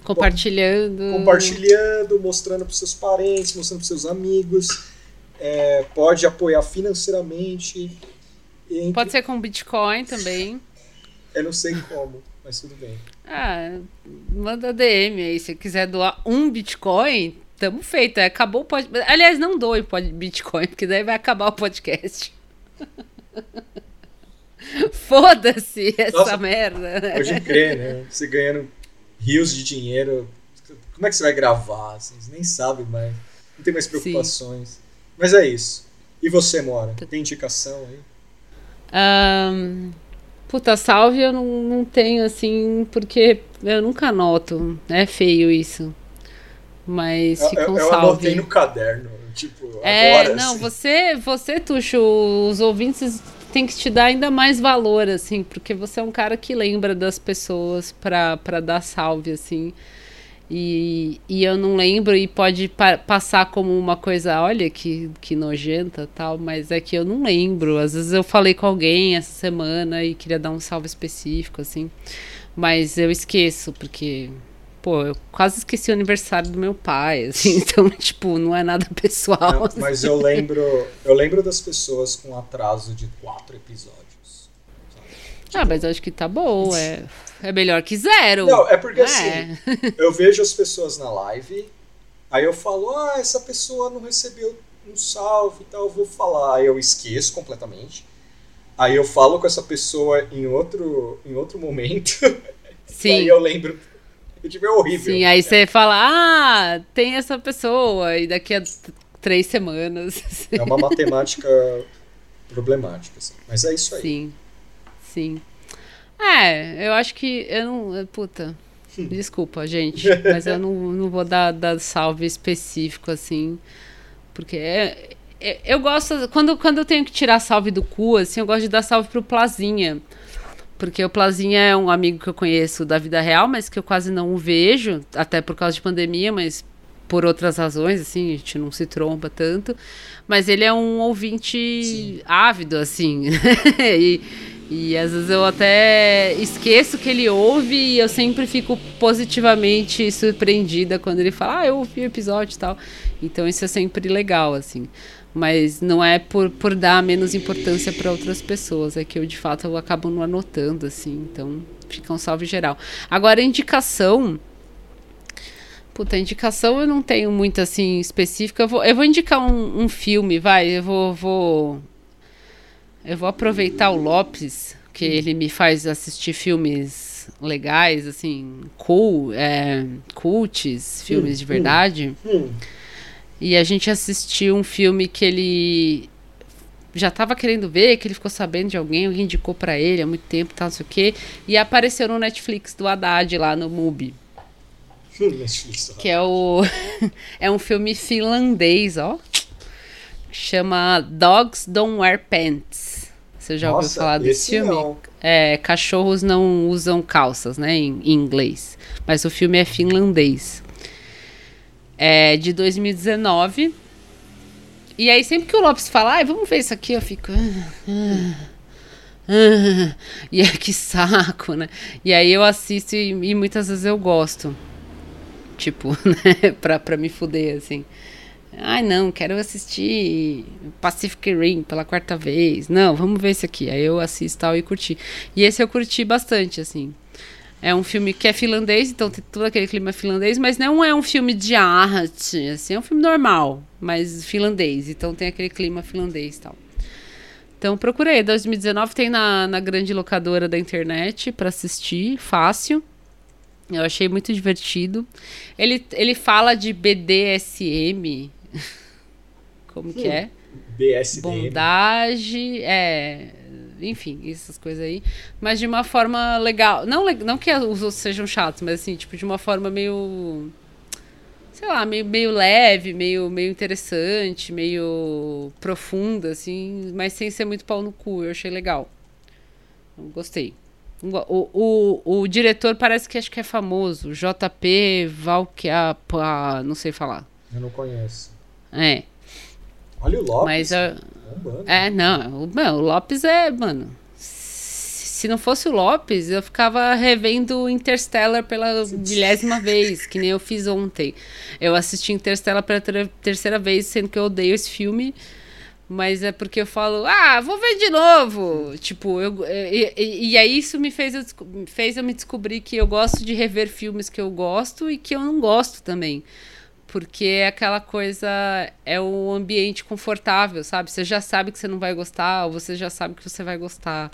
Compartilhando. compartilhando, mostrando para seus parentes, mostrando para seus amigos. É, pode apoiar financeiramente. E, Pode ser com Bitcoin também. Eu não sei como, mas tudo bem. Ah, manda DM aí. Se quiser doar um Bitcoin, tamo feito. É, Acabou o podcast. Aliás, não doe Bitcoin, porque daí vai acabar o podcast. Foda-se essa Nossa. merda. né? Pode crer, né? Você ganhando rios de dinheiro. Como é que você vai gravar? assim? Você nem sabe mais. Não tem mais preocupações. Mas é isso. E você, Mora? Tem indicação aí? Ahn, puta, salve eu não, não tenho assim, porque eu nunca anoto. É feio isso. Mas fica eu, um eu anotei no caderno. Tipo, É, agora. não, assim. você, você, Tuxo, os ouvintes tem que te dar ainda mais valor, assim, porque você é um cara que lembra das pessoas pra dar salve, assim. E, e eu não lembro e pode pa passar como uma coisa, olha que, que nojenta tal, mas é que eu não lembro. Às vezes eu falei com alguém essa semana e queria dar um salve específico, assim. Mas eu esqueço, porque, pô, eu quase esqueci o aniversário do meu pai, assim, então, tipo, não é nada pessoal. Não, mas eu lembro, eu lembro das pessoas com atraso de quatro episódios. ah, mas acho que tá bom, é, é melhor que zero. Não, é porque É. assim, eu vejo as pessoas na live, aí eu falo, ah, essa pessoa não recebeu um salve e tal, eu vou falar. Aí eu esqueço completamente. Aí eu falo com essa pessoa em outro, em outro momento. Sim. Aí eu lembro. Tive é horrível. Sim, aí você fala, ah, tem essa pessoa, e daqui a três semanas. É uma matemática problemática, assim. Mas é isso aí. Sim, sim. É, eu acho que eu não. Puta. Desculpa, gente, mas eu não, não vou dar, dar salve específico assim, porque é, é- eu gosto quando, quando eu tenho que tirar salve do cu, assim, eu gosto de dar salve pro Plazinha, porque o Plazinha é um amigo que eu conheço da vida real, mas que eu quase não o vejo, até por causa de pandemia, mas por outras razões, assim, a gente não se tromba tanto. Mas ele é um ouvinte Sim. ávido, assim. e, e às vezes eu até esqueço que ele ouve e eu sempre fico positivamente surpreendida quando ele fala, ah, eu ouvi o episódio e tal. Então isso é sempre legal, assim. Mas não é por, por dar menos importância para outras pessoas, é que eu de fato eu acabo não anotando, assim. Então fica um salve geral. Agora, indicação. Puta, indicação eu não tenho muito assim específica. Eu vou, eu vou indicar um, um filme, vai. Eu vou, vou. Eu vou aproveitar o Lopes, que ele me faz assistir filmes legais, assim, cool, é, cults, filmes de verdade. Hum, E a gente assistiu um filme que ele já estava querendo ver, que ele ficou sabendo de alguém, alguém indicou pra ele há muito tempo, tal, não sei o quê, e apareceu no Netflix do Haddad lá no MUBI, Netflix, que é o é um filme finlandês, ó. Chama Dogs Don't Wear Pants. Você já ouviu Nossa, falar desse esse filme? não. É, cachorros não usam calças, né, em, em inglês. Mas o filme é finlandês. É de 2019. E aí, sempre que o Lopes fala, ai, vamos ver isso aqui, eu fico. "Ah, ah, ah." E é que saco, né? E aí eu assisto e, e muitas vezes eu gosto. Tipo, né? pra, pra me fuder, assim. Ai, não, quero assistir Pacific Rim pela quarta vez. Não, vamos ver esse aqui. Aí eu assisto tal e curti. E esse eu curti bastante, assim. É um filme que é finlandês, então tem todo aquele clima finlandês, mas não é um filme de arte, assim, é um filme normal, mas finlandês, então tem aquele clima finlandês e tal. Então procurei, 2019 tem na, na grande locadora da internet pra assistir, fácil. Eu achei muito divertido. Ele, ele fala de BDSM, como que é? BSDM. bondage, é, enfim, essas coisas aí, mas de uma forma legal, não, não que os outros sejam chatos, mas assim, tipo, de uma forma meio, sei lá, meio, meio leve, meio, meio interessante, meio profunda, assim, mas sem ser muito pau no cu, eu achei legal. Gostei. O, o, o diretor parece que acho que é famoso, JP Valkeapa, não sei falar. Eu não conheço. É, Olha o Lopes. mas... a- é, não, o, o Lopes é, mano. Se não fosse o Lopes, eu ficava revendo Interstellar pela milésima vez, que nem eu fiz ontem. Eu assisti Interstellar pela ter- terceira vez, sendo que eu odeio esse filme. Mas é porque eu falo, ah, vou ver de novo. Tipo, eu, e, e- e aí isso me fez eu, fez eu me descobrir que eu gosto de rever filmes que eu gosto e que eu não gosto também. Porque é aquela coisa, é um ambiente confortável, sabe? Você já sabe que você não vai gostar, ou você já sabe que você vai gostar.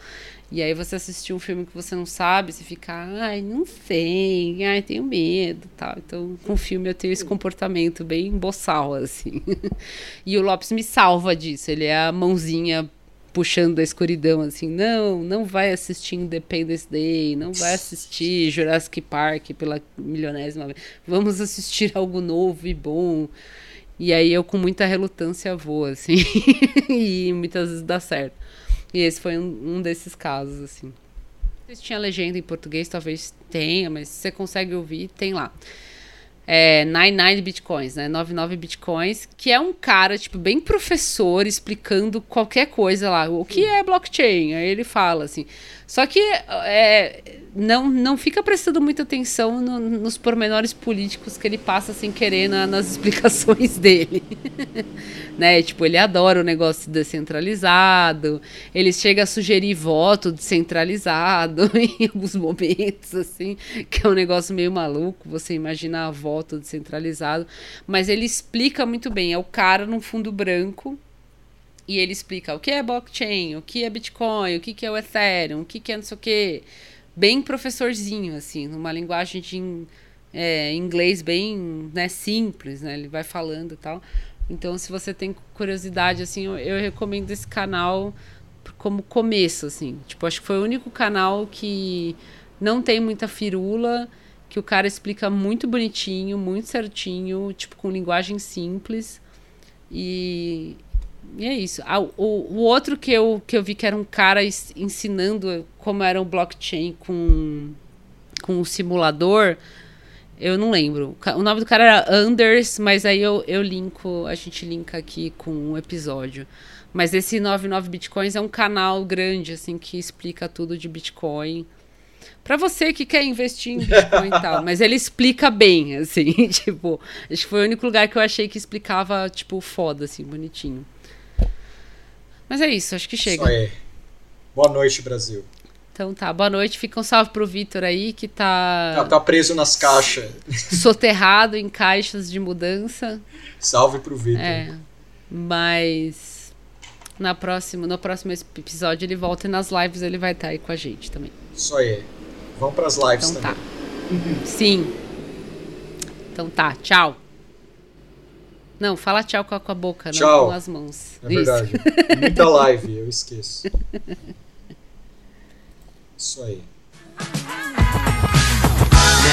E aí você assistir um filme que você não sabe, você fica, ai, não sei, ai, tenho medo, tal. Então, com filme eu tenho esse comportamento bem boçal, assim. e o Lopes me salva disso, ele é a mãozinha puxando da escuridão, assim, não, não vai assistir Independence Day, não vai assistir Jurassic Park pela milionésima vez, vamos assistir algo novo e bom. E aí eu com muita relutância vou, assim, e muitas vezes dá certo. E esse foi um, um desses casos, assim. Se tinha legenda em português, talvez tenha, mas se você consegue ouvir, tem lá. É 99 bitcoins, né? 99 bitcoins, que é um cara, tipo, bem professor, explicando qualquer coisa lá. O que é blockchain? Aí ele fala, assim. Só que é, não, não fica prestando muita atenção no- nos pormenores políticos que ele passa sem querer na- nas explicações dele. né? Tipo, ele adora o negócio descentralizado, ele chega a sugerir voto descentralizado em alguns momentos, assim, que é um negócio meio maluco, você imaginar voto descentralizado, mas ele explica muito bem, é o cara num fundo branco, e ele explica o que é blockchain, o que é Bitcoin, o que, que é o Ethereum, o que, que é não sei o quê. Bem professorzinho, assim, numa linguagem de é, inglês bem né, simples, né? Ele vai falando e tal. Então, se você tem curiosidade, assim, eu, eu recomendo esse canal como começo, assim. Tipo, acho que foi o único canal que não tem muita firula, que o cara explica muito bonitinho, muito certinho, tipo, com linguagem simples. E, e é isso. Ah, o, o outro que eu, que eu vi que era um cara ensinando como era o blockchain com, com o simulador, eu não lembro. O nome do cara era Anders, mas aí eu, eu linko, a gente linka aqui com um episódio. Mas esse 99 Bitcoins é um canal grande, assim, que explica tudo de Bitcoin. Pra você que quer investir em Bitcoin e tal. Mas ele explica bem, assim, tipo... Acho que foi o único lugar que eu achei que explicava, tipo, foda, assim, bonitinho. Mas é isso, acho que chega. Isso aí. Boa noite, Brasil. Então tá, boa noite. Fica um salve pro Vitor aí, que tá, Tá, tá preso nas caixas. soterrado em caixas de mudança. Salve pro Vitor. É. Mas na próxima, no próximo episódio ele volta e nas lives ele vai estar aí com a gente também. Isso aí. Vamos pras lives Então também. tá. Sim. Então tá, tchau. Não, fala tchau com a, com a boca, Tchau. não com as mãos. É verdade. Muita live, eu esqueço. Isso aí.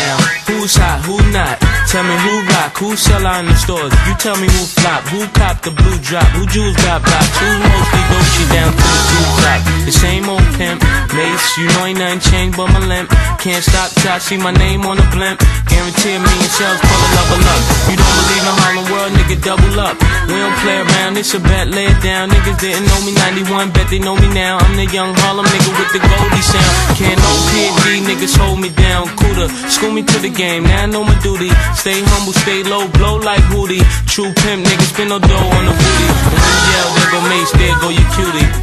Now, who's hot, who not? Tell me who rock, who sell out in the stores. You tell me who flop, who cop the blue drop, who jewels got blocks, who's mostly Gucci down to the blue top. The same old pimp, mace, you know ain't nothing changed but my limp. Can't stop till I see my name on the blimp. Guarantee a million sales, pull a level up. You don't believe in Harlem World, nigga, double up. We don't play around, it's a bet, lay it down. Niggas didn't know me 91, bet they know me now. I'm the young Harlem nigga with the Goldie sound. Can't no PD, niggas hold me down. Cooler, school me to the game, now I know my duty. Stay humble, stay low, blow like Hootie. True pimp, niggas spin no dough on the booty. And when you yell, there go Mace, there go your cutie.